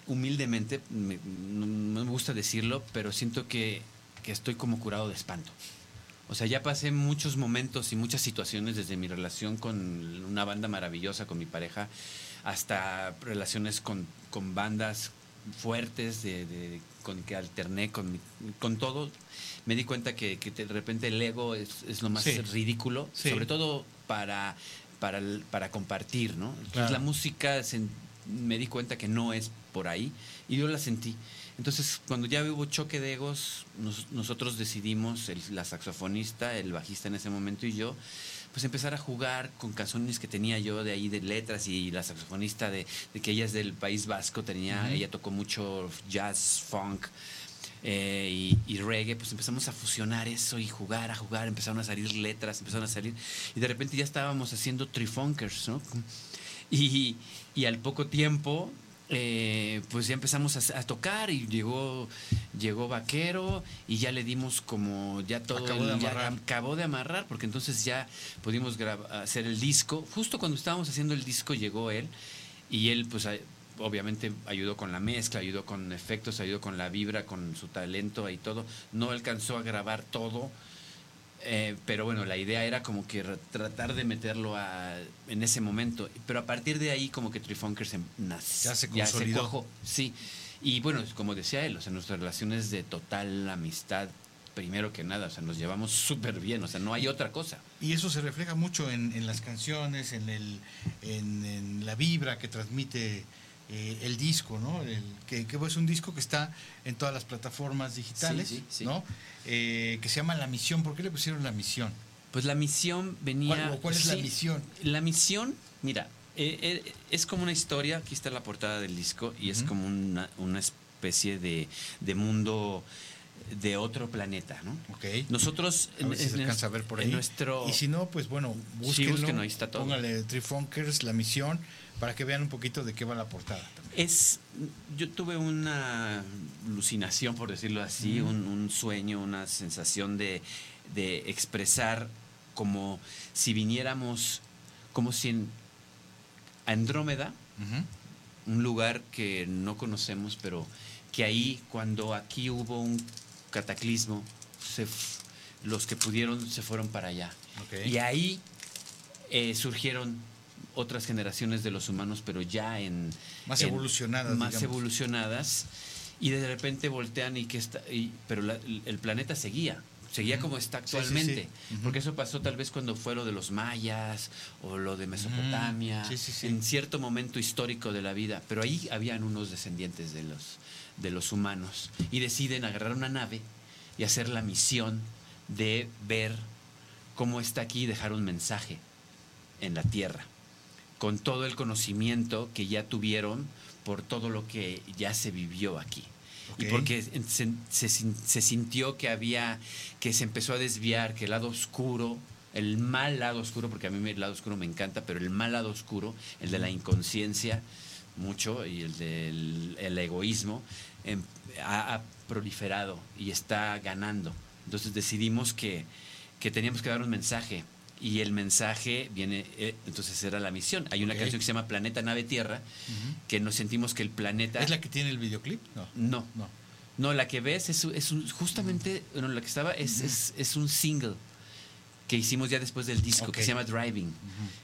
humildemente, me- no, no me gusta decirlo, pero siento que, que estoy como curado de espanto. O sea, ya pasé muchos momentos y muchas situaciones desde mi relación con una banda maravillosa, con mi pareja, hasta relaciones con, con bandas fuertes, de, de- con que alterné, con, con todo. Me di cuenta que, que de repente el ego es, es lo más Sí. ridículo, Sí. sobre todo para, para, el- para compartir, ¿no? Entonces, Claro. la música me di cuenta que no es por ahí y yo la sentí. Entonces, cuando ya hubo choque de egos, nos- nosotros decidimos, el- la saxofonista, el bajista en ese momento y yo, pues empezar a jugar con canciones que tenía yo de ahí de letras y la saxofonista de, de que ella es del País Vasco, tenía, ella tocó mucho jazz, funk eh, y, y reggae, pues empezamos a fusionar eso y jugar, a jugar, empezaron a salir letras, empezaron a salir y de repente ya estábamos haciendo trifunkers, ¿no? Y, y al poco tiempo, eh, pues ya empezamos a, a tocar y llegó, llegó Vaquero y ya le dimos como ya todo. Acabó de el- ya amarrar. acabó de amarrar porque entonces ya pudimos hacer el disco. Justo cuando estábamos haciendo el disco llegó él y él pues obviamente ayudó con la mezcla, ayudó con efectos, ayudó con la vibra, con su talento y todo. No alcanzó a grabar todo. Eh, pero bueno, la idea era como que tratar de meterlo a- en ese momento. Pero a partir de ahí como que Trifunker se nace. Ya se consolidó. cuajó, sí. Y bueno, como decía él, o sea, nuestra relación es de total amistad, primero que nada. O sea, nos llevamos súper bien, o sea, no hay otra cosa. Y eso se refleja mucho en, en las canciones, en, el, en, en la vibra que transmite eh, el disco, ¿no? El, que, que es un disco que está en todas las plataformas digitales, Sí, sí, sí. ¿no? Eh, que se llama La Misión. ¿Por qué le pusieron La Misión? Pues la misión venía... ¿Cuál- cuál es la sí, misión? La misión, mira, eh, eh, es como una historia, aquí está la portada del disco, y es Ujú. como una, una es- especie de, de mundo de otro planeta, ¿no? Ok. Nosotros A ver si se en- alcanza a ver por ahí. nuestro Y si no, pues bueno, Sí, búsquenlo. búsquenlo, ahí está todo. Póngale Trifunkers, la misión, para que vean un poquito de qué va la portada. Es, yo tuve una alucinación, por decirlo así, un, un sueño, una sensación de, de expresar como si viniéramos, como si en Andrómeda, un lugar que no conocemos, pero que ahí, cuando aquí hubo un cataclismo, se los que pudieron se fueron para allá. Y ahí eh, surgieron otras generaciones de los humanos, pero ya en... Más en- evolucionadas, Más digamos. evolucionadas. Y de repente voltean y que está... y- pero la- el planeta seguía. Seguía como está Sí, sí, sí. actualmente. Porque eso pasó tal vez cuando fue lo de los mayas o lo de Mesopotamia, Sí, sí, sí. en cierto momento histórico de la vida. Pero ahí habían unos descendientes de los, de los humanos. Y deciden agarrar una nave y hacer la misión de ver cómo está aquí y dejar un mensaje en la Tierra, con todo el conocimiento que ya tuvieron por todo lo que ya se vivió aquí. Y porque se, se sin- se sintió que había, que se empezó a desviar, que el lado oscuro, el mal lado oscuro, porque a mí el lado oscuro me encanta, pero el mal lado oscuro, el de la inconsciencia, mucho, y el del el egoísmo, em, ha, ha proliferado y está ganando. Entonces decidimos que, que teníamos que dar un mensaje. Y el mensaje viene, eh, entonces era la misión. Hay una canción que se llama Planeta Nave Tierra, que nos sentimos que el planeta... ¿Es la que tiene el videoclip? No. No. No. No, la que ves es, es un- justamente, bueno, la que estaba es, es, es un single que hicimos ya después del disco, que se llama Driving.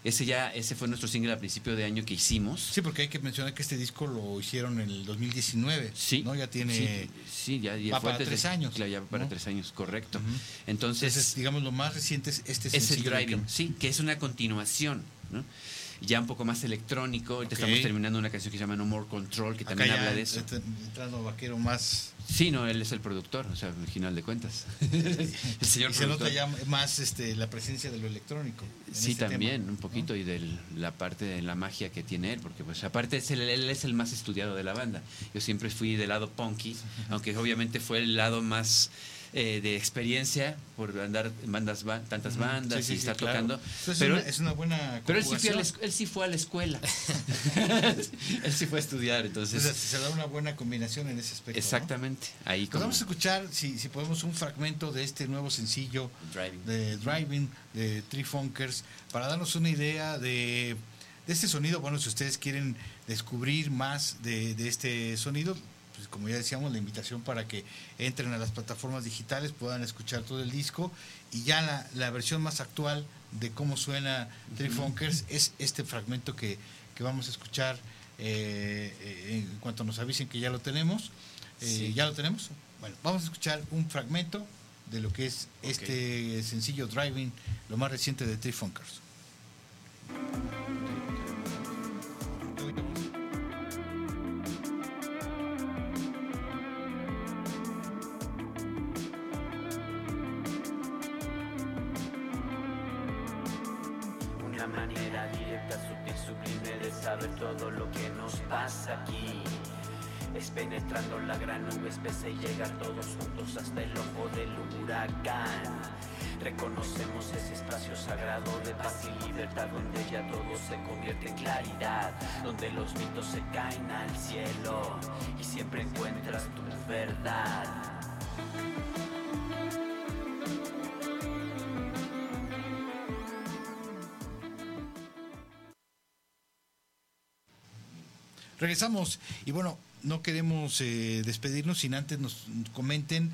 Ese ya, ese fue nuestro single a principio de año que hicimos. Sí, porque hay que mencionar que este disco lo hicieron en el 2019. Sí. ¿no? Ya tiene. Sí, sí, ya, ya va fue para de- tres años. claro, ya va para ¿no? tres años, correcto. Entonces, Entonces, digamos, lo más reciente es este es el Driving, que- sí, que es una continuación, ¿no? Ya un poco más electrónico. Ahorita estamos terminando una canción que se llama No More Control, que Acá también habla de eso. está entrando vaquero más. Sí, no, él es el productor, o sea, al final de cuentas. el señor y se nota ya más este, la presencia de lo electrónico. Sí, este también, tema. un poquito, y de la parte de la magia que tiene él, porque pues aparte es el- él es el más estudiado de la banda. Yo siempre fui del lado punky, aunque obviamente fue el lado más eh, de experiencia por andar bandas, ba- tantas bandas Sí, sí, y sí, estar claro. tocando. Eso es pero, una- es una buena Pero él sí, fue a la, conjugación. esc- él sí fue a la escuela. él sí fue a estudiar, entonces... Entonces, se da una buena combinación en ese aspecto. ¿no? exactamente, ahí Pues como... vamos a escuchar, si, si podemos, un fragmento de este nuevo sencillo Driving. de Driving de Tree Funkers para darnos una idea de, de este sonido. Bueno, si ustedes quieren descubrir más de, de este sonido, como ya decíamos, la invitación para que entren a las plataformas digitales, puedan escuchar todo el disco y ya la, la versión más actual de cómo suena Ujú. Funkers es este fragmento que, que vamos a escuchar eh, en cuanto nos avisen que ya lo tenemos. Eh, Sí. ¿Ya lo tenemos? Bueno, vamos a escuchar un fragmento de lo que es este sencillo Driving, lo más reciente de Tree Funkers. Es penetrando la gran nube espesa y llegar todos juntos hasta el ojo del huracán. Reconocemos ese espacio sagrado de paz y libertad donde ya todo se convierte en claridad, donde los mitos se caen al cielo y siempre encuentras tu verdad. Regresamos y bueno, no queremos eh, despedirnos sin antes nos comenten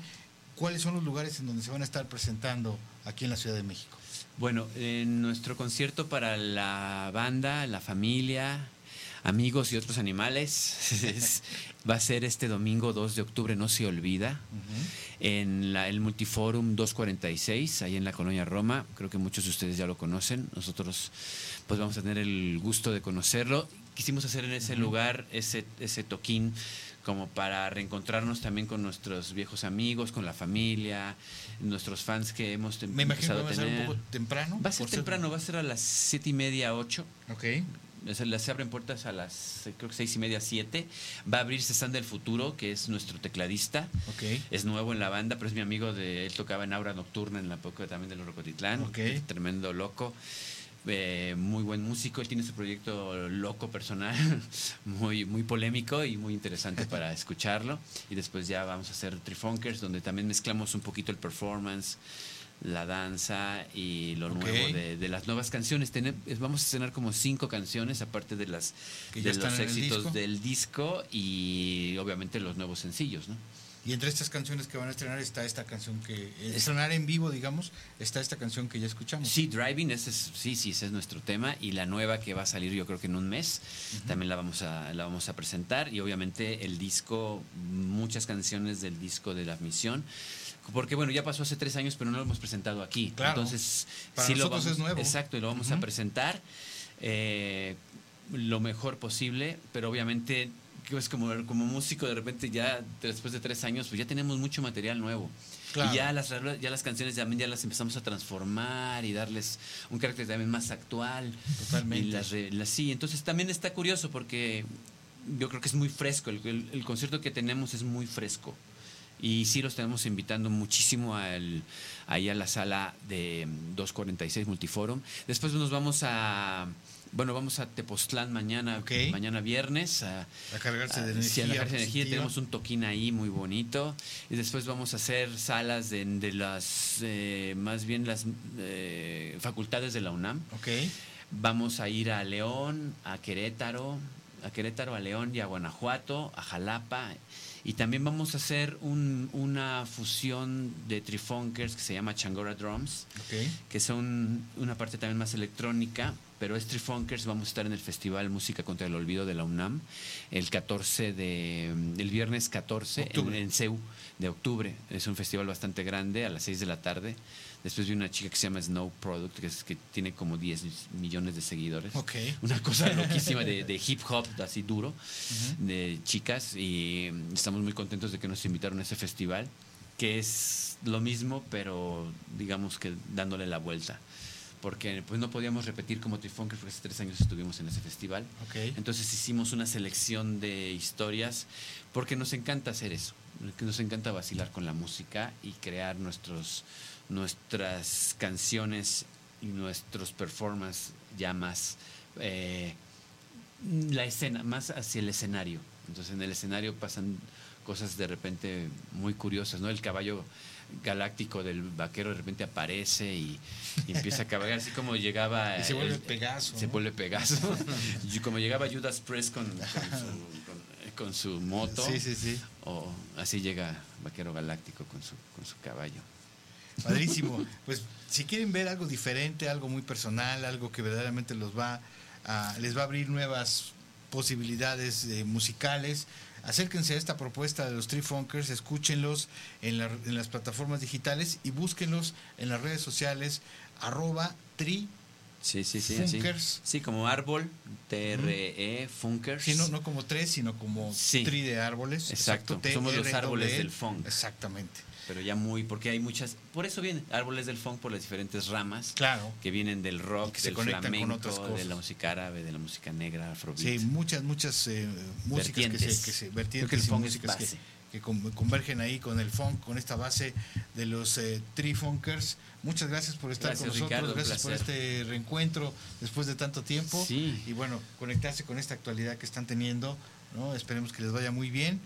cuáles son los lugares en donde se van a estar presentando aquí en la Ciudad de México. Bueno, en nuestro concierto para la banda, la familia, amigos y otros animales es- va a ser este domingo 2 de octubre, no se olvida, en la- el Multiforum 246, ahí en la colonia Roma. Creo que muchos de ustedes ya lo conocen. Nosotros pues vamos a tener el gusto de conocerlo. Quisimos hacer en ese lugar ese, ese toquín como para reencontrarnos también con nuestros viejos amigos, con la familia, nuestros fans que hemos Me imagino que va a ser un poco temprano. Va a ser temprano, va a ser a las siete y media, ocho. Ok. se, abren puertas a las, creo que seis y media, siete. Va a abrirse Stan del Futuro, que es nuestro tecladista. Ok. Es nuevo en la banda, pero es mi amigo de. Él tocaba en Aura Nocturna en la época también de los Rocotitlán. Ok. Tremendo loco. Eh, muy buen músico. Él tiene su proyecto loco personal, muy, muy polémico y muy interesante para escucharlo. Y después ya vamos a hacer Trifunkers, donde también mezclamos un poquito el performance. La danza y lo nuevo de, de las nuevas canciones. Es- vamos a estrenar como cinco canciones, aparte de las de los éxitos disco. del disco y obviamente los nuevos sencillos, ¿no? Y entre estas canciones que van a estrenar está esta canción que eh, estrenar en vivo, digamos, está esta canción que ya escuchamos. Sí, Driving, ese es, sí, sí, ese es nuestro tema. Y la nueva que va a salir yo creo que en un mes, también la vamos, a, la vamos a presentar. Y obviamente el disco, muchas canciones del disco de la misión. Porque bueno, ya pasó hace tres años, pero no lo hemos presentado aquí. Claro. Entonces, Para sí lo nosotros vamos, es nuevo. Exacto, y lo vamos a presentar eh, lo mejor posible, pero obviamente que es como, como músico de repente ya después de tres años, pues ya tenemos mucho material nuevo. Claro. Y ya las, ya las canciones también ya las empezamos a transformar y darles un carácter también más actual. Totalmente. Y las, las- sí, entonces también está curioso porque yo creo que es muy fresco. El, el- el concierto que tenemos es muy fresco. Y sí los estamos invitando muchísimo al, ahí a la sala de 246 Multiforum. Después nos vamos a... Bueno, vamos a Tepoztlán mañana, mañana viernes. A, A cargarse de sí, a energía cargarse de energía. Tenemos un toquín ahí muy bonito. Y después vamos a hacer salas de, de las, eh, más bien las eh, facultades de la UNAM. Ok. Vamos a ir a León, a Querétaro, a Querétaro, a León y a Guanajuato, a Jalapa. Y también vamos a hacer un- una fusión de Trifunkers que se llama Changora Drums, que son una parte también más electrónica, pero es Trifunkers. Vamos a estar en el Festival Música contra el Olvido de la UNAM el 14 de, el viernes 14 en, en CEU de octubre. Es un festival bastante grande a las 6 de la tarde. Después vi una chica que se llama Snow Product, que, es, que tiene como 10 millones de seguidores. Ok. Una cosa loquísima de, de hip hop, así duro, de chicas. Y estamos muy contentos de que nos invitaron a ese festival, que es lo mismo, pero digamos que dándole la vuelta. Porque pues no podíamos repetir como Trifunkers, porque hace tres años estuvimos en ese festival. Entonces hicimos una selección de historias, porque nos encanta hacer eso, nos encanta vacilar con la música y crear nuestros, nuestras canciones y nuestros performances ya más eh, la escena, más hacia el escenario. Entonces en el escenario pasan cosas de repente muy curiosas, ¿no? El caballo galáctico del vaquero de repente aparece y, y empieza a cabalgar, así como llegaba... Y se vuelve el- Pegaso, Se ¿no? vuelve Pegaso. y como llegaba Judas Priest con, con su, con- con su moto. Sí, sí, sí. O así llega Vaquero Galáctico con su, con su caballo. Padrísimo. Pues si quieren ver algo diferente, algo muy personal, algo que verdaderamente los va a, les va a abrir nuevas posibilidades eh, musicales, acérquense a esta propuesta de los Tree Funkers, escúchenlos en, la- en las plataformas digitales y búsquenlos en las redes sociales arroba tri Sí, sí, sí. así. Funkers. Sí, como árbol, T-R-E, Funkers. Sí, no, no como tres, sino como Sí. tri de árboles. Exacto. T, Somos los árboles doble E. del funk. Exactamente. Pero ya muy, porque hay muchas, por eso viene árboles del funk por las diferentes ramas. Claro. Que vienen del rock, Que se del con flamenco, otras cosas. de la música árabe, de la música negra, afrobeat. Sí, muchas, muchas eh, músicas que Vertientes. se, que se vertientes que el y músicas que, base. que con- convergen ahí con el funk, con esta base de los eh, Tree Funkers. Muchas gracias por estar Gracias, con nosotros, Ricardo, gracias por este reencuentro después de tanto tiempo. Sí. Y bueno, conectarse con esta actualidad que están teniendo, ¿no? Esperemos que les vaya muy bien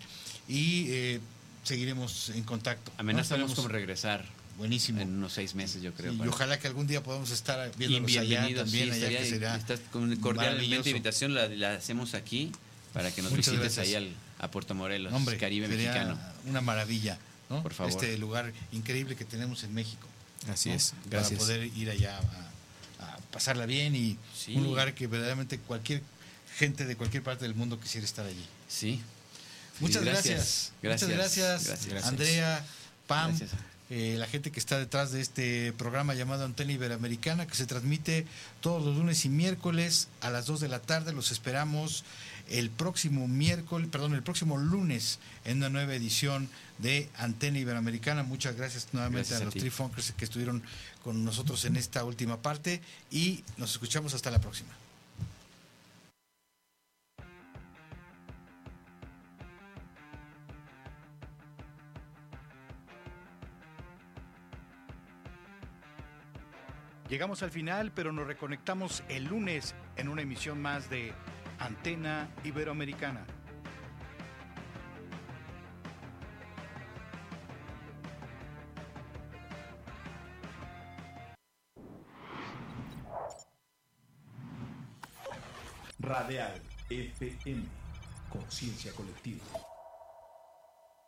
y eh, seguiremos en contacto. Amenazamos como regresar. Buenísimo. En unos seis meses, yo creo. y para- ojalá que algún día podamos estar Y viéndolos allá también, sí, allá estaría- que será estás con cordialmente invitación, la, la hacemos aquí para que nos Muchas visites gracias. ahí al, a Puerto Morelos, Hombre, Caribe mexicano. Una maravilla, ¿no? Por favor. Este lugar increíble que tenemos en México. Así ¿no? es, Para gracias. poder ir allá a, a pasarla bien y Sí. un lugar que verdaderamente cualquier gente de cualquier parte del mundo quisiera estar allí. Sí. Muchas gracias. gracias. Muchas gracias, Gracias. Andrea, Pam, Gracias. eh, la gente que está detrás de este programa llamado Antena Iberoamericana, que se transmite todos los lunes y miércoles a las 2 de la tarde. Los esperamos el próximo miércoles, perdón, el próximo lunes en una nueva edición de Antena Iberoamericana. Muchas gracias nuevamente Gracias a a los ti. Tree Funkers que estuvieron con nosotros en esta última parte y nos escuchamos hasta la próxima. Llegamos al final, pero nos reconectamos el lunes en una emisión más de Antena Iberoamericana. Radial FM. Conciencia colectiva.